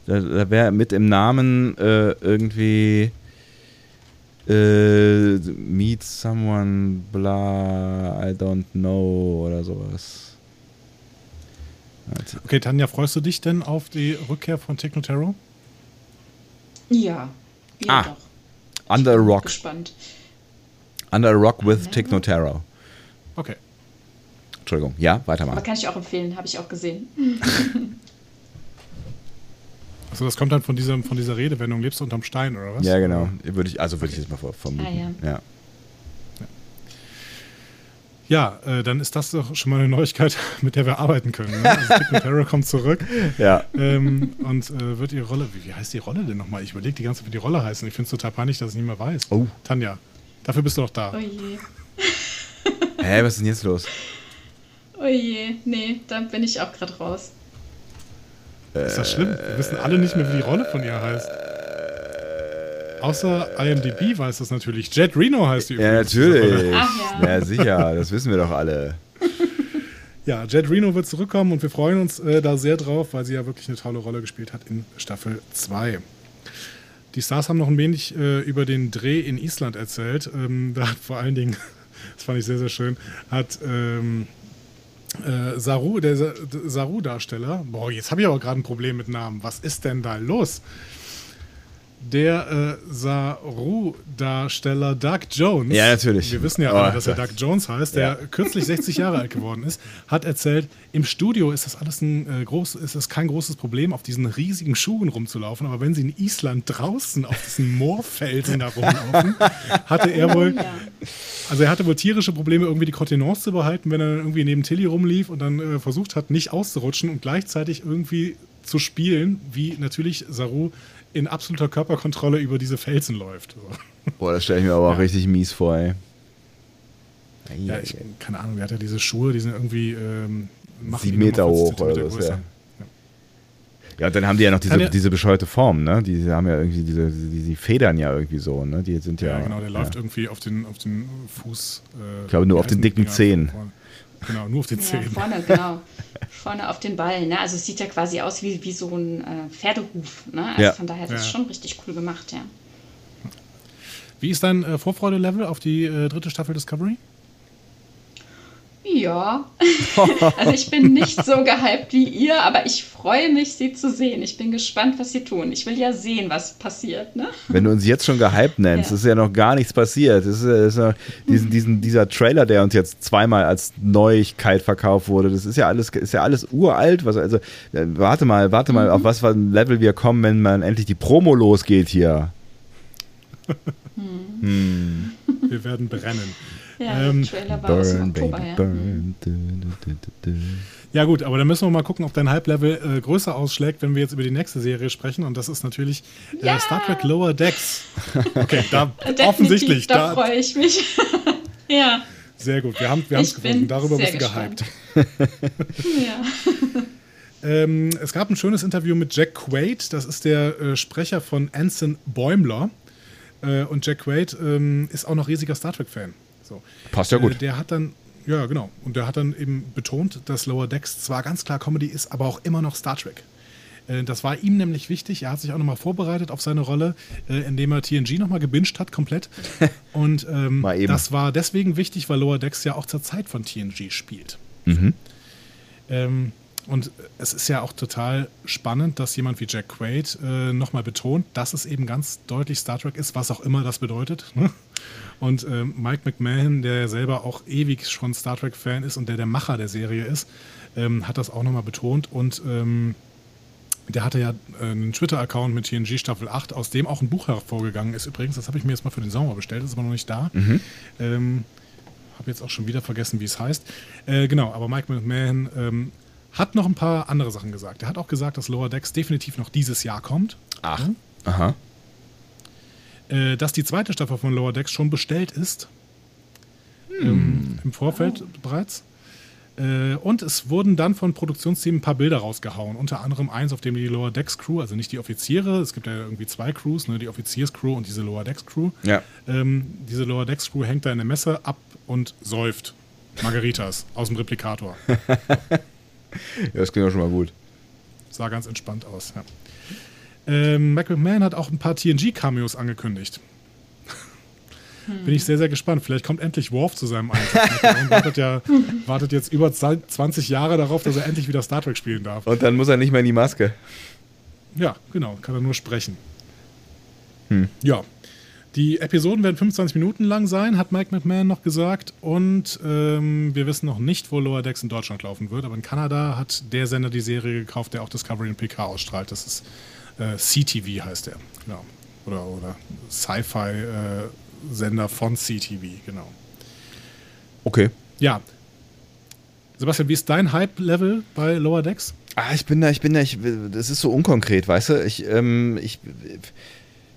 da, da wäre mit im Namen äh, irgendwie äh, Meet someone, bla, I don't know oder sowas. Warte. Okay, Tanja, freust du dich denn auf die Rückkehr von Tick Notaro? Ja, ja Ah. doch. Under a Bin Rock. Gespannt. Under a Rock with Tick Notaro. Okay. Entschuldigung, ja, Aber weitermachen. kann ich auch empfehlen, habe ich auch gesehen. Also das kommt dann von, diesem, von dieser Redewendung, lebst du unterm Stein oder was? Ja, genau. Würde ich, also würde ich jetzt mal ver- vermuten. Ah, ja. ja. Ja, äh, dann ist das doch schon mal eine Neuigkeit, mit der wir arbeiten können. Ne? Also Tick kommt zurück Ja. ähm, und äh, wird ihre Rolle, wie, wie heißt die Rolle denn nochmal? Ich überlege die ganze Zeit, wie die Rolle heißt und ich finde es total peinlich, dass ich nicht mehr weiß. Oh. Tanja, dafür bist du doch da. Oh je. Hä, was ist denn jetzt los? Oh je. Nee, da bin ich auch gerade raus. Ist das schlimm? Wir wissen alle nicht mehr, wie die Rolle von ihr heißt. Außer IMDb weiß das natürlich. Jet Reno heißt die Ja, übrigens. diese Rolle. natürlich. Ach ja. Ja, sicher, das wissen wir doch alle. Ja, Jet Reno wird zurückkommen und wir freuen uns äh, da sehr drauf, weil sie ja wirklich eine tolle Rolle gespielt hat in Staffel 2. Die Stars haben noch ein wenig äh, über den Dreh in Island erzählt. Ähm, da hat vor allen Dingen, das fand ich sehr, sehr schön, hat ähm, äh, Saru, der Saru-Darsteller, boah, jetzt habe ich aber gerade ein Problem mit Namen. Was ist denn da los? Der äh, Saru-Darsteller Doug Jones, Ja, natürlich. wir wissen ja Oh, alle, dass er. Doug Jones heißt, der Ja. kürzlich 60 Jahre alt geworden ist, hat erzählt, im Studio ist das alles ein äh, groß, ist das kein großes Problem, auf diesen riesigen Schuhen rumzulaufen, aber wenn sie in Island draußen auf diesen Moorfelsen da rumlaufen, hatte er wohl, also er hatte wohl tierische Probleme, irgendwie die Kontenance zu behalten, wenn er dann irgendwie neben Tilly rumlief und dann äh, versucht hat, nicht auszurutschen und gleichzeitig irgendwie zu spielen, wie natürlich Saru in absoluter Körperkontrolle über diese Felsen läuft. So. Boah, das stelle ich mir aber auch richtig mies vor, ey. Ja, ich, keine Ahnung, der hat ja diese Schuhe, die sind irgendwie ähm, Sieben Meter nochmal 50 hoch oder was, ja. Ja, und dann haben die ja noch diese, ja- diese bescheuerte Form, ne? Die haben ja irgendwie diese, die, die Federn ja irgendwie so, ne? Die sind ja. Ja, genau, der ja. läuft irgendwie auf den, auf den Fuß. Äh, Ich glaube, nur auf den dicken? Zehen. Vorne. Genau, nur auf den Ja, Zehen. vorne, genau. Vorne auf den Ballen. Ne? Also es sieht ja quasi aus wie, wie so ein äh, Pferdehuf. Ne? Also Ja. von daher ist es Ja. schon richtig cool gemacht, ja. Wie ist dein äh, Vorfreude-Level auf die äh, dritte Staffel Discovery? Ja. also ich bin nicht so gehypt wie ihr, aber ich freue mich, sie zu sehen. Ich bin gespannt, was sie tun. Ich will ja sehen, was passiert. Ne? Wenn du uns jetzt schon gehypt nennst, Ja. ist ja noch gar nichts passiert. Das ist, ja- ist ja diesen, diesen, dieser Trailer, der uns jetzt zweimal als Neuigkeit verkauft wurde, das ist ja alles, ist ja alles uralt. Was, also, äh, warte mal, warte mal, auf was für ein Level wir kommen, wenn man endlich die Promo losgeht hier. Wir werden brennen. Ja, Ähm, der Trailer war aus dem Oktober, ja. burn. Gut, aber dann müssen wir mal gucken, ob dein Hype-Level äh, größer ausschlägt, wenn wir jetzt über die nächste Serie sprechen. Und das ist natürlich äh, Ja. Star Trek Lower Decks. Okay, da offensichtlich. da Da, freue ich mich. ja, sehr gut, wir haben wir es gefunden. Darüber bist du gehypt. ja. Ähm, es gab ein schönes Interview mit Jack Quaid, das ist der äh, Sprecher von Anson Bäumler. Äh, und Jack Quaid ähm, ist auch noch riesiger Star Trek-Fan. So. Passt ja gut. Äh, der hat dann, ja genau, und der hat dann eben betont, dass Lower Decks zwar ganz klar Comedy ist, aber auch immer noch Star Trek. Äh, Das war ihm nämlich wichtig. Er hat sich auch nochmal vorbereitet auf seine Rolle, äh, indem er TNG nochmal gebinged hat, komplett. Und ähm, das war deswegen wichtig, weil Lower Decks ja auch zur Zeit von TNG spielt. Mhm. Ähm, und es ist ja auch total spannend, dass jemand wie Jack Quaid äh, nochmal betont, dass es eben ganz deutlich Star Trek ist, was auch immer das bedeutet. ne? Und ähm, Mike McMahon, der ja selber auch ewig schon Star Trek-Fan ist und der der Macher der Serie ist, ähm, hat das auch nochmal betont. Und ähm, der hatte ja äh, einen Twitter-Account mit TNG Staffel 8, aus dem auch ein Buch hervorgegangen ist übrigens. Das habe ich mir jetzt mal für den Sommer bestellt, ist aber noch nicht da. Ähm, habe jetzt auch schon wieder vergessen, wie es heißt. Äh, genau, aber Mike McMahon ähm, hat noch ein paar andere Sachen gesagt. Er hat auch gesagt, dass Lower Decks definitiv noch dieses Jahr kommt. Ach. Aha. Äh, dass die zweite Staffel von Lower Decks schon bestellt ist. Ähm, Im Vorfeld bereits. Äh, und es wurden dann von Produktionsteam ein paar Bilder rausgehauen. Unter anderem eins, auf dem die Lower Decks Crew, also nicht die Offiziere, es gibt ja irgendwie zwei Crews, ne, die Offizierscrew und diese Lower Decks Crew. Ja. Ähm, diese Lower Decks Crew hängt da in der Messe ab und säuft Margaritas aus dem Replikator. Ja, das klingt ja schon mal gut. Sah ganz entspannt aus. Ja. Ähm, Mike McMahon hat auch ein paar TNG-Cameos angekündigt. Bin ich sehr, sehr gespannt. Vielleicht kommt endlich Worf zu seinem Einsatz. Wartet, ja, wartet jetzt über 20 Jahre darauf, dass er endlich wieder Star Trek spielen darf. Und dann muss er nicht mehr in die Maske. Ja, genau, kann er nur sprechen. Ja, die Episoden werden 25 Minuten lang sein, hat Mike McMahon noch gesagt. Und ähm, wir wissen noch nicht, wo Lower Decks in Deutschland laufen wird. Aber in Kanada hat der Sender die Serie gekauft, der auch Discovery und PK ausstrahlt. Das ist äh, CTV heißt der. Genau. Oder, oder Sci-Fi-Sender von CTV, genau. Okay. Ja. Sebastian, wie ist dein Hype-Level bei Lower Decks? Ah, ich bin da, ich bin da, ich, das ist so unkonkret, weißt du? Ich, ähm, ich,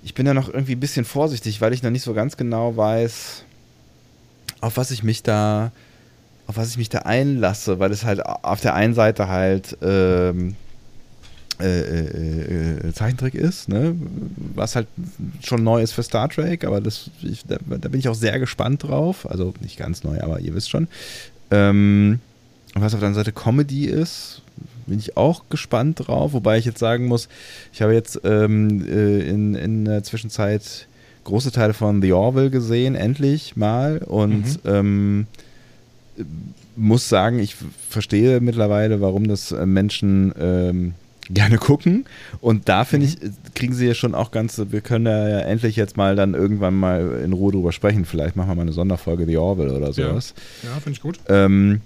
ich bin da noch irgendwie ein bisschen vorsichtig, weil ich noch nicht so ganz genau weiß, auf was ich mich da, auf was ich mich da einlasse, weil es halt auf der einen Seite halt ähm, äh, äh, Zeichentrick ist, ne? was halt schon neu ist für Star Trek, aber das, ich, da, da, bin ich auch sehr gespannt drauf. Also nicht ganz neu, aber ihr wisst schon. Ähm, was auf der anderen Seite Comedy ist, bin ich auch gespannt drauf, wobei ich jetzt sagen muss, ich habe jetzt ähm, äh, in, in der Zwischenzeit große Teile von The Orville gesehen, endlich mal. Und mhm. ähm, muss sagen, ich verstehe mittlerweile, warum das äh, Menschen ähm, gerne gucken. Und da finde ich, kriegen sie ja schon auch ganz, wir können ja endlich jetzt mal dann irgendwann mal in Ruhe drüber sprechen. Vielleicht machen wir mal eine Sonderfolge The Orville oder sowas. Ja, ja finde ich gut. Ähm,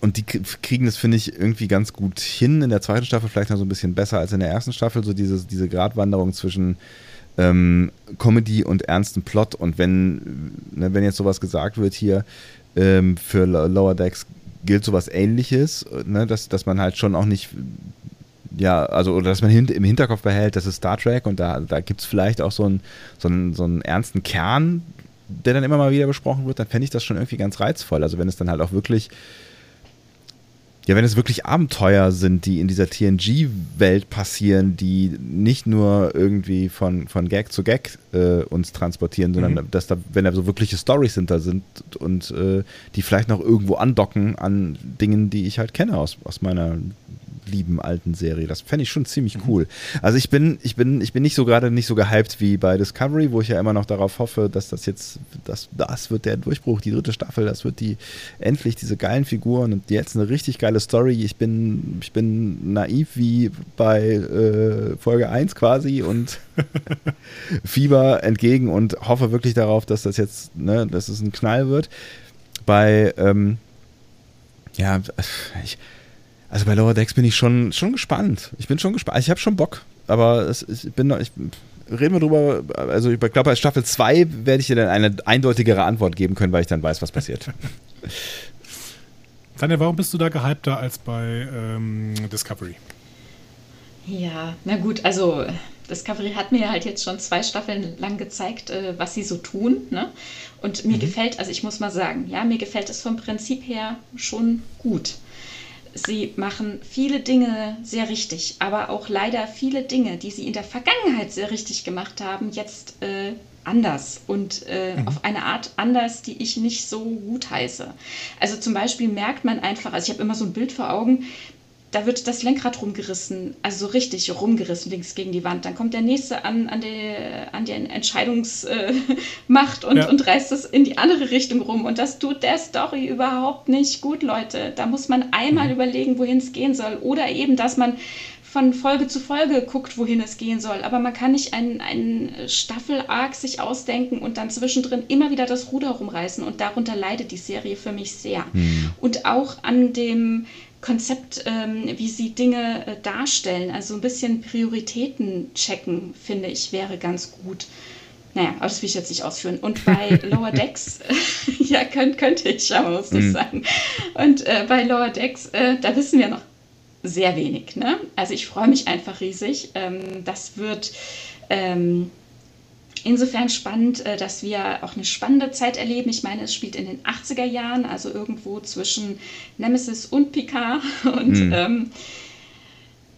und die kriegen das, finde ich, irgendwie ganz gut hin. In der zweiten Staffel vielleicht noch so ein bisschen besser als in der ersten Staffel. So diese, diese Gratwanderung zwischen ähm, Comedy und ernstem Plot. Und wenn, ne, wenn jetzt sowas gesagt wird hier, ähm, für Lower Decks gilt sowas ähnliches, ne, dass, dass man halt schon auch nicht, ja, also, oder dass man hint, im Hinterkopf behält, das ist Star Trek und da, da gibt es vielleicht auch so einen, so, einen, so einen ernsten Kern, der dann immer mal wieder besprochen wird, dann fände ich das schon irgendwie ganz reizvoll. Also wenn es dann halt auch wirklich ja, wenn es wirklich Abenteuer sind, die in dieser TNG-Welt passieren, die nicht nur irgendwie von, von Gag zu Gag äh, uns transportieren, sondern mhm. dass da, wenn da so wirkliche Stories sind, da sind und äh, die vielleicht noch irgendwo andocken an Dingen, die ich halt kenne aus, aus meiner lieben alten Serie. Das fände ich schon ziemlich cool. Also ich bin, ich bin, ich bin nicht so gerade nicht so gehypt wie bei Discovery, wo ich ja immer noch darauf hoffe, dass das jetzt, das, das wird der Durchbruch, die dritte Staffel, das wird die endlich diese geilen Figuren und jetzt eine richtig geile Story. Ich bin, ich bin naiv wie bei äh, Folge 1 quasi und Fieber entgegen und hoffe wirklich darauf, dass das jetzt, ne, dass es ein Knall wird. Bei ähm, ja, ich, also bei Lower Decks bin ich schon, schon gespannt. Ich bin schon gespannt. Ich habe schon Bock, aber es, ich bin noch, ich, reden wir drüber. Also ich glaube, bei Staffel 2 werde ich dir dann eine eindeutigere Antwort geben können, weil ich dann weiß, was passiert. Tanja, warum bist du da gehypter als bei ähm, Discovery? Ja, na gut, also Discovery hat mir halt jetzt schon zwei Staffeln lang gezeigt, äh, was sie so tun. Ne? Und mir mhm. gefällt, also ich muss mal sagen, ja, mir gefällt es vom Prinzip her schon gut sie machen viele Dinge sehr richtig, aber auch leider viele Dinge, die sie in der Vergangenheit sehr richtig gemacht haben, jetzt äh, anders und äh, mhm. auf eine Art anders, die ich nicht so gut heiße. Also zum Beispiel merkt man einfach, also ich habe immer so ein Bild vor Augen, da wird das Lenkrad rumgerissen, also so richtig rumgerissen, links gegen die Wand. Dann kommt der nächste an, an, die, an die Entscheidungsmacht äh, und, ja. und reißt es in die andere Richtung rum. Und das tut der Story überhaupt nicht gut, Leute. Da muss man einmal mhm. überlegen, wohin es gehen soll. Oder eben, dass man von Folge zu Folge guckt, wohin es gehen soll. Aber man kann nicht einen, einen Staffel-Arc sich ausdenken und dann zwischendrin immer wieder das Ruder rumreißen. Und darunter leidet die Serie für mich sehr. Mhm. Und auch an dem Konzept, ähm, wie sie Dinge äh, darstellen. Also ein bisschen Prioritäten checken, finde ich, wäre ganz gut. Naja, aber das will ich jetzt nicht ausführen. Und bei Lower Decks, ja, könnt, könnte ich, aber muss das mhm. sagen. Und äh, bei Lower Decks, äh, da wissen wir noch sehr wenig. Ne? Also ich freue mich einfach riesig. Ähm, das wird ähm, insofern spannend, äh, dass wir auch eine spannende Zeit erleben. Ich meine, es spielt in den 80er Jahren, also irgendwo zwischen Nemesis und Picard. Und mhm. ähm,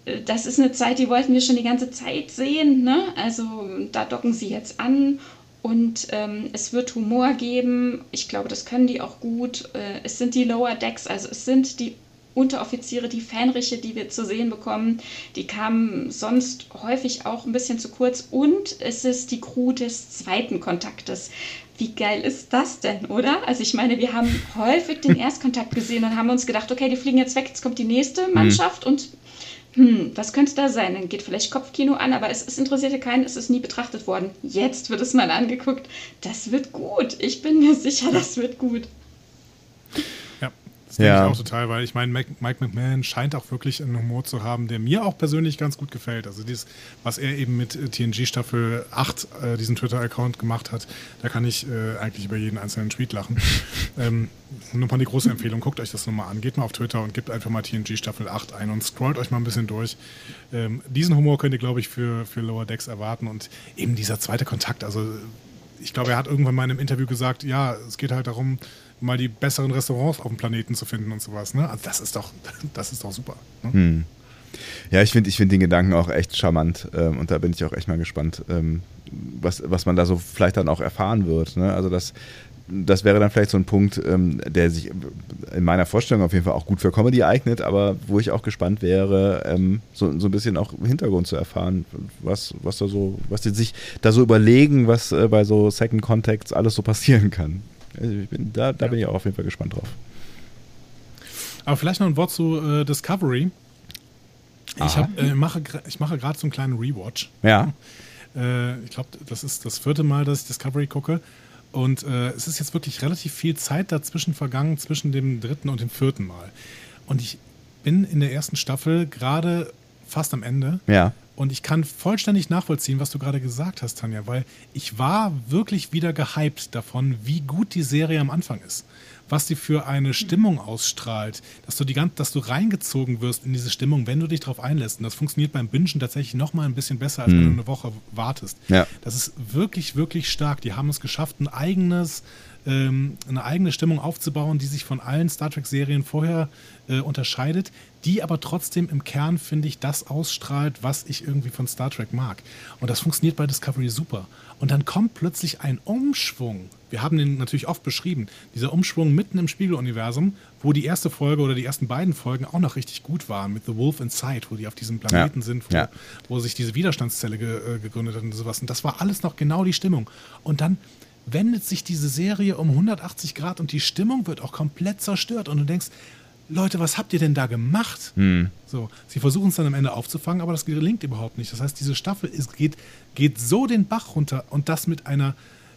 äh, das ist eine Zeit, die wollten wir schon die ganze Zeit sehen. Ne? Also da docken sie jetzt an. Und ähm, es wird Humor geben. Ich glaube, das können die auch gut. Äh, es sind die Lower Decks, also es sind die Unteroffiziere, die Fähnriche, die wir zu sehen bekommen, die kamen sonst häufig auch ein bisschen zu kurz. Und es ist die Crew des zweiten Kontaktes. Wie geil ist das denn, oder? Also ich meine, wir haben häufig den Erstkontakt gesehen und haben uns gedacht, okay, die fliegen jetzt weg, jetzt kommt die nächste mhm. Mannschaft mhm. und hm, was könnte da sein? Dann geht vielleicht Kopfkino an, aber es, es interessierte keinen, es ist nie betrachtet worden. Jetzt wird es mal angeguckt. Das wird gut. Ich bin mir sicher, das wird gut. Das denke ja. ich auch total, weil ich meine, Mike, McMahon scheint auch wirklich einen Humor zu haben, der mir auch persönlich ganz gut gefällt. Also dieses, was er eben mit äh, TNG Staffel 8, äh, diesen Twitter-Account gemacht hat, da kann ich äh, eigentlich über jeden einzelnen Tweet lachen. ähm, nur mal die große Empfehlung, guckt euch das nochmal an. Geht mal auf Twitter und gebt einfach mal TNG Staffel 8 ein und scrollt euch mal ein bisschen durch. Ähm, diesen Humor könnt ihr, glaube ich, für, für Lower Decks erwarten und eben dieser zweite Kontakt. Also ich glaube, er hat irgendwann mal in einem Interview gesagt, ja, es geht halt darum, mal die besseren Restaurants auf dem Planeten zu finden und sowas. Ne? Also das ist doch, das ist doch super. Ne? Hm. Ja, ich finde ich find den Gedanken auch echt charmant ähm, und da bin ich auch echt mal gespannt, ähm, was, was man da so vielleicht dann auch erfahren wird. Ne? Also das, das wäre dann vielleicht so ein Punkt, ähm, der sich in meiner Vorstellung auf jeden Fall auch gut für Comedy eignet, aber wo ich auch gespannt wäre, ähm, so, so ein bisschen auch im Hintergrund zu erfahren, was, was da so, was die sich da so überlegen, was äh, bei so Second Contacts alles so passieren kann. Also bin, da da ja. bin ich auch auf jeden Fall gespannt drauf. Aber vielleicht noch ein Wort zu äh, Discovery. Ich, hab, äh, mache, ich mache gerade so einen kleinen Rewatch. Ja. Äh, ich glaube, das ist das vierte Mal, dass ich Discovery gucke. Und äh, es ist jetzt wirklich relativ viel Zeit dazwischen vergangen, zwischen dem dritten und dem vierten Mal. Und ich bin in der ersten Staffel gerade fast am Ende. Ja. Und ich kann vollständig nachvollziehen, was du gerade gesagt hast, Tanja, weil ich war wirklich wieder gehypt davon, wie gut die Serie am Anfang ist was die für eine Stimmung ausstrahlt, dass du, die, dass du reingezogen wirst in diese Stimmung, wenn du dich darauf einlässt. Und das funktioniert beim Bingen tatsächlich noch mal ein bisschen besser, als mhm. wenn du eine Woche wartest. Ja. Das ist wirklich, wirklich stark. Die haben es geschafft, ein eigenes, ähm, eine eigene Stimmung aufzubauen, die sich von allen Star Trek-Serien vorher äh, unterscheidet, die aber trotzdem im Kern, finde ich, das ausstrahlt, was ich irgendwie von Star Trek mag. Und das funktioniert bei Discovery super. Und dann kommt plötzlich ein Umschwung. Wir haben den natürlich oft beschrieben. Dieser Umschwung mitten im Spiegeluniversum, wo die erste Folge oder die ersten beiden Folgen auch noch richtig gut waren, mit The Wolf Inside, wo die auf diesem Planeten ja. sind, wo, ja. wo, sich diese Widerstandszelle ge, äh, gegründet hat und sowas. Und das war alles noch genau die Stimmung. Und dann wendet sich diese Serie um 180 Grad und die Stimmung wird auch komplett zerstört. Und du denkst, Leute, was habt ihr denn da gemacht? Hm. So, sie versuchen es dann am Ende aufzufangen, aber das gelingt überhaupt nicht. Das heißt, diese Staffel ist, geht, geht so den Bach runter und das mit einer,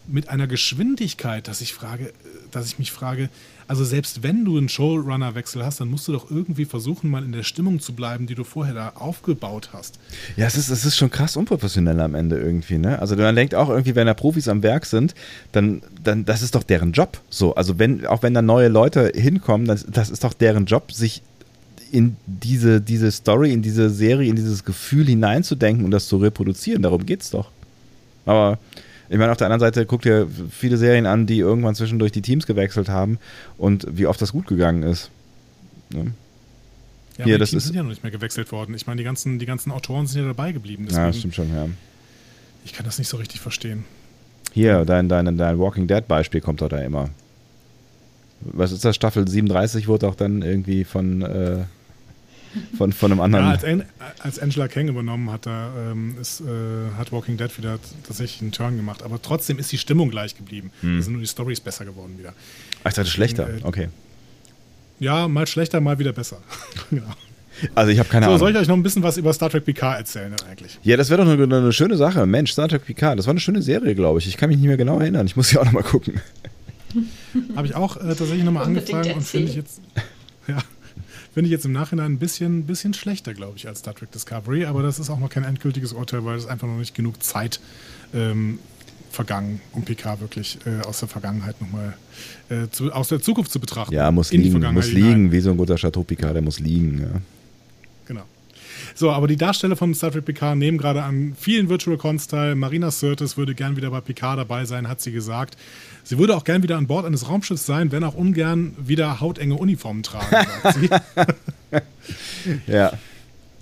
mit einer Geschwindigkeit, dass ich frage, dass ich mich frage, also selbst wenn du einen Showrunner-Wechsel hast, dann musst du doch irgendwie versuchen, mal in der Stimmung zu bleiben, die du vorher da aufgebaut hast. Ja, es ist, es ist schon krass unprofessionell am Ende irgendwie, ne? Also man denkt auch irgendwie, wenn da Profis am Werk sind, dann, dann das ist doch deren Job. So, also wenn, auch wenn da neue Leute hinkommen, das, das ist doch deren Job, sich in diese, diese Story, in diese Serie, in dieses Gefühl hineinzudenken und das zu reproduzieren. Darum geht's doch. Aber ich meine, auf der anderen Seite guckt ihr viele Serien an, die irgendwann zwischendurch die Teams gewechselt haben und wie oft das gut gegangen ist. Ne? Ja, Hier, die das Teams ist sind ja noch nicht mehr gewechselt worden. Ich meine, die ganzen, die ganzen Autoren sind ja dabei geblieben. Deswegen, ja, stimmt schon, ja. Ich kann das nicht so richtig verstehen. Hier, dein, dein, dein Walking Dead-Beispiel kommt doch da immer. Was ist das? Staffel 37 wurde auch dann irgendwie von äh, von, von einem anderen. Ja, als, An als Angela Kang übernommen hat, da, ähm, ist, äh, hat Walking Dead wieder tatsächlich einen Turn gemacht. Aber trotzdem ist die Stimmung gleich geblieben. Hm. Da sind nur die Stories besser geworden wieder. Ach, ich dachte schlechter. Äh, okay. Ja, mal schlechter, mal wieder besser. genau. Also ich habe keine so, Ahnung. Soll ich euch noch ein bisschen was über Star Trek Picard erzählen eigentlich? Ja, das wäre doch eine, eine, schöne Sache. Mensch, Star Trek Picard, das war eine schöne Serie, glaube ich. Ich kann mich nicht mehr genau erinnern. Ich muss sie auch nochmal gucken. habe ich auch äh, tatsächlich nochmal angefangen und finde ich jetzt. Ja. Finde ich jetzt im Nachhinein ein bisschen, bisschen schlechter, glaube ich, als Star Trek Discovery. Aber das ist auch noch kein endgültiges Urteil, weil es einfach noch nicht genug Zeit ähm, vergangen, um PK wirklich äh, aus der Vergangenheit nochmal äh, aus der Zukunft zu betrachten. Ja, muss liegen, muss liegen, wie so ein guter Chateau Picard, der muss liegen. Ja. Genau. So, aber die Darsteller von Star Trek Picard nehmen gerade an vielen Virtual Cons teil. Marina Sirtis würde gern wieder bei Picard dabei sein, hat sie gesagt. Sie würde auch gern wieder an Bord eines Raumschiffs sein, wenn auch ungern wieder hautenge Uniformen tragen, sagt sie. ja.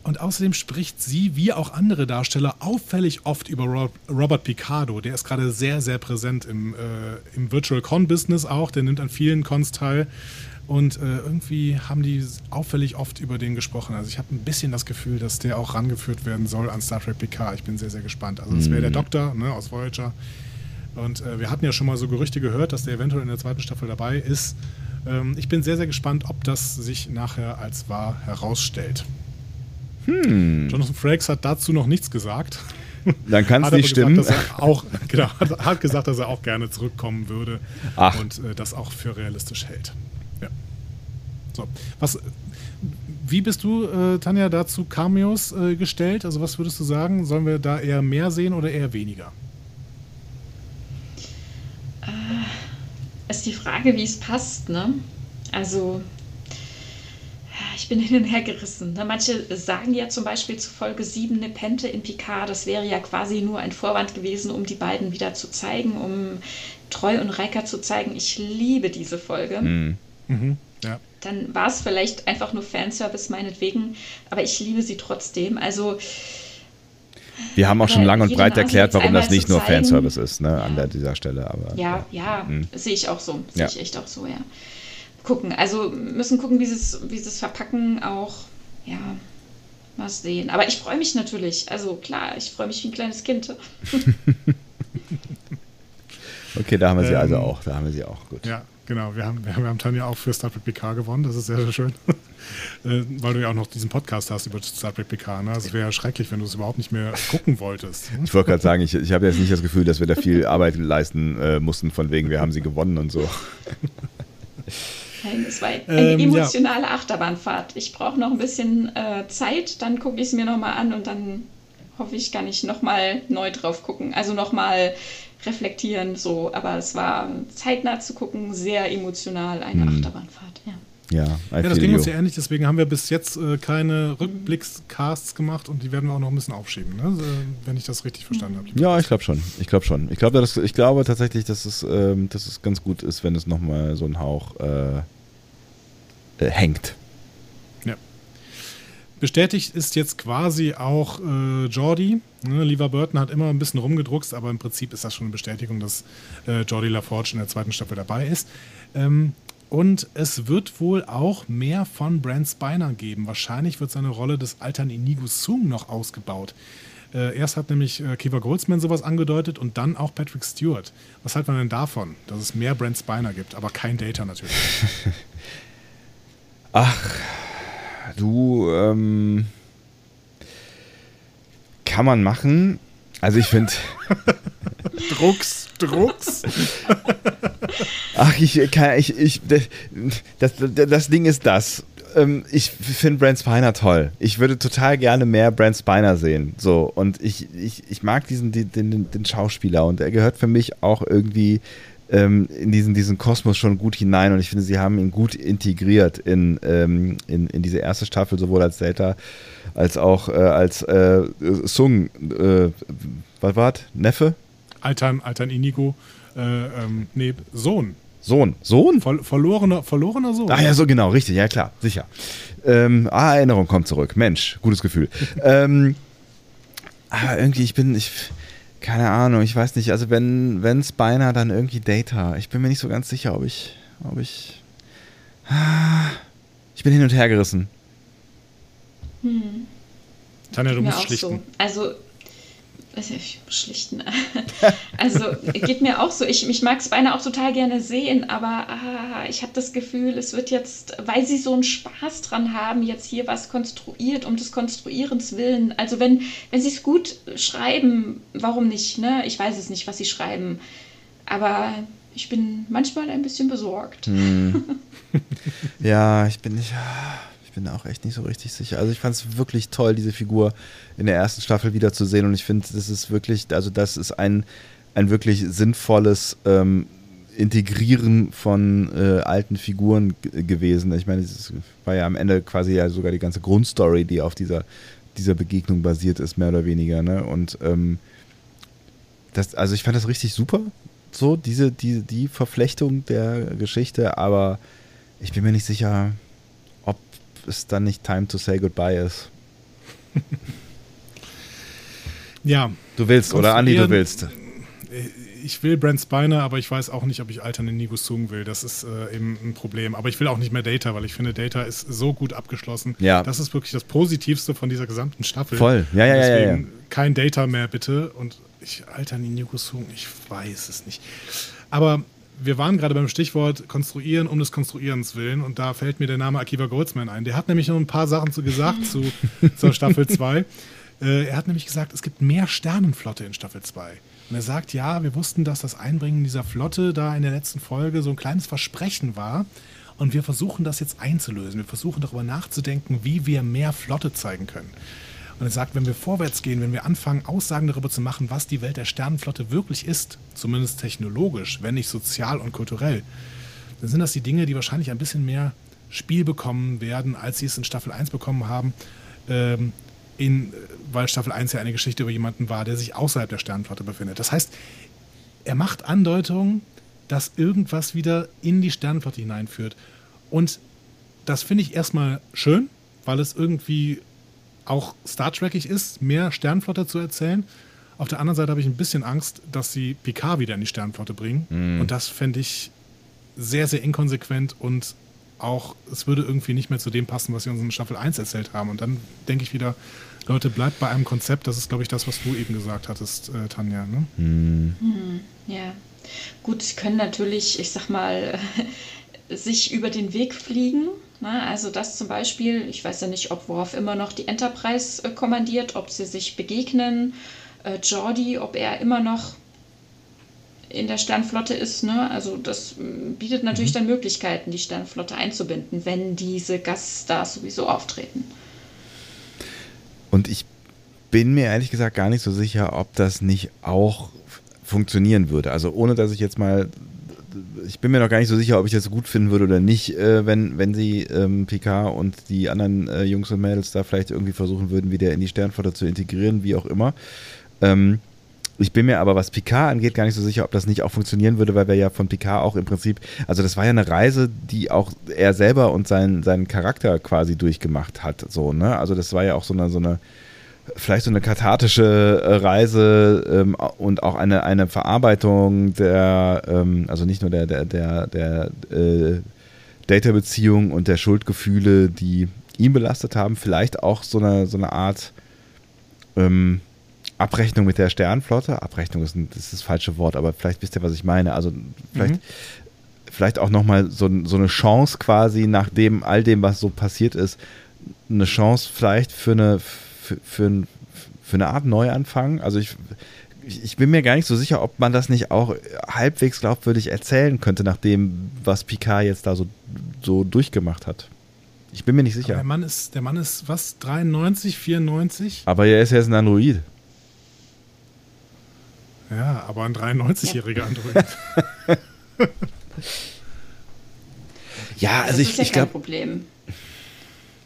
Und außerdem spricht sie, wie auch andere Darsteller, auffällig oft über Robert Picardo. Der ist gerade sehr, sehr präsent im, äh, im Virtual Con-Business auch. Der nimmt an vielen Cons teil. Und äh, irgendwie haben die auffällig oft über den gesprochen. Also ich habe ein bisschen das Gefühl, dass der auch rangeführt werden soll an Star Trek Picard. Ich bin sehr, sehr gespannt. Also das wäre der mhm. Doktor ne, aus Voyager. Und äh, wir hatten ja schon mal so Gerüchte gehört, dass der eventuell in der zweiten Staffel dabei ist. Ähm, ich bin sehr, sehr gespannt, ob das sich nachher als wahr herausstellt. Hm. Jonathan Frakes hat dazu noch nichts gesagt. Dann kann es nicht gesagt, stimmen. auch, genau, hat, hat, gesagt, dass er auch gerne zurückkommen würde Ach. und äh, das auch für realistisch hält. Ja. So, was, wie bist du, äh, Tanja, dazu Cameos äh, gestellt? Also was würdest du sagen? Sollen wir da eher mehr sehen oder eher weniger? Ist die Frage, wie es passt, ne? Also, ich bin hin und her gerissen. Ne? Manche sagen ja zum Beispiel zu Folge 7 Nepente in Picard, das wäre ja quasi nur ein Vorwand gewesen, um die beiden wieder zu zeigen, um Treu und Reika zu zeigen. Ich liebe diese Folge. Mhm. Mhm. Ja. dann war es vielleicht einfach nur Fanservice meinetwegen, aber ich liebe sie trotzdem. Also Wir haben auch schon lang und breit erklärt, warum das nicht nur zeigen. Fanservice ist, ne, an der, dieser Stelle. Aber ja, ja, sehe ich auch so. Sehe Ja. ich echt auch so, ja. Gucken, also müssen gucken, wie sie es wie sie es verpacken auch. Ja, mal sehen. Aber ich freue mich natürlich. Also klar, ich freue mich wie ein kleines Kind. Okay, da haben wir sie Ähm, also auch. Da haben wir sie auch. Gut. Ja, genau. Wir haben, wir haben Tanja auch für Star Trek PK gewonnen. Das ist sehr, sehr schön. Äh, Weil du ja auch noch diesen Podcast hast über Star Trek PK. Ne? Also es wäre ja schrecklich, wenn du es überhaupt nicht mehr gucken wolltest. Ich wollte gerade sagen, ich, ich habe jetzt nicht das Gefühl, dass wir da viel Arbeit leisten äh, mussten, von wegen, wir haben sie gewonnen und so. Nein, es war eine Ähm, ja. emotionale Achterbahnfahrt. Ich brauche noch ein bisschen äh, Zeit, dann gucke ich es mir nochmal an und dann hoffe ich, kann ich nochmal neu drauf gucken. Also nochmal reflektieren, so. Aber es war zeitnah zu gucken, sehr emotional, eine Achterbahnfahrt, ja. Ja, Ja, das ging you. uns ja ähnlich, deswegen haben wir bis jetzt äh, keine Rückblickscasts gemacht und die werden wir auch noch ein bisschen aufschieben, ne? wenn ich das richtig verstanden habe. Ja, ich glaube schon. Ich glaube schon. Ich glaube, dass- ich glaube tatsächlich, dass es, ähm, dass es ganz gut ist, wenn es nochmal so ein Hauch äh, äh, hängt. Bestätigt ist jetzt quasi auch äh, Jordi. Ne? Lever Burton hat immer ein bisschen rumgedruckst, aber im Prinzip ist das schon eine Bestätigung, dass äh, Jordi LaForge in der zweiten Staffel dabei ist. Ähm, und es wird wohl auch mehr von Brent Spiner geben. Wahrscheinlich wird seine Rolle des alten Inigo Sung noch ausgebaut. Äh, erst hat nämlich äh, Kiva Goldsman sowas angedeutet und dann auch Patrick Stewart. Was hält man denn davon, dass es mehr Brent Spiner gibt, aber kein Data natürlich? Du, ähm, kann man machen. Also ich finde, Drucks, Drucks. ach, ich kann, ich, ich, das, das, Ding ist das. Ähm, Ich finde Brent Spiner toll. Ich würde total gerne mehr Brent Spiner sehen. So, und ich, ich, ich mag diesen, den, den, den Schauspieler und er gehört für mich auch irgendwie ähm, in diesen, diesen Kosmos schon gut hinein und ich finde, sie haben ihn gut integriert in, ähm, in, in diese erste Staffel, sowohl als Delta als auch äh, als äh, Sung. Äh, was war Neffe? Altern, Altern Inigo, äh, ähm, nee, Sohn. Sohn. Sohn? Ver verlorener, verlorener Sohn. Ah ja, so genau, richtig, ja klar, sicher. Ähm, ah, Erinnerung kommt zurück. Mensch, gutes Gefühl. ähm, aber irgendwie, ich bin, ich, keine Ahnung, ich weiß nicht, also wenn, wenn Spiner, dann irgendwie Data. Ich bin mir nicht so ganz sicher, ob ich, ob ich, ah, ich bin hin und her gerissen. Tanja, du musst schlichten. so. Also, schlichten. Also geht mir auch so. Ich, ich mag Spiner auch total gerne sehen, aber ah, ich habe das Gefühl, es wird jetzt, weil sie so einen Spaß dran haben, jetzt hier was konstruiert, um des Konstruierens willen. Also wenn, wenn sie es gut schreiben, warum nicht? Ne? Ich weiß es nicht, was sie schreiben. Aber ich bin manchmal ein bisschen besorgt. Ja, ich bin nicht, ah, bin auch echt nicht so richtig sicher. Also ich fand es wirklich toll, diese Figur in der ersten Staffel wiederzusehen und ich finde, das ist wirklich, also das ist ein, ein wirklich sinnvolles ähm, Integrieren von äh, alten Figuren gewesen. Ich meine, es war ja am Ende quasi ja sogar die ganze Grundstory, die auf dieser, dieser Begegnung basiert ist, mehr oder weniger. Ne? Und ähm, das, also ich fand das richtig super, so diese, die, die Verflechtung der Geschichte, aber ich bin mir nicht sicher, es dann nicht Time to Say Goodbye ist. Ja, Du willst, oder Andi, du willst. ich will Brent Spiner, aber ich weiß auch nicht, ob ich alternde Nigo Sung will. Das ist äh, eben ein Problem. Aber ich will auch nicht mehr Data, weil ich finde, Data ist so gut abgeschlossen. Ja. Das ist wirklich das Positivste von dieser gesamten Staffel. Voll. Ja, ja, ja, ja, kein Data mehr, bitte. Und ich alternde Nigo Sung, ich weiß es nicht. Aber wir waren gerade beim Stichwort Konstruieren um des Konstruierens willen und da fällt mir der Name Akiva Goldsman ein. Der hat nämlich noch ein paar Sachen zu gesagt zu, zur Staffel 2. Äh, er hat nämlich gesagt, es gibt mehr Sternenflotte in Staffel 2. Und er sagt, ja, wir wussten, dass das Einbringen dieser Flotte da in der letzten Folge so ein kleines Versprechen war. Und wir versuchen das jetzt einzulösen. Wir versuchen darüber nachzudenken, wie wir mehr Flotte zeigen können. Und er sagt, wenn wir vorwärts gehen, wenn wir anfangen, Aussagen darüber zu machen, was die Welt der Sternenflotte wirklich ist, zumindest technologisch, wenn nicht sozial und kulturell, dann sind das die Dinge, die wahrscheinlich ein bisschen mehr Spiel bekommen werden, als sie es in Staffel 1 bekommen haben. Ähm, in, weil Staffel 1 ja eine Geschichte über jemanden war, der sich außerhalb der Sternenflotte befindet. Das heißt, er macht Andeutungen, dass irgendwas wieder in die Sternenflotte hineinführt. Und das finde ich erstmal schön, weil es irgendwie auch Star Trekig ist, mehr Sternflotte zu erzählen. Auf der anderen Seite habe ich ein bisschen Angst, dass sie Picard wieder in die Sternflotte bringen. Mhm. Und das fände ich sehr, sehr inkonsequent und auch, es würde irgendwie nicht mehr zu dem passen, was sie uns in Staffel 1 erzählt haben. Und dann denke ich wieder, Leute, bleibt bei einem Konzept. Das ist, glaube ich, das, was du eben gesagt hattest, äh, Tanja. Ne? Ja. Gut, sie können natürlich, ich sag mal, sich über den Weg fliegen. Ne? Also das zum Beispiel, ich weiß ja nicht, ob Worf immer noch die Enterprise äh, kommandiert, ob sie sich begegnen. Äh, Jordi, ob er immer noch in der Sternflotte ist. Ne? Also das mm, bietet natürlich dann Möglichkeiten, die Sternflotte einzubinden, wenn diese Gaststars sowieso auftreten. Und ich bin mir ehrlich gesagt gar nicht so sicher, ob das nicht auch funktionieren würde. Also ohne dass ich jetzt mal, ich bin mir noch gar nicht so sicher, ob ich das gut finden würde oder nicht, äh, wenn, wenn sie ähm, Picard und die anderen äh, Jungs und Mädels da vielleicht irgendwie versuchen würden, wieder in die Sternflotte zu integrieren, wie auch immer. Ähm, ich bin mir aber, was Picard angeht, gar nicht so sicher, ob das nicht auch funktionieren würde, weil wir ja von Picard auch im Prinzip, also das war ja eine Reise, die auch er selber und sein, seinen Charakter quasi durchgemacht hat, so, ne? Also das war ja auch so eine, so eine, vielleicht so eine kathartische äh, Reise ähm, und auch eine, eine Verarbeitung der, ähm, also nicht nur der, der, der, der äh, Data-Beziehung und der Schuldgefühle, die ihn belastet haben, vielleicht auch so eine, so eine Art ähm, Abrechnung mit der Sternflotte. Abrechnung ist, ein, das ist das falsche Wort, aber vielleicht wisst ihr, was ich meine. Also vielleicht, vielleicht auch nochmal so, so eine Chance quasi, nachdem all dem, was so passiert ist, eine Chance vielleicht für eine, für, für, ein, für eine Art Neuanfang. Also ich, ich bin mir gar nicht so sicher, ob man das nicht auch halbwegs glaubwürdig erzählen könnte, nach dem, was Picard jetzt da so, so durchgemacht hat. Ich bin mir nicht Aber sicher. der Mann ist, der Mann ist was, 93, 94? Aber er ist jetzt ein Android. Ja, aber ein 93-jähriger Android. Ja, also das ich, ist ja ich kein glaube, Problem.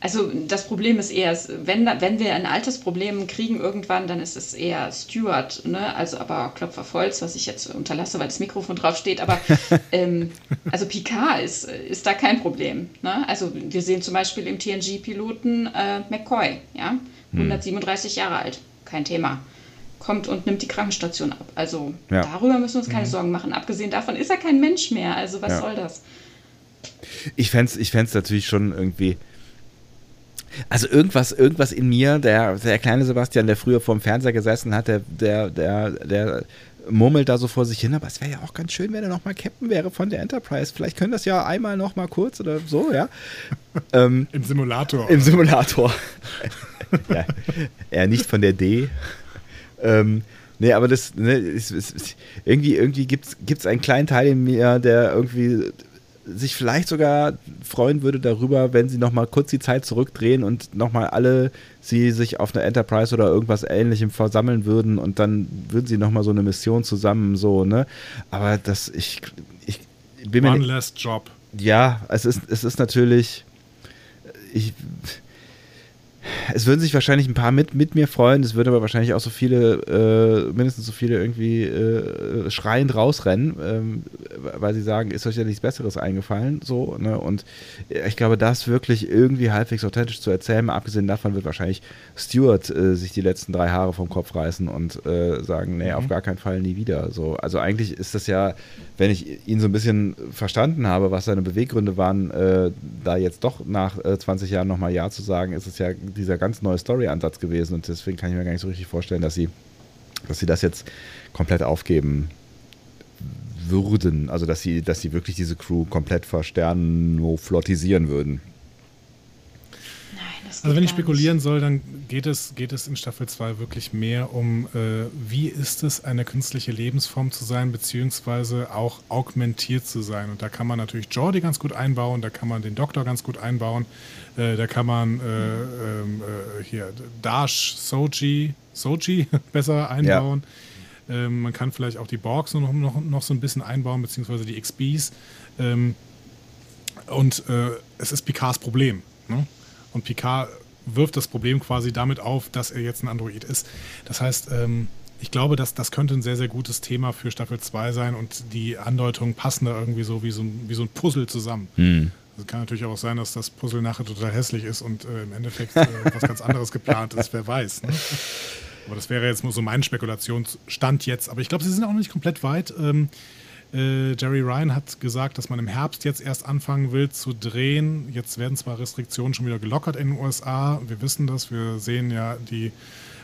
Also das Problem ist eher, wenn, wenn wir ein Altersproblem kriegen irgendwann, dann ist es eher Stewart, ne? Also aber Klopfer auf Holz, was ich jetzt unterlasse, weil das Mikrofon drauf steht, aber ähm, also Picard ist, ist da kein Problem. Ne? Also wir sehen zum Beispiel im TNG-Piloten äh, McCoy, ja, Hm. 137 Jahre alt, kein Thema. Kommt und nimmt die Krankenstation ab. Also Ja. darüber müssen wir uns keine Sorgen machen. Abgesehen davon ist er kein Mensch mehr. Also was Ja. soll das? ich fände es ich fänd's natürlich schon irgendwie. Also irgendwas, irgendwas in mir, der, der kleine Sebastian, der früher vorm Fernseher gesessen hat, der, der, der, der murmelt da so vor sich hin, aber es wäre ja auch ganz schön, wenn er nochmal Captain wäre von der Enterprise. Vielleicht können das ja einmal nochmal kurz oder so, ja. ähm, Im Simulator. Im Simulator. ja, nicht von der D. Ähm, nee, aber das, ne, ist, ist, ist, irgendwie, irgendwie gibt es einen kleinen Teil in mir, der irgendwie sich vielleicht sogar freuen würde darüber, wenn sie nochmal kurz die Zeit zurückdrehen und nochmal alle sie sich auf einer Enterprise oder irgendwas ähnlichem versammeln würden und dann würden sie nochmal so eine Mission zusammen so, ne? Aber das, ich, ich bin mir One last job. ja, es ist, es ist natürlich. Ich, es würden sich wahrscheinlich ein paar mit, mit mir freuen, es würden aber wahrscheinlich auch so viele, äh, mindestens so viele irgendwie äh, schreiend rausrennen, ähm, weil sie sagen, ist euch ja nichts Besseres eingefallen, so, ne? Und ich glaube, das wirklich irgendwie halbwegs authentisch zu erzählen, mal abgesehen davon wird wahrscheinlich Stewart äh, sich die letzten drei Haare vom Kopf reißen und äh, sagen, nee, auf gar keinen Fall nie wieder. So, also eigentlich ist das ja, wenn ich ihn so ein bisschen verstanden habe, was seine Beweggründe waren, äh, da jetzt doch nach äh, 20 Jahren nochmal Ja zu sagen, ist es ja dieser ganz neue Story-Ansatz gewesen und deswegen kann ich mir gar nicht so richtig vorstellen, dass sie, dass sie das jetzt komplett aufgeben würden. Also dass sie, dass sie wirklich diese Crew komplett versternoflottisieren würden. Also wenn ich spekulieren nicht. soll, dann geht es, geht es in Staffel 2 wirklich mehr um, äh, wie ist es, eine künstliche Lebensform zu sein, beziehungsweise auch augmentiert zu sein. Und da kann man natürlich Jordi ganz gut einbauen, da kann man den Doktor ganz gut einbauen, äh, da kann man äh, ähm, äh, hier Dash, Soji, Soji besser einbauen. Ähm, man kann vielleicht auch die Borgs noch, noch, noch so ein bisschen einbauen, beziehungsweise die XBs. Ähm, und äh, es ist Picards Problem. Ne? Und Picard wirft das Problem quasi damit auf, dass er jetzt ein Android ist. Das heißt, ähm, ich glaube, dass das könnte ein sehr, sehr gutes Thema für Staffel 2 sein und die Andeutungen passen da irgendwie so wie so ein, wie so ein Puzzle zusammen. Es kann natürlich auch sein, dass das Puzzle nachher total hässlich ist und äh, im Endeffekt äh, was ganz anderes geplant ist, wer weiß. Ne? Aber das wäre jetzt nur so mein Spekulationsstand jetzt. Aber ich glaube, sie sind auch noch nicht komplett weit. Ähm, äh, Jerry Ryan hat gesagt, dass man im Herbst jetzt erst anfangen will zu drehen. Jetzt werden zwar Restriktionen schon wieder gelockert in den USA. Wir wissen das. Wir sehen ja die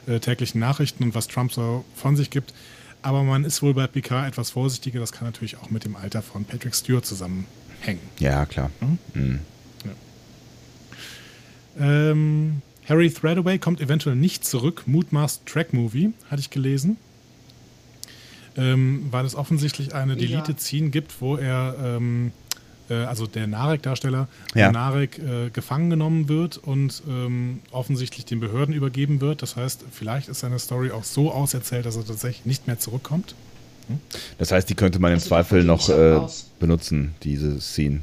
äh, täglichen Nachrichten und was Trump so von sich gibt. Aber man ist wohl bei Picard etwas vorsichtiger. Das kann natürlich auch mit dem Alter von Patrick Stewart zusammenhängen. Ja, klar. Mhm. Ja. Ähm, Harry Threadaway kommt eventuell nicht zurück. Mutmaßt Track Movie, hatte ich gelesen. Ähm, weil es offensichtlich eine Delete-Scene gibt, wo er, ähm, äh, also der Narek-Darsteller, Ja. Narek äh, gefangen genommen wird und ähm, offensichtlich den Behörden übergeben wird. Das heißt, vielleicht ist seine Story auch so auserzählt, dass er tatsächlich nicht mehr zurückkommt. Das heißt, die könnte man im Also Zweifel noch äh, benutzen, diese Scene.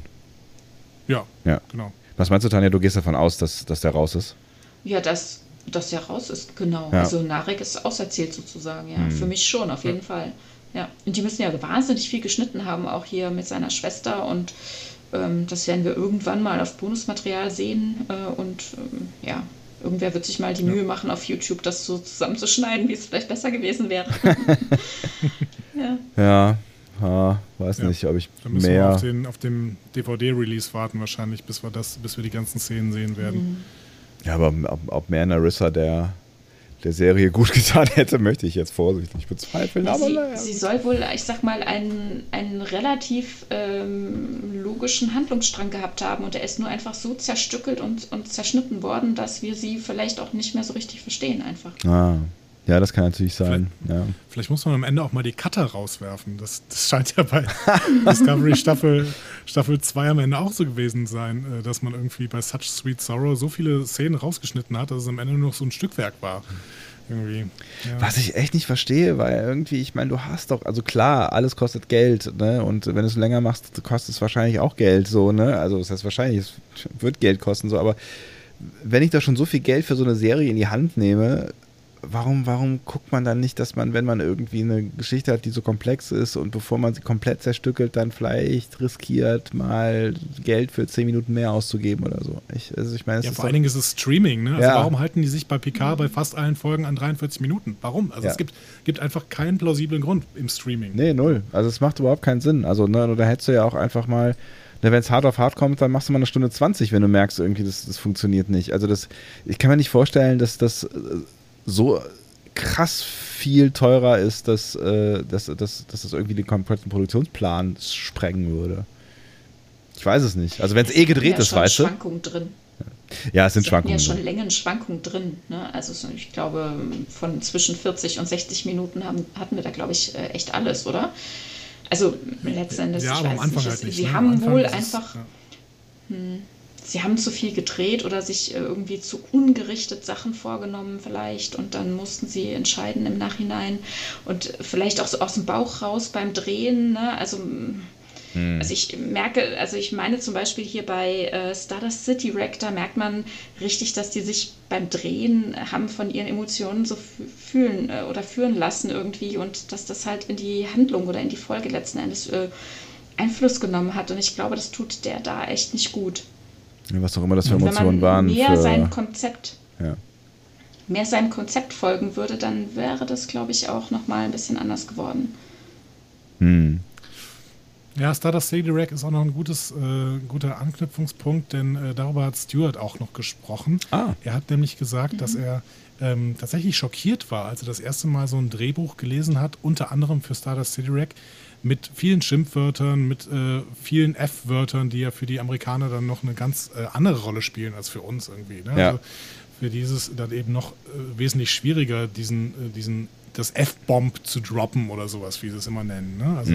Ja, Ja. genau. Was meinst du, Tanja? Du gehst davon aus, dass, dass der raus ist? Ja, dass das ja raus ist, genau. Ja. Also Narek ist auserzählt sozusagen, ja. Für mich schon, auf jeden Fall. Ja. Und die müssen ja wahnsinnig viel geschnitten haben, auch hier mit seiner Schwester. Und ähm, das werden wir irgendwann mal auf Bonusmaterial sehen. Äh, und ähm, ja, irgendwer wird sich mal die Mühe machen, auf YouTube das so zusammenzuschneiden, wie es vielleicht besser gewesen wäre. ja. Ja, ja weiß Ja. nicht, ob ich Da müssen wir mehr. auf den, auf den DVD-Release warten wahrscheinlich, bis wir das, bis wir die ganzen Szenen sehen werden. Ja, aber ob, ob mehr Narissa der, der Serie gut getan hätte, möchte ich jetzt vorsichtig bezweifeln. Aber Sie, naja. sie soll wohl, ich sag mal, einen, einen relativ ähm, logischen Handlungsstrang gehabt haben und er ist nur einfach so zerstückelt und, und zerschnitten worden, dass wir sie vielleicht auch nicht mehr so richtig verstehen einfach. Ah, ja, das kann natürlich sein. Ja. Vielleicht muss man am Ende auch mal die Cutter rauswerfen. Das, das scheint ja bei Discovery Staffel, Staffel 2 am Ende auch so gewesen sein, äh, dass man irgendwie bei Such Sweet Sorrow so viele Szenen rausgeschnitten hat, dass es am Ende nur noch so ein Stückwerk war. Irgendwie. Ja. Was ich echt nicht verstehe, weil irgendwie, ich meine, du hast doch, also klar, alles kostet Geld, ne? Und wenn du es länger machst, kostet es wahrscheinlich auch Geld, so, ne? Also das heißt wahrscheinlich, es wird Geld kosten, so, aber wenn ich da schon so viel Geld für so eine Serie in die Hand nehme, warum, warum guckt man dann nicht, dass man, wenn man irgendwie eine Geschichte hat, die so komplex ist und bevor man sie komplett zerstückelt, dann vielleicht riskiert, mal Geld für 10 Minuten mehr auszugeben oder so. Ich, also ich meine, Ja, ist vor allen Dingen ist es Streaming, ne? Also Ja. warum halten die sich bei Picard bei fast allen Folgen an 43 Minuten? Warum? Also Ja. es gibt, gibt einfach keinen plausiblen Grund im Streaming. Nee, null. Also es macht überhaupt keinen Sinn. Also, ne, da hättest du ja auch einfach mal, ne, wenn es hart auf hart kommt, dann machst du mal eine Stunde 20, wenn du merkst, irgendwie, das, das funktioniert nicht. Also das, ich kann mir nicht vorstellen, dass das so krass viel teurer ist, dass, äh, dass, dass, dass das irgendwie den kompletten Produktionsplan sprengen würde. Ich weiß es nicht. Also wenn es eh gedreht ja ist, schon weißt du? Schwankungen drin. Ja, es sind Sie Schwankungen. ja schon drin. Längenschwankungen drin. Ne? Also so, ich glaube, von zwischen 40 und 60 Minuten haben, hatten wir da, glaube ich, äh, echt alles, oder? Also letztendlich, Ja, ich aber am weiß Anfang nicht, halt es- nicht. sie ne? Haben wohl ist es- einfach, ja. Sie haben zu viel gedreht oder sich äh, irgendwie zu ungerichtet Sachen vorgenommen vielleicht und dann mussten sie entscheiden im Nachhinein und vielleicht auch so aus dem Bauch raus beim Drehen, ne? Also Hm. Also ich merke, also ich meine zum Beispiel hier bei äh, Stardust City Rack, da merkt man richtig, dass die sich beim Drehen haben von ihren Emotionen so fü- fühlen äh, oder führen lassen irgendwie und dass das halt in die Handlung oder in die Folge letzten Endes äh, Einfluss genommen hat. Und ich glaube, das tut der da echt nicht gut. Was auch immer das für Wenn Emotionen man waren. mehr für, sein Konzept, ja. mehr seinem Konzept folgen würde, dann wäre das, glaube ich, auch nochmal ein bisschen anders geworden. Hm. Ja, Stardust City Rack ist auch noch ein gutes, äh, guter Anknüpfungspunkt, denn äh, darüber hat Stuart auch noch gesprochen. Ah. Er hat nämlich gesagt, dass er ähm, tatsächlich schockiert war, als er das erste Mal so ein Drehbuch gelesen hat, unter anderem für Stardust City Rack, mit vielen Schimpfwörtern, mit äh, vielen F-Wörtern, die ja für die Amerikaner dann noch eine ganz äh, andere Rolle spielen als für uns irgendwie. Ne? Ja. Also für dieses dann eben noch äh, wesentlich schwieriger, diesen, äh, diesen, das F-Bomb zu droppen oder sowas, wie sie es immer nennen. Ne? Also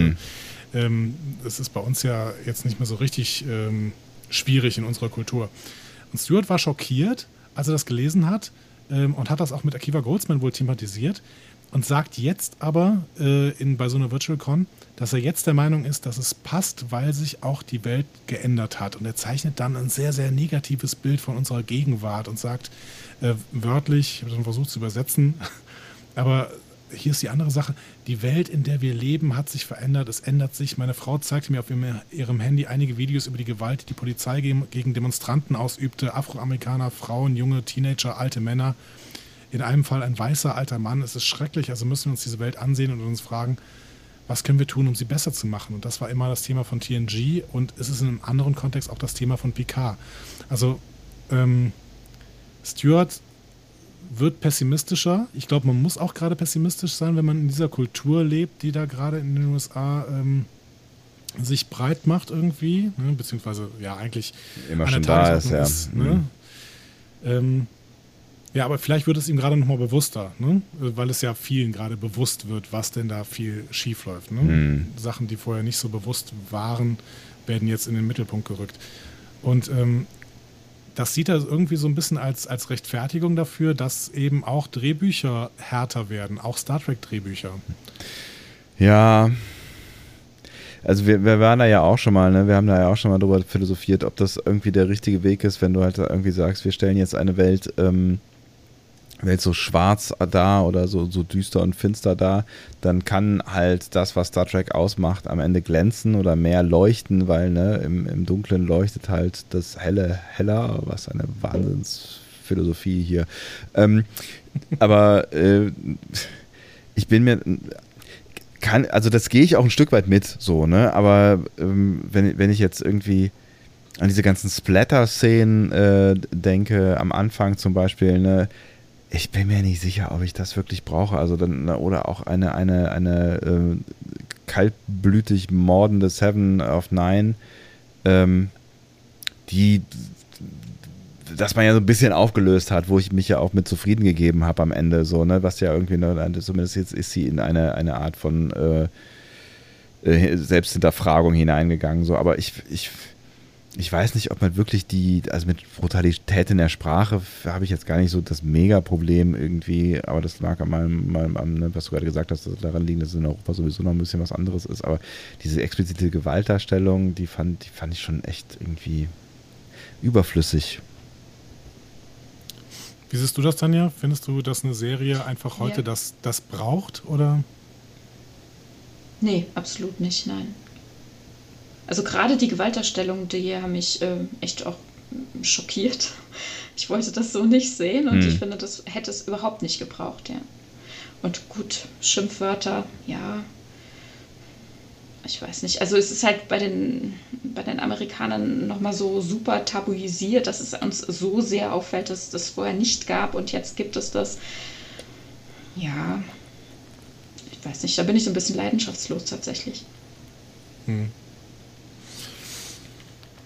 ähm, das ist bei uns ja jetzt nicht mehr so richtig ähm, schwierig in unserer Kultur. Und Stuart war schockiert, als er das gelesen hat ähm, und hat das auch mit Akiva Goldsman wohl thematisiert und sagt jetzt aber äh, in, bei so einer Virtual Con, dass er jetzt der Meinung ist, dass es passt, weil sich auch die Welt geändert hat. Und er zeichnet dann ein sehr, sehr negatives Bild von unserer Gegenwart und sagt äh, wörtlich, ich habe das versucht zu übersetzen, aber hier ist die andere Sache. Die Welt, in der wir leben, hat sich verändert. Es ändert sich. Meine Frau zeigte mir auf ihrem Handy einige Videos über die Gewalt, die die Polizei gegen Demonstranten ausübte. Afroamerikaner, Frauen, junge Teenager, alte Männer. In einem Fall ein weißer alter Mann. Es ist schrecklich. Also müssen wir uns diese Welt ansehen und uns fragen, was können wir tun, um sie besser zu machen? Und das war immer das Thema von TNG und es ist in einem anderen Kontext auch das Thema von Picard. Also ähm, Stuart wird pessimistischer. Ich glaube, man muss auch gerade pessimistisch sein, wenn man in dieser Kultur lebt, die da gerade in den USA ähm, sich breit macht irgendwie, ne? beziehungsweise ja eigentlich immer schon da ist, ja. Ist, ne? mhm. ähm, ja, aber vielleicht wird es ihm gerade nochmal bewusster, ne? weil es ja vielen gerade bewusst wird, was denn da viel schief läuft. Ne? Mhm. Sachen, die vorher nicht so bewusst waren, werden jetzt in den Mittelpunkt gerückt. Und ähm, das sieht er irgendwie so ein bisschen als, als Rechtfertigung dafür, dass eben auch Drehbücher härter werden, auch Star Trek-Drehbücher. Ja. Also wir, wir waren da ja auch schon mal, ne? wir haben da ja auch schon mal drüber philosophiert, ob das irgendwie der richtige Weg ist, wenn du halt irgendwie sagst, wir stellen jetzt eine Welt ähm, Welt so schwarz da oder so, so düster und finster da, dann kann halt das, was Star Trek ausmacht, am Ende glänzen oder mehr leuchten, weil ne, im, im Dunklen leuchtet halt das Helle heller, was eine Wahnsinnsphilosophie hier. Ähm, aber äh, ich bin mir kann, also das gehe ich auch ein Stück weit mit, so, ne? Aber ähm, wenn, wenn ich jetzt irgendwie an diese ganzen Splatter-Szenen äh, denke, am Anfang zum Beispiel, ne, ich bin mir nicht sicher, ob ich das wirklich brauche. Also dann, oder auch eine, eine, eine äh, kaltblütig mordende Seven of Nine, ähm, die dass man ja so ein bisschen aufgelöst hat, wo ich mich ja auch mit zufrieden gegeben habe am Ende, so, ne, was ja irgendwie, ne, zumindest jetzt ist sie in eine, eine Art von äh, äh Selbsthinterfragung hineingegangen, so, aber ich, ich, ich weiß nicht, ob man wirklich die, also mit Brutalität in der Sprache habe ich jetzt gar nicht so das Mega-Problem irgendwie, aber das lag an meinem, meinem ne, was du gerade gesagt hast, dass daran liegt, dass es in Europa sowieso noch ein bisschen was anderes ist, aber diese explizite Gewaltdarstellung, die fand, die fand ich schon echt irgendwie überflüssig. Wie siehst du das, Tanja? Findest du, dass eine Serie einfach heute ja. das, das braucht, oder? Nee, absolut nicht, nein. Also gerade die Gewaltdarstellungen, die haben mich äh, echt auch schockiert. Ich wollte das so nicht sehen und hm. ich finde, das hätte es überhaupt nicht gebraucht, ja. Und gut, Schimpfwörter, ja. Ich weiß nicht. Also es ist halt bei den, bei den Amerikanern nochmal so super tabuisiert, dass es uns so sehr auffällt, dass es das vorher nicht gab und jetzt gibt es das. Ja. Ich weiß nicht, da bin ich so ein bisschen leidenschaftslos tatsächlich. Hm.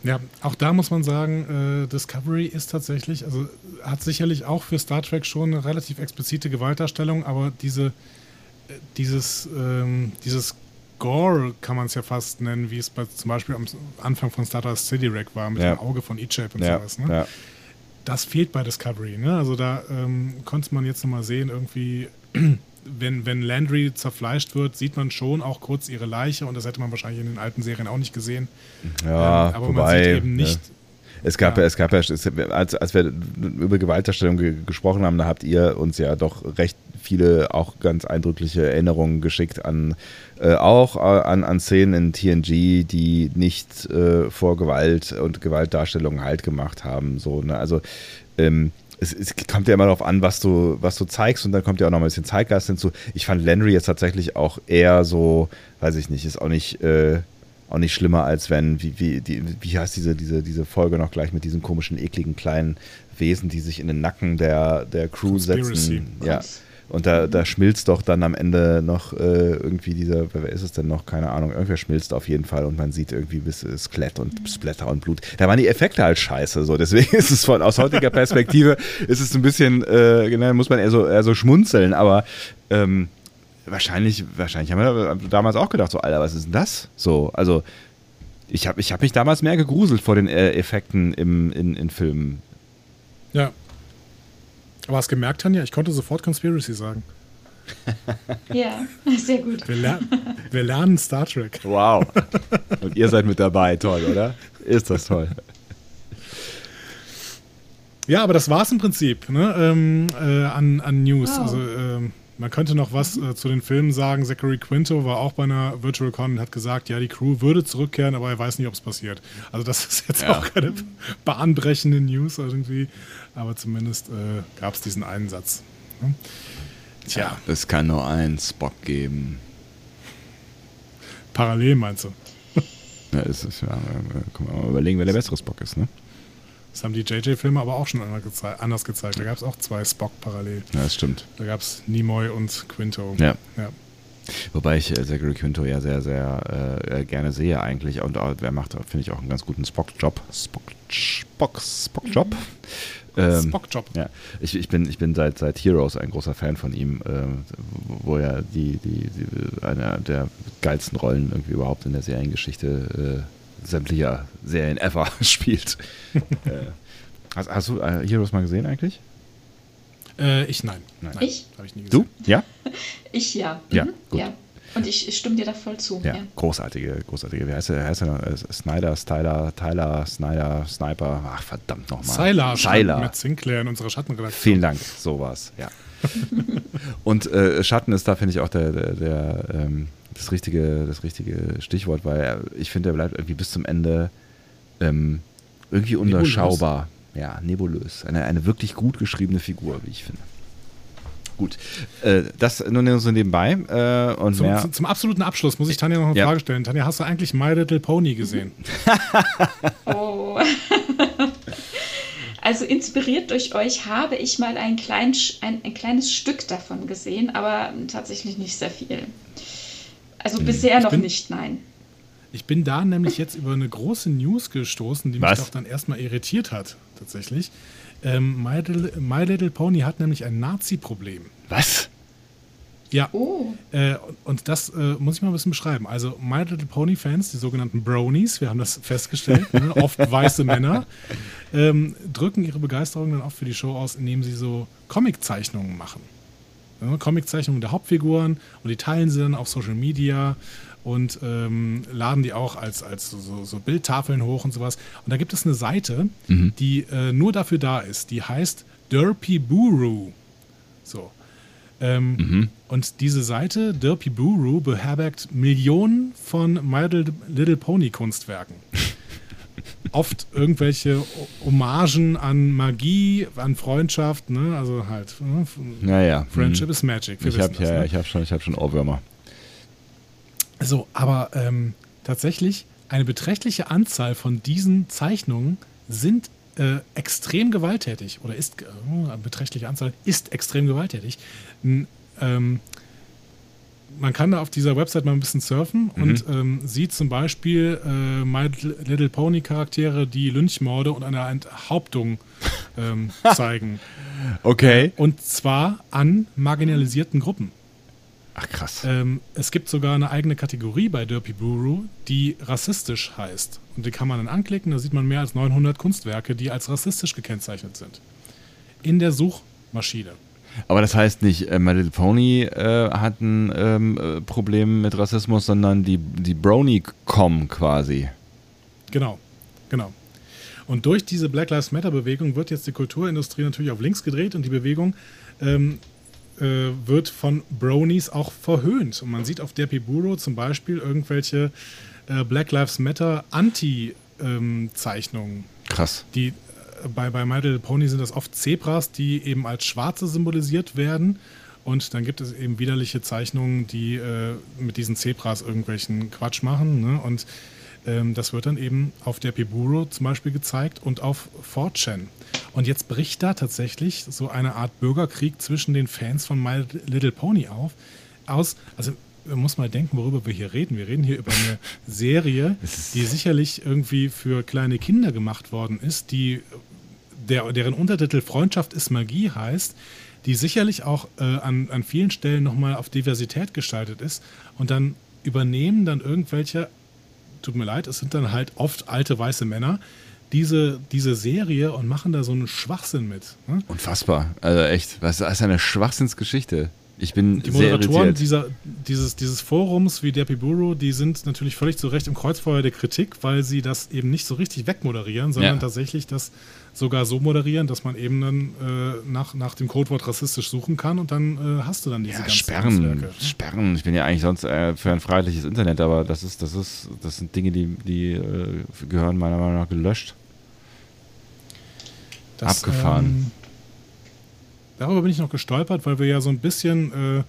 Ja, auch da muss man sagen, äh, Discovery ist tatsächlich, also hat sicherlich auch für Star Trek schon eine relativ explizite Gewaltdarstellung, aber diese, äh, dieses, ähm, dieses Gore kann man es ja fast nennen, wie es bei, zum Beispiel am Anfang von Star Trek City Rack war, mit ja. dem Auge von Ichab und ja. sowas. Ne? Ja. Das fehlt bei Discovery. Ne? Also da ähm, konnte man jetzt nochmal sehen, irgendwie wenn, wenn Landry zerfleischt wird, sieht man schon auch kurz ihre Leiche und das hätte man wahrscheinlich in den alten Serien auch nicht gesehen. Ja, ähm, aber wobei, man sieht eben nicht. Ja. Es gab ja, es gab ja, als, als wir über Gewaltdarstellung ge gesprochen haben, da habt ihr uns ja doch recht viele auch ganz eindrückliche Erinnerungen geschickt an äh, auch äh, an, an Szenen in TNG, die nicht äh, vor Gewalt und Gewaltdarstellung halt gemacht haben. So, ne? Also ähm, es, es, kommt ja immer darauf an, was du, was du zeigst und dann kommt ja auch noch ein bisschen Zeitgeist hinzu. Ich fand Landry jetzt tatsächlich auch eher so, weiß ich nicht, ist auch nicht, äh, auch nicht schlimmer, als wenn, wie, wie, die, wie heißt diese, diese, diese Folge noch gleich mit diesem komischen, ekligen kleinen Wesen, die sich in den Nacken der, der Crew Conspiracy. setzen. Ja. Und da, da schmilzt doch dann am Ende noch äh, irgendwie dieser, wer ist es denn noch? Keine Ahnung. Irgendwer schmilzt auf jeden Fall und man sieht irgendwie bis Skelett und Splatter und Blut. Da waren die Effekte halt scheiße. So. Deswegen ist es von aus heutiger Perspektive ist es ein bisschen, äh, genau, muss man eher so, eher so schmunzeln, aber ähm, wahrscheinlich, wahrscheinlich haben wir damals auch gedacht, so, Alter, was ist denn das? So, also ich habe ich hab mich damals mehr gegruselt vor den äh, Effekten im, in, in Filmen. Ja, aber hast gemerkt, Tanja, ich konnte sofort Conspiracy sagen. Ja, sehr gut. Wir, ler wir, lernen Star Trek. Wow. Und ihr seid mit dabei. Toll, oder? Ist das toll. Ja, aber das war es im Prinzip ne? ähm, äh, an, an News. Wow. Also ähm, Man könnte noch was äh, zu den Filmen sagen. Zachary Quinto war auch bei einer Virtual Con und hat gesagt, ja, die Crew würde zurückkehren, aber er weiß nicht, ob es passiert. Also das ist jetzt Ja. auch keine bahnbrechende News irgendwie, aber zumindest äh, gab es diesen einen Satz. Ne? Tja, Es kann nur einen Spock geben. parallel meinst du? Ja, es ist, ja, äh, können wir mal überlegen, wer der bessere Spock ist, ne? Das haben die JJ-Filme aber auch schon anders gezei- anders gezeigt. Da gab es auch zwei Spock parallel. Ja, das stimmt. Da gab es Nimoy und Quinto. Ja. ja. Wobei ich äh, Zachary Quinto ja sehr, sehr äh, äh, gerne sehe eigentlich. Und auch, wer macht, finde ich, auch einen ganz guten Spock-Job. Spock, Spock, Spock-Job. Ähm, Spock-Job. Ja, ich, ich, bin, ich bin seit, seit Heroes ein großer Fan von ihm, ähm, wo er die, die, die, eine der geilsten Rollen irgendwie überhaupt in der Seriengeschichte äh, sämtlicher Serien ever spielt. äh, hast, hast du äh, Heroes mal gesehen eigentlich? Äh, ich nein. Nein. Ich? Habe ich nie gesehen. Du? Ja? Ich ja. Ja, Mhm. gut. ja. Und ich stimme dir da voll zu. Ja, Ja. großartige, großartige. Wie heißt er? Heißt er? Äh, Snyder, Styler, Tyler, Snyder, Sniper. Ach, verdammt nochmal. Sylar, Sylar. Matt Sinclair in unserer Schattenredaktion. Vielen Dank, so war's, ja. Und äh, Schatten ist da, finde ich, auch der, der, der, ähm, das, richtige, das richtige Stichwort, weil er, ich finde, er bleibt irgendwie bis zum Ende ähm, irgendwie unterschaubar. Ja, nebulös. Eine, eine wirklich gut geschriebene Figur, wie ich finde. Gut, äh, das nur so nebenbei. Äh, und Zum, mehr. zum, zum absoluten Abschluss muss ich Tanja noch eine Ja. Frage stellen. Tanja, hast du eigentlich My Little Pony gesehen? Oh. Also inspiriert durch euch habe ich mal ein, klein, ein, ein kleines Stück davon gesehen, aber tatsächlich nicht sehr viel. Also Hm. bisher noch bin- nicht, nein. Ich bin da nämlich jetzt über eine große News gestoßen, die mich Was? doch dann erstmal irritiert hat, tatsächlich. Ähm, My, Little, My Little Pony hat nämlich ein Nazi-Problem. Was? Ja. Oh, Äh, und das äh, muss ich mal ein bisschen beschreiben. Also My Little Pony Fans, die sogenannten Bronies, wir haben das festgestellt, ne, oft weiße Männer, ähm, drücken ihre Begeisterung dann oft für die Show aus, indem sie so Comiczeichnungen machen. Ja, Comiczeichnungen der Hauptfiguren und die teilen sie dann auf Social Media und ähm, laden die auch als, als so, so, Bildtafeln hoch und sowas. Und da gibt es eine Seite, die äh, nur dafür da ist. Die heißt Derpy Buru. So. Ähm, Und diese Seite, Derpy Buru, beherbergt Millionen von My Little- Little Pony Kunstwerken. Oft irgendwelche Hommagen an Magie, an Freundschaft, ne? also halt. Ne? Naja. Friendship is Magic. wir Ich habe ja, ne? ich hab schon, ich schon Ohrwürmer. So, aber ähm, tatsächlich eine beträchtliche Anzahl von diesen Zeichnungen sind äh, extrem gewalttätig oder ist äh, eine beträchtliche Anzahl ist extrem gewalttätig. N, ähm, man kann da auf dieser Website mal ein bisschen surfen und ähm, sieht zum Beispiel äh, My Little Pony Charaktere, die Lynchmorde und eine Enthauptung ähm, zeigen. Okay. Und zwar an marginalisierten Gruppen. Ach krass. Ähm, es gibt sogar eine eigene Kategorie bei Derpy Buru, die rassistisch heißt. Und die kann man dann anklicken, da sieht man mehr als 900 Kunstwerke, die als rassistisch gekennzeichnet sind. In der Suchmaschine. Aber das heißt nicht, äh, My Little Pony äh, hat ein ähm, äh, Problem mit Rassismus, sondern die, die Brony-Com quasi. Genau, genau. Und durch diese Black Lives Matter-Bewegung wird jetzt die Kulturindustrie natürlich auf links gedreht und die Bewegung ähm, äh, wird von Bronies auch verhöhnt. Und man sieht auf der Piburo zum Beispiel irgendwelche äh, Black Lives Matter Anti-Zeichnungen. Krass. die bei, bei My Little Pony sind das oft Zebras, die eben als Schwarze symbolisiert werden. Und dann gibt es eben widerliche Zeichnungen, die äh, mit diesen Zebras irgendwelchen Quatsch machen. Ne? Und ähm, das wird dann eben auf der Piburo zum Beispiel gezeigt und auf 4chan. Und jetzt bricht da tatsächlich so eine Art Bürgerkrieg zwischen den Fans von My Little Pony auf. Aus, also man muss mal denken, worüber wir hier reden. Wir reden hier über eine Serie, die sicherlich irgendwie für kleine Kinder gemacht worden ist, die der, deren Untertitel Freundschaft ist Magie heißt, die sicherlich auch äh, an, an vielen Stellen nochmal auf Diversität gestaltet ist. Und dann übernehmen dann irgendwelche, tut mir leid, es sind dann halt oft alte weiße Männer, diese, diese Serie und machen da so einen Schwachsinn mit. Ne? Unfassbar. Also echt, was das ist eine Schwachsinnsgeschichte. Ich bin Die Moderatoren dieser, dieses, dieses Forums wie Deppy Buru, die sind natürlich völlig zu Recht im Kreuzfeuer der Kritik, weil sie das eben nicht so richtig wegmoderieren, sondern Ja. tatsächlich das sogar so moderieren, dass man eben dann äh, nach, nach dem Codewort rassistisch suchen kann und dann äh, hast du dann diese Ja, ganzen Sperren, Netzwerke. Sperren. Ich bin ja eigentlich sonst äh, für ein freiheitliches Internet, aber das ist, das ist, das sind Dinge, die, die äh, gehören meiner Meinung nach gelöscht. Das, Abgefahren. Ähm, darüber bin ich noch gestolpert, weil wir ja so ein bisschen äh,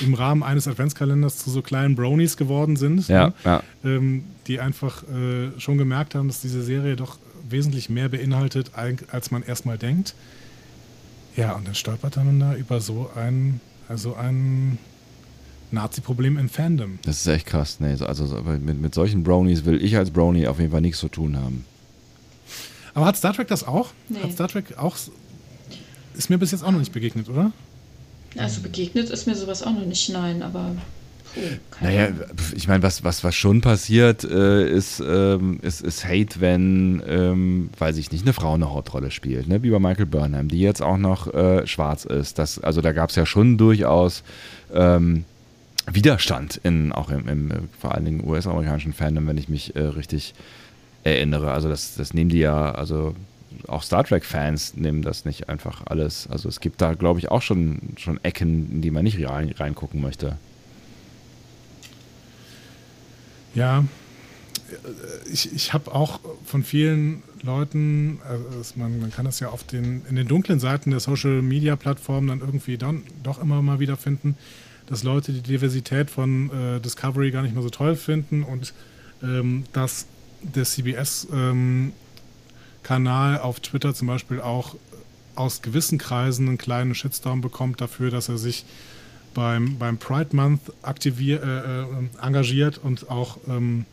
im Rahmen eines Adventskalenders zu so kleinen Bronies geworden sind, Ja, ne? ja. ähm, die einfach äh, schon gemerkt haben, dass diese Serie doch wesentlich mehr beinhaltet, als man erstmal denkt. Ja, und dann stolpert man da über so ein, also ein Nazi-Problem im Fandom. Das ist echt krass. Nee, so- also so- mit, mit solchen Bronies will ich als Brony auf jeden Fall nichts zu tun haben. Aber hat Star Trek das auch? Nee. Hat Star Trek auch. Ist mir bis jetzt auch noch nicht begegnet, oder? Also begegnet ist mir sowas auch noch nicht, nein, aber keine Naja, ich meine, was, was, was schon passiert, äh, ist, ähm, ist, ist Hate, wenn, ähm, weiß ich nicht, eine Frau eine Hauptrolle spielt, ne? wie bei Michael Burnham, die jetzt auch noch äh, schwarz ist. Das, also da gab es ja schon durchaus ähm, Widerstand, in, auch im, im vor allen Dingen US-amerikanischen Fandom, wenn ich mich äh, richtig erinnere. Also das, das nehmen die ja, also auch Star Trek-Fans nehmen das nicht einfach alles. Also es gibt da, glaube ich, auch schon, schon Ecken, in die man nicht rein, reingucken möchte. Ja, ich, ich habe auch von vielen Leuten, also man, man kann das ja auf den, in den dunklen Seiten der Social Media Plattformen dann irgendwie dann doch immer mal wieder finden, dass Leute die Diversität von äh, Discovery gar nicht mehr so toll finden und ähm, dass der CBS-Kanal auf Twitter zum Beispiel auch aus gewissen Kreisen einen kleinen Shitstorm bekommt dafür, dass er sich beim, beim Pride Month aktivier, äh, äh, engagiert und auch ähm,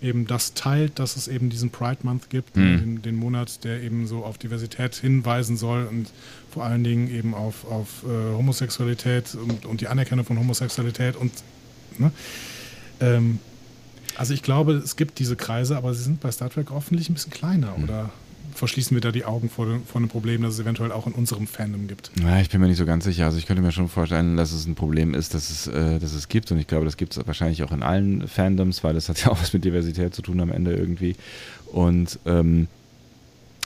eben das teilt, dass es eben diesen Pride Month gibt, Mhm. den, den Monat, der eben so auf Diversität hinweisen soll und vor allen Dingen eben auf, auf äh, Homosexualität und, und die Anerkennung von Homosexualität und ne? ähm, also ich glaube, es gibt diese Kreise, aber sie sind bei Star Trek hoffentlich ein bisschen kleiner oder verschließen wir da die Augen vor, vor einem Problem, das es eventuell auch in unserem Fandom gibt. Ja, ich bin mir nicht so ganz sicher. Also ich könnte mir schon vorstellen, dass es ein Problem ist, dass es, äh, dass es gibt. Und ich glaube, das gibt es wahrscheinlich auch in allen Fandoms, weil das hat ja auch was mit Diversität zu tun am Ende irgendwie. Und ähm,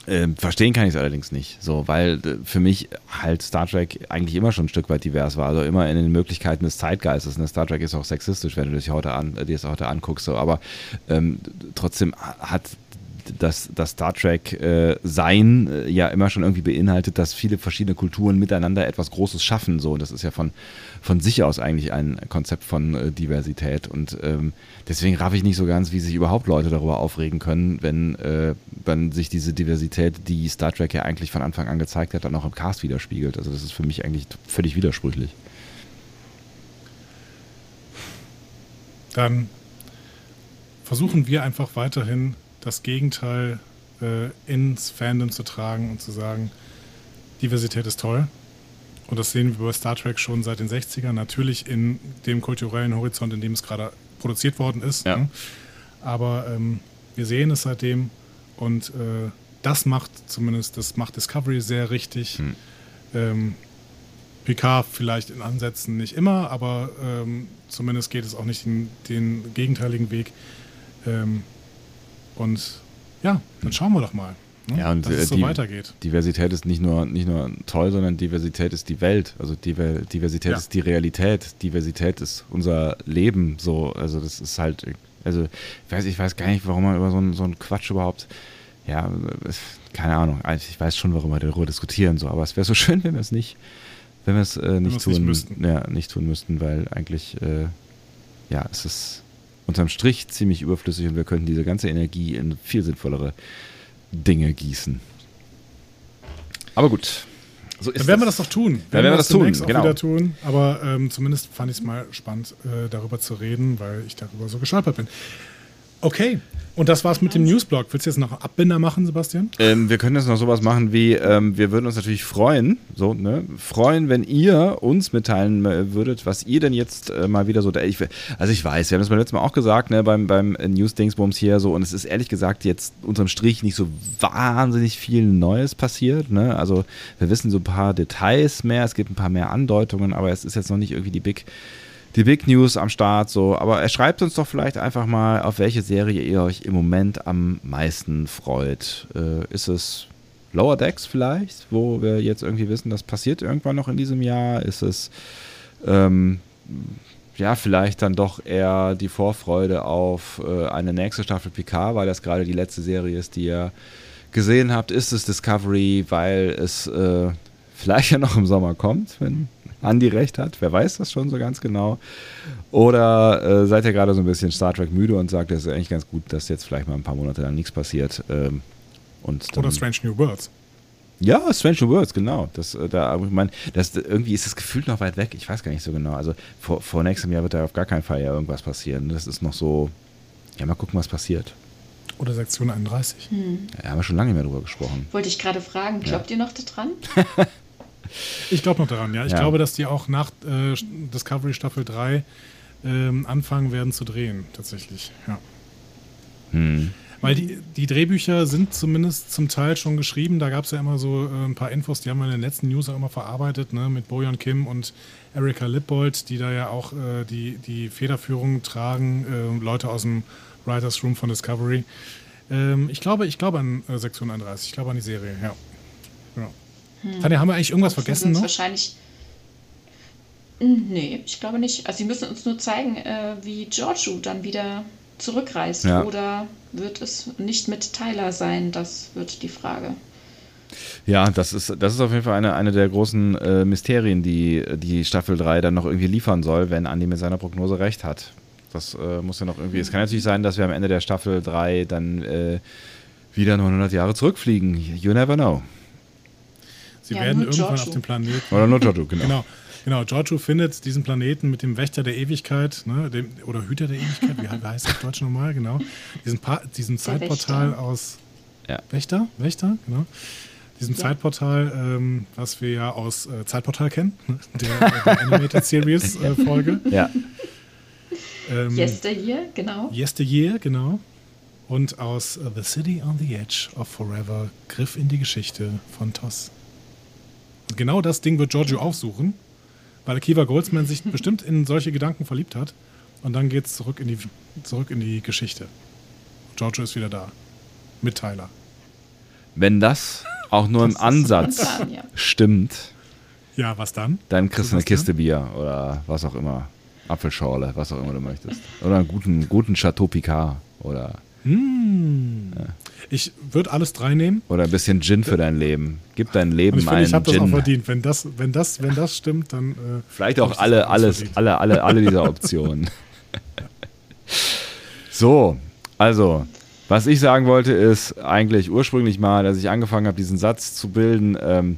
ähm, verstehen kann ich es allerdings nicht. So, weil äh, für mich halt Star Trek eigentlich immer schon ein Stück weit divers war. Also immer in den Möglichkeiten des Zeitgeistes. Ne? Star Trek ist auch sexistisch, wenn du dich heute an, äh, dir das heute anguckst. So. Aber ähm, trotzdem hat das, das Star Trek äh, Sein äh, ja immer schon irgendwie beinhaltet, dass viele verschiedene Kulturen miteinander etwas Großes schaffen. So, und das ist ja von, von sich aus eigentlich ein Konzept von äh, Diversität. Und ähm, deswegen raff ich nicht so ganz, wie sich überhaupt Leute darüber aufregen können, wenn, äh, wenn sich diese Diversität, die Star Trek ja eigentlich von Anfang an gezeigt hat, dann auch im Cast widerspiegelt. Also das ist für mich eigentlich völlig widersprüchlich. dann versuchen wir einfach weiterhin das Gegenteil äh, ins Fandom zu tragen und zu sagen, Diversität ist toll. Und das sehen wir bei Star Trek schon seit den 60ern, natürlich in dem kulturellen Horizont, in dem es gerade produziert worden ist. Ja. Ne? Aber ähm, wir sehen es seitdem und äh, das macht zumindest, das macht Discovery sehr richtig. Hm. Ähm, Picard vielleicht in Ansätzen nicht immer, aber ähm, zumindest geht es auch nicht den, den gegenteiligen Weg. Ähm, und ja, dann schauen wir doch mal, ne? Ja, und dass äh, es so die weitergeht. Diversität ist nicht nur, nicht nur toll, sondern Diversität ist die Welt. Also Diver Diversität Ja. ist die Realität. Diversität ist unser Leben. So, also das ist halt, also ich weiß, ich weiß gar nicht, warum man über so einen, so einen Quatsch überhaupt, ja, keine Ahnung. Also Ich weiß schon, warum wir darüber diskutieren, so, aber es wäre so schön, wenn wir es nicht, wenn wir es äh, nicht tun nicht müssten. Ja, nicht tun müssten, weil eigentlich, äh, ja, es ist unterm Strich ziemlich überflüssig und wir könnten diese ganze Energie in viel sinnvollere Dinge gießen. Aber gut. So Dann werden wir das doch tun. Dann werden wir das tun, demnächst auch genau. wieder tun. Aber ähm, zumindest fand ich es mal spannend, äh, darüber zu reden, weil ich darüber so gestolpert bin. Okay. Und das war's mit dem Newsblog. Willst du jetzt noch Abbinder machen, Sebastian? Ähm, wir können jetzt noch sowas machen wie, ähm, wir würden uns natürlich freuen, so, ne, freuen, wenn ihr uns mitteilen äh, würdet, was ihr denn jetzt äh, mal wieder so, ich, also ich weiß, wir haben das beim letzten Mal auch gesagt, ne, beim, beim News-Dingsbums hier so, und es ist ehrlich gesagt jetzt unterm Strich nicht so wahnsinnig viel Neues passiert, ne, also wir wissen so ein paar Details mehr, es gibt ein paar mehr Andeutungen, aber es ist jetzt noch nicht irgendwie die Big die Big News am Start. So. Aber er schreibt uns doch vielleicht einfach mal, auf welche Serie ihr euch im Moment am meisten freut. Äh, ist es Lower Decks vielleicht, wo wir jetzt irgendwie wissen, das passiert irgendwann noch in diesem Jahr? Ist es ähm, ja vielleicht dann doch eher die Vorfreude auf äh, eine nächste Staffel Picard, weil das gerade die letzte Serie ist, die ihr gesehen habt? Ist es Discovery, weil es äh, vielleicht ja noch im Sommer kommt, wenn Andi recht hat. Wer weiß das schon so ganz genau? Oder äh, seid ihr gerade so ein bisschen Star Trek müde und sagt, es ist eigentlich ganz gut, dass jetzt vielleicht mal ein paar Monate lang nichts passiert? Ähm, und Oder Strange New Worlds. Ja, Strange New Worlds, genau. Das, äh, da, ich meine, das, irgendwie ist das Gefühl noch weit weg. Ich weiß gar nicht so genau. Also vor, vor nächstem Jahr wird da auf gar keinen Fall ja irgendwas passieren. Das ist noch so, ja, mal gucken, was passiert. Oder Sektion 31. Hm. Ja, haben wir schon lange nicht mehr drüber gesprochen. Wollte ich gerade fragen, glaubt ihr noch daran? Ich glaube noch daran, ja. Ich Ja. glaube, dass die auch nach äh, Discovery Staffel 3 ähm, anfangen werden zu drehen, tatsächlich. Ja. Hm. Weil die, die Drehbücher sind zumindest zum Teil schon geschrieben. Da gab es ja immer so äh, ein paar Infos, die haben wir in den letzten News auch immer verarbeitet, ne, mit Bojan Kim und Erika Lippold, die da ja auch äh, die, die Federführung tragen, äh, Leute aus dem Writers Room von Discovery. Ähm, ich glaube, ich glaube an äh, Sektion 31, ich glaube an die Serie, ja. ja. Tanja, haben wir eigentlich irgendwas Müssen vergessen noch? Wahrscheinlich. Hm, Nee, ich glaube nicht. Also sie müssen uns nur zeigen, äh, wie Giorgio dann wieder zurückreist. Ja. Oder wird es nicht mit Tyler sein? Das wird die Frage. Ja, das ist, das ist auf jeden Fall eine, eine der großen äh, Mysterien, die die Staffel 3 dann noch irgendwie liefern soll, wenn Andi mit seiner Prognose recht hat. Das äh, muss ja noch irgendwie. Es kann natürlich sein, dass wir am Ende der Staffel 3 dann äh, wieder 900 Jahre zurückfliegen. You never know. Sie Ja, werden nur irgendwann Giorgio. auf dem Planeten. Oder nur Giorgio, genau. Genau. Genau, Giorgio findet diesen Planeten mit dem Wächter der Ewigkeit, ne, dem, oder Hüter der Ewigkeit, wie, wie heißt das auf Deutsch nochmal, genau. Diesen, pa diesen Zeitportal Wächter. aus Ja. Wächter, Wächter, genau. Diesem Ja. Zeitportal, ähm, was wir ja aus äh, Zeitportal kennen, ne, der, der Animated Series äh, Folge. Ja. Ähm, Yesteryear, genau. Yesteryear, genau. Und aus The City on the Edge of Forever, Griff in die Geschichte von Toss. Genau das Ding wird Giorgio aufsuchen, weil Akiva Goldsman sich bestimmt in solche Gedanken verliebt hat. Und dann geht's zurück in die, zurück in die Geschichte. Giorgio ist wieder da. Mit Tyler. Wenn das auch nur im Ansatz Plan, ja. stimmt, Ja, was dann? dann kriegst du eine? Kiste Bier oder was auch immer. Apfelschorle, was auch immer du möchtest. Oder einen guten, guten Chateau Picard oder, Ich würde alles drei nehmen. oder ein bisschen Gin für dein Leben. Gib dein Und Leben ich finde, einen ich habe das auch verdient. Wenn das, wenn das, wenn das stimmt, dann. Äh, Vielleicht auch alle, alles, verdient. alle, alle, alle dieser Optionen. so, also, was ich sagen wollte, ist eigentlich ursprünglich mal, dass ich angefangen habe, diesen Satz zu bilden. Ähm,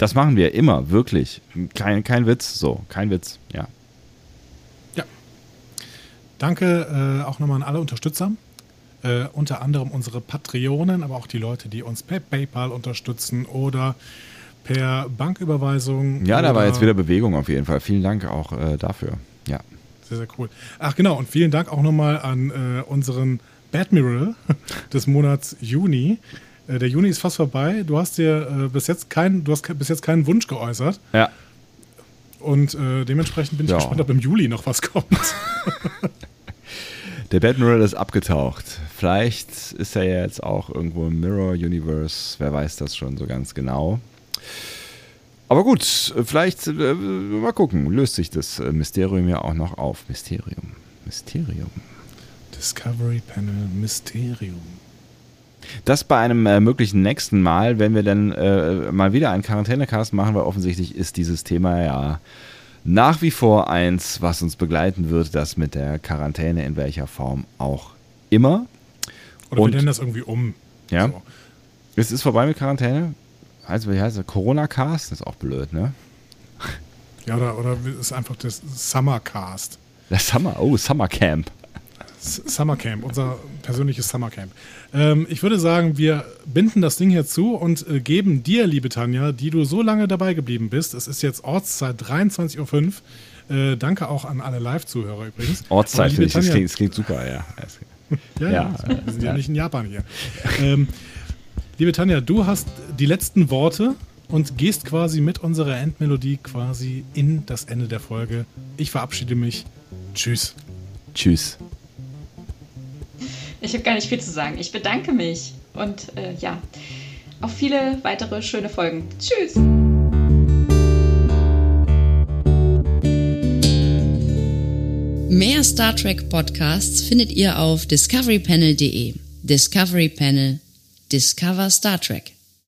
Das machen wir immer, wirklich. Kein, kein Witz, so, kein Witz, ja. Ja. Danke äh, auch nochmal an alle Unterstützer. Äh, unter anderem unsere Patreonen, aber auch die Leute, die uns per PayPal unterstützen oder per Banküberweisung. Ja, da war jetzt wieder Bewegung auf jeden Fall. Vielen Dank auch äh, dafür. Ja. Sehr, sehr cool. Ach genau, und vielen Dank auch nochmal an äh, unseren Badmiral des Monats Juni. Äh, der Juni ist fast vorbei. Du hast dir äh, bis jetzt keinen, du hast bis jetzt keinen Wunsch geäußert. Ja. Und äh, dementsprechend bin ich Ja. gespannt, ob im Juli noch was kommt. Der Batmirror ist abgetaucht. Vielleicht ist er ja jetzt auch irgendwo im Mirror Universe. Wer weiß das schon so ganz genau. Aber gut, vielleicht, äh, mal gucken, löst sich das äh, Mysterium ja auch noch auf. Mysterium. Mysterium. Discovery Panel Mysterium. Das bei einem äh, möglichen nächsten Mal, wenn wir dann äh, mal wieder einen Quarantänecast machen, weil offensichtlich ist dieses Thema ja nach wie vor eins, was uns begleiten wird, das mit der Quarantäne in welcher Form auch immer. Oder Und- wir nennen das irgendwie um. Ja. So. Es ist vorbei mit Quarantäne. Also, wie heißt das? Corona-Cast? Das ist auch blöd, ne? Ja, oder, oder es ist einfach das Summercast. Das Summer, oh, Summer Camp. S- Summercamp, unser persönliches Summercamp. Ähm, ich würde sagen, wir binden das Ding hier zu und äh, geben dir, liebe Tanja, die du so lange dabei geblieben bist. Es ist jetzt Ortszeit 23.05 Uhr. Äh, danke auch an alle Live-Zuhörer übrigens. Ortszeit, finde ich. Das Tanja- klingt, das klingt super, ja. Ja, ja. Ja. wir sind ja nicht in Japan hier. Ähm, liebe Tanja, du hast die letzten Worte und gehst quasi mit unserer Endmelodie quasi in das Ende der Folge. Ich verabschiede mich. Tschüss. Tschüss. Ich habe gar nicht viel zu sagen. Ich bedanke mich und äh, ja, auf viele weitere schöne Folgen. Tschüss! Mehr Star Trek Podcasts findet ihr auf discoverypanel.de. Discovery Panel. Discover Star Trek.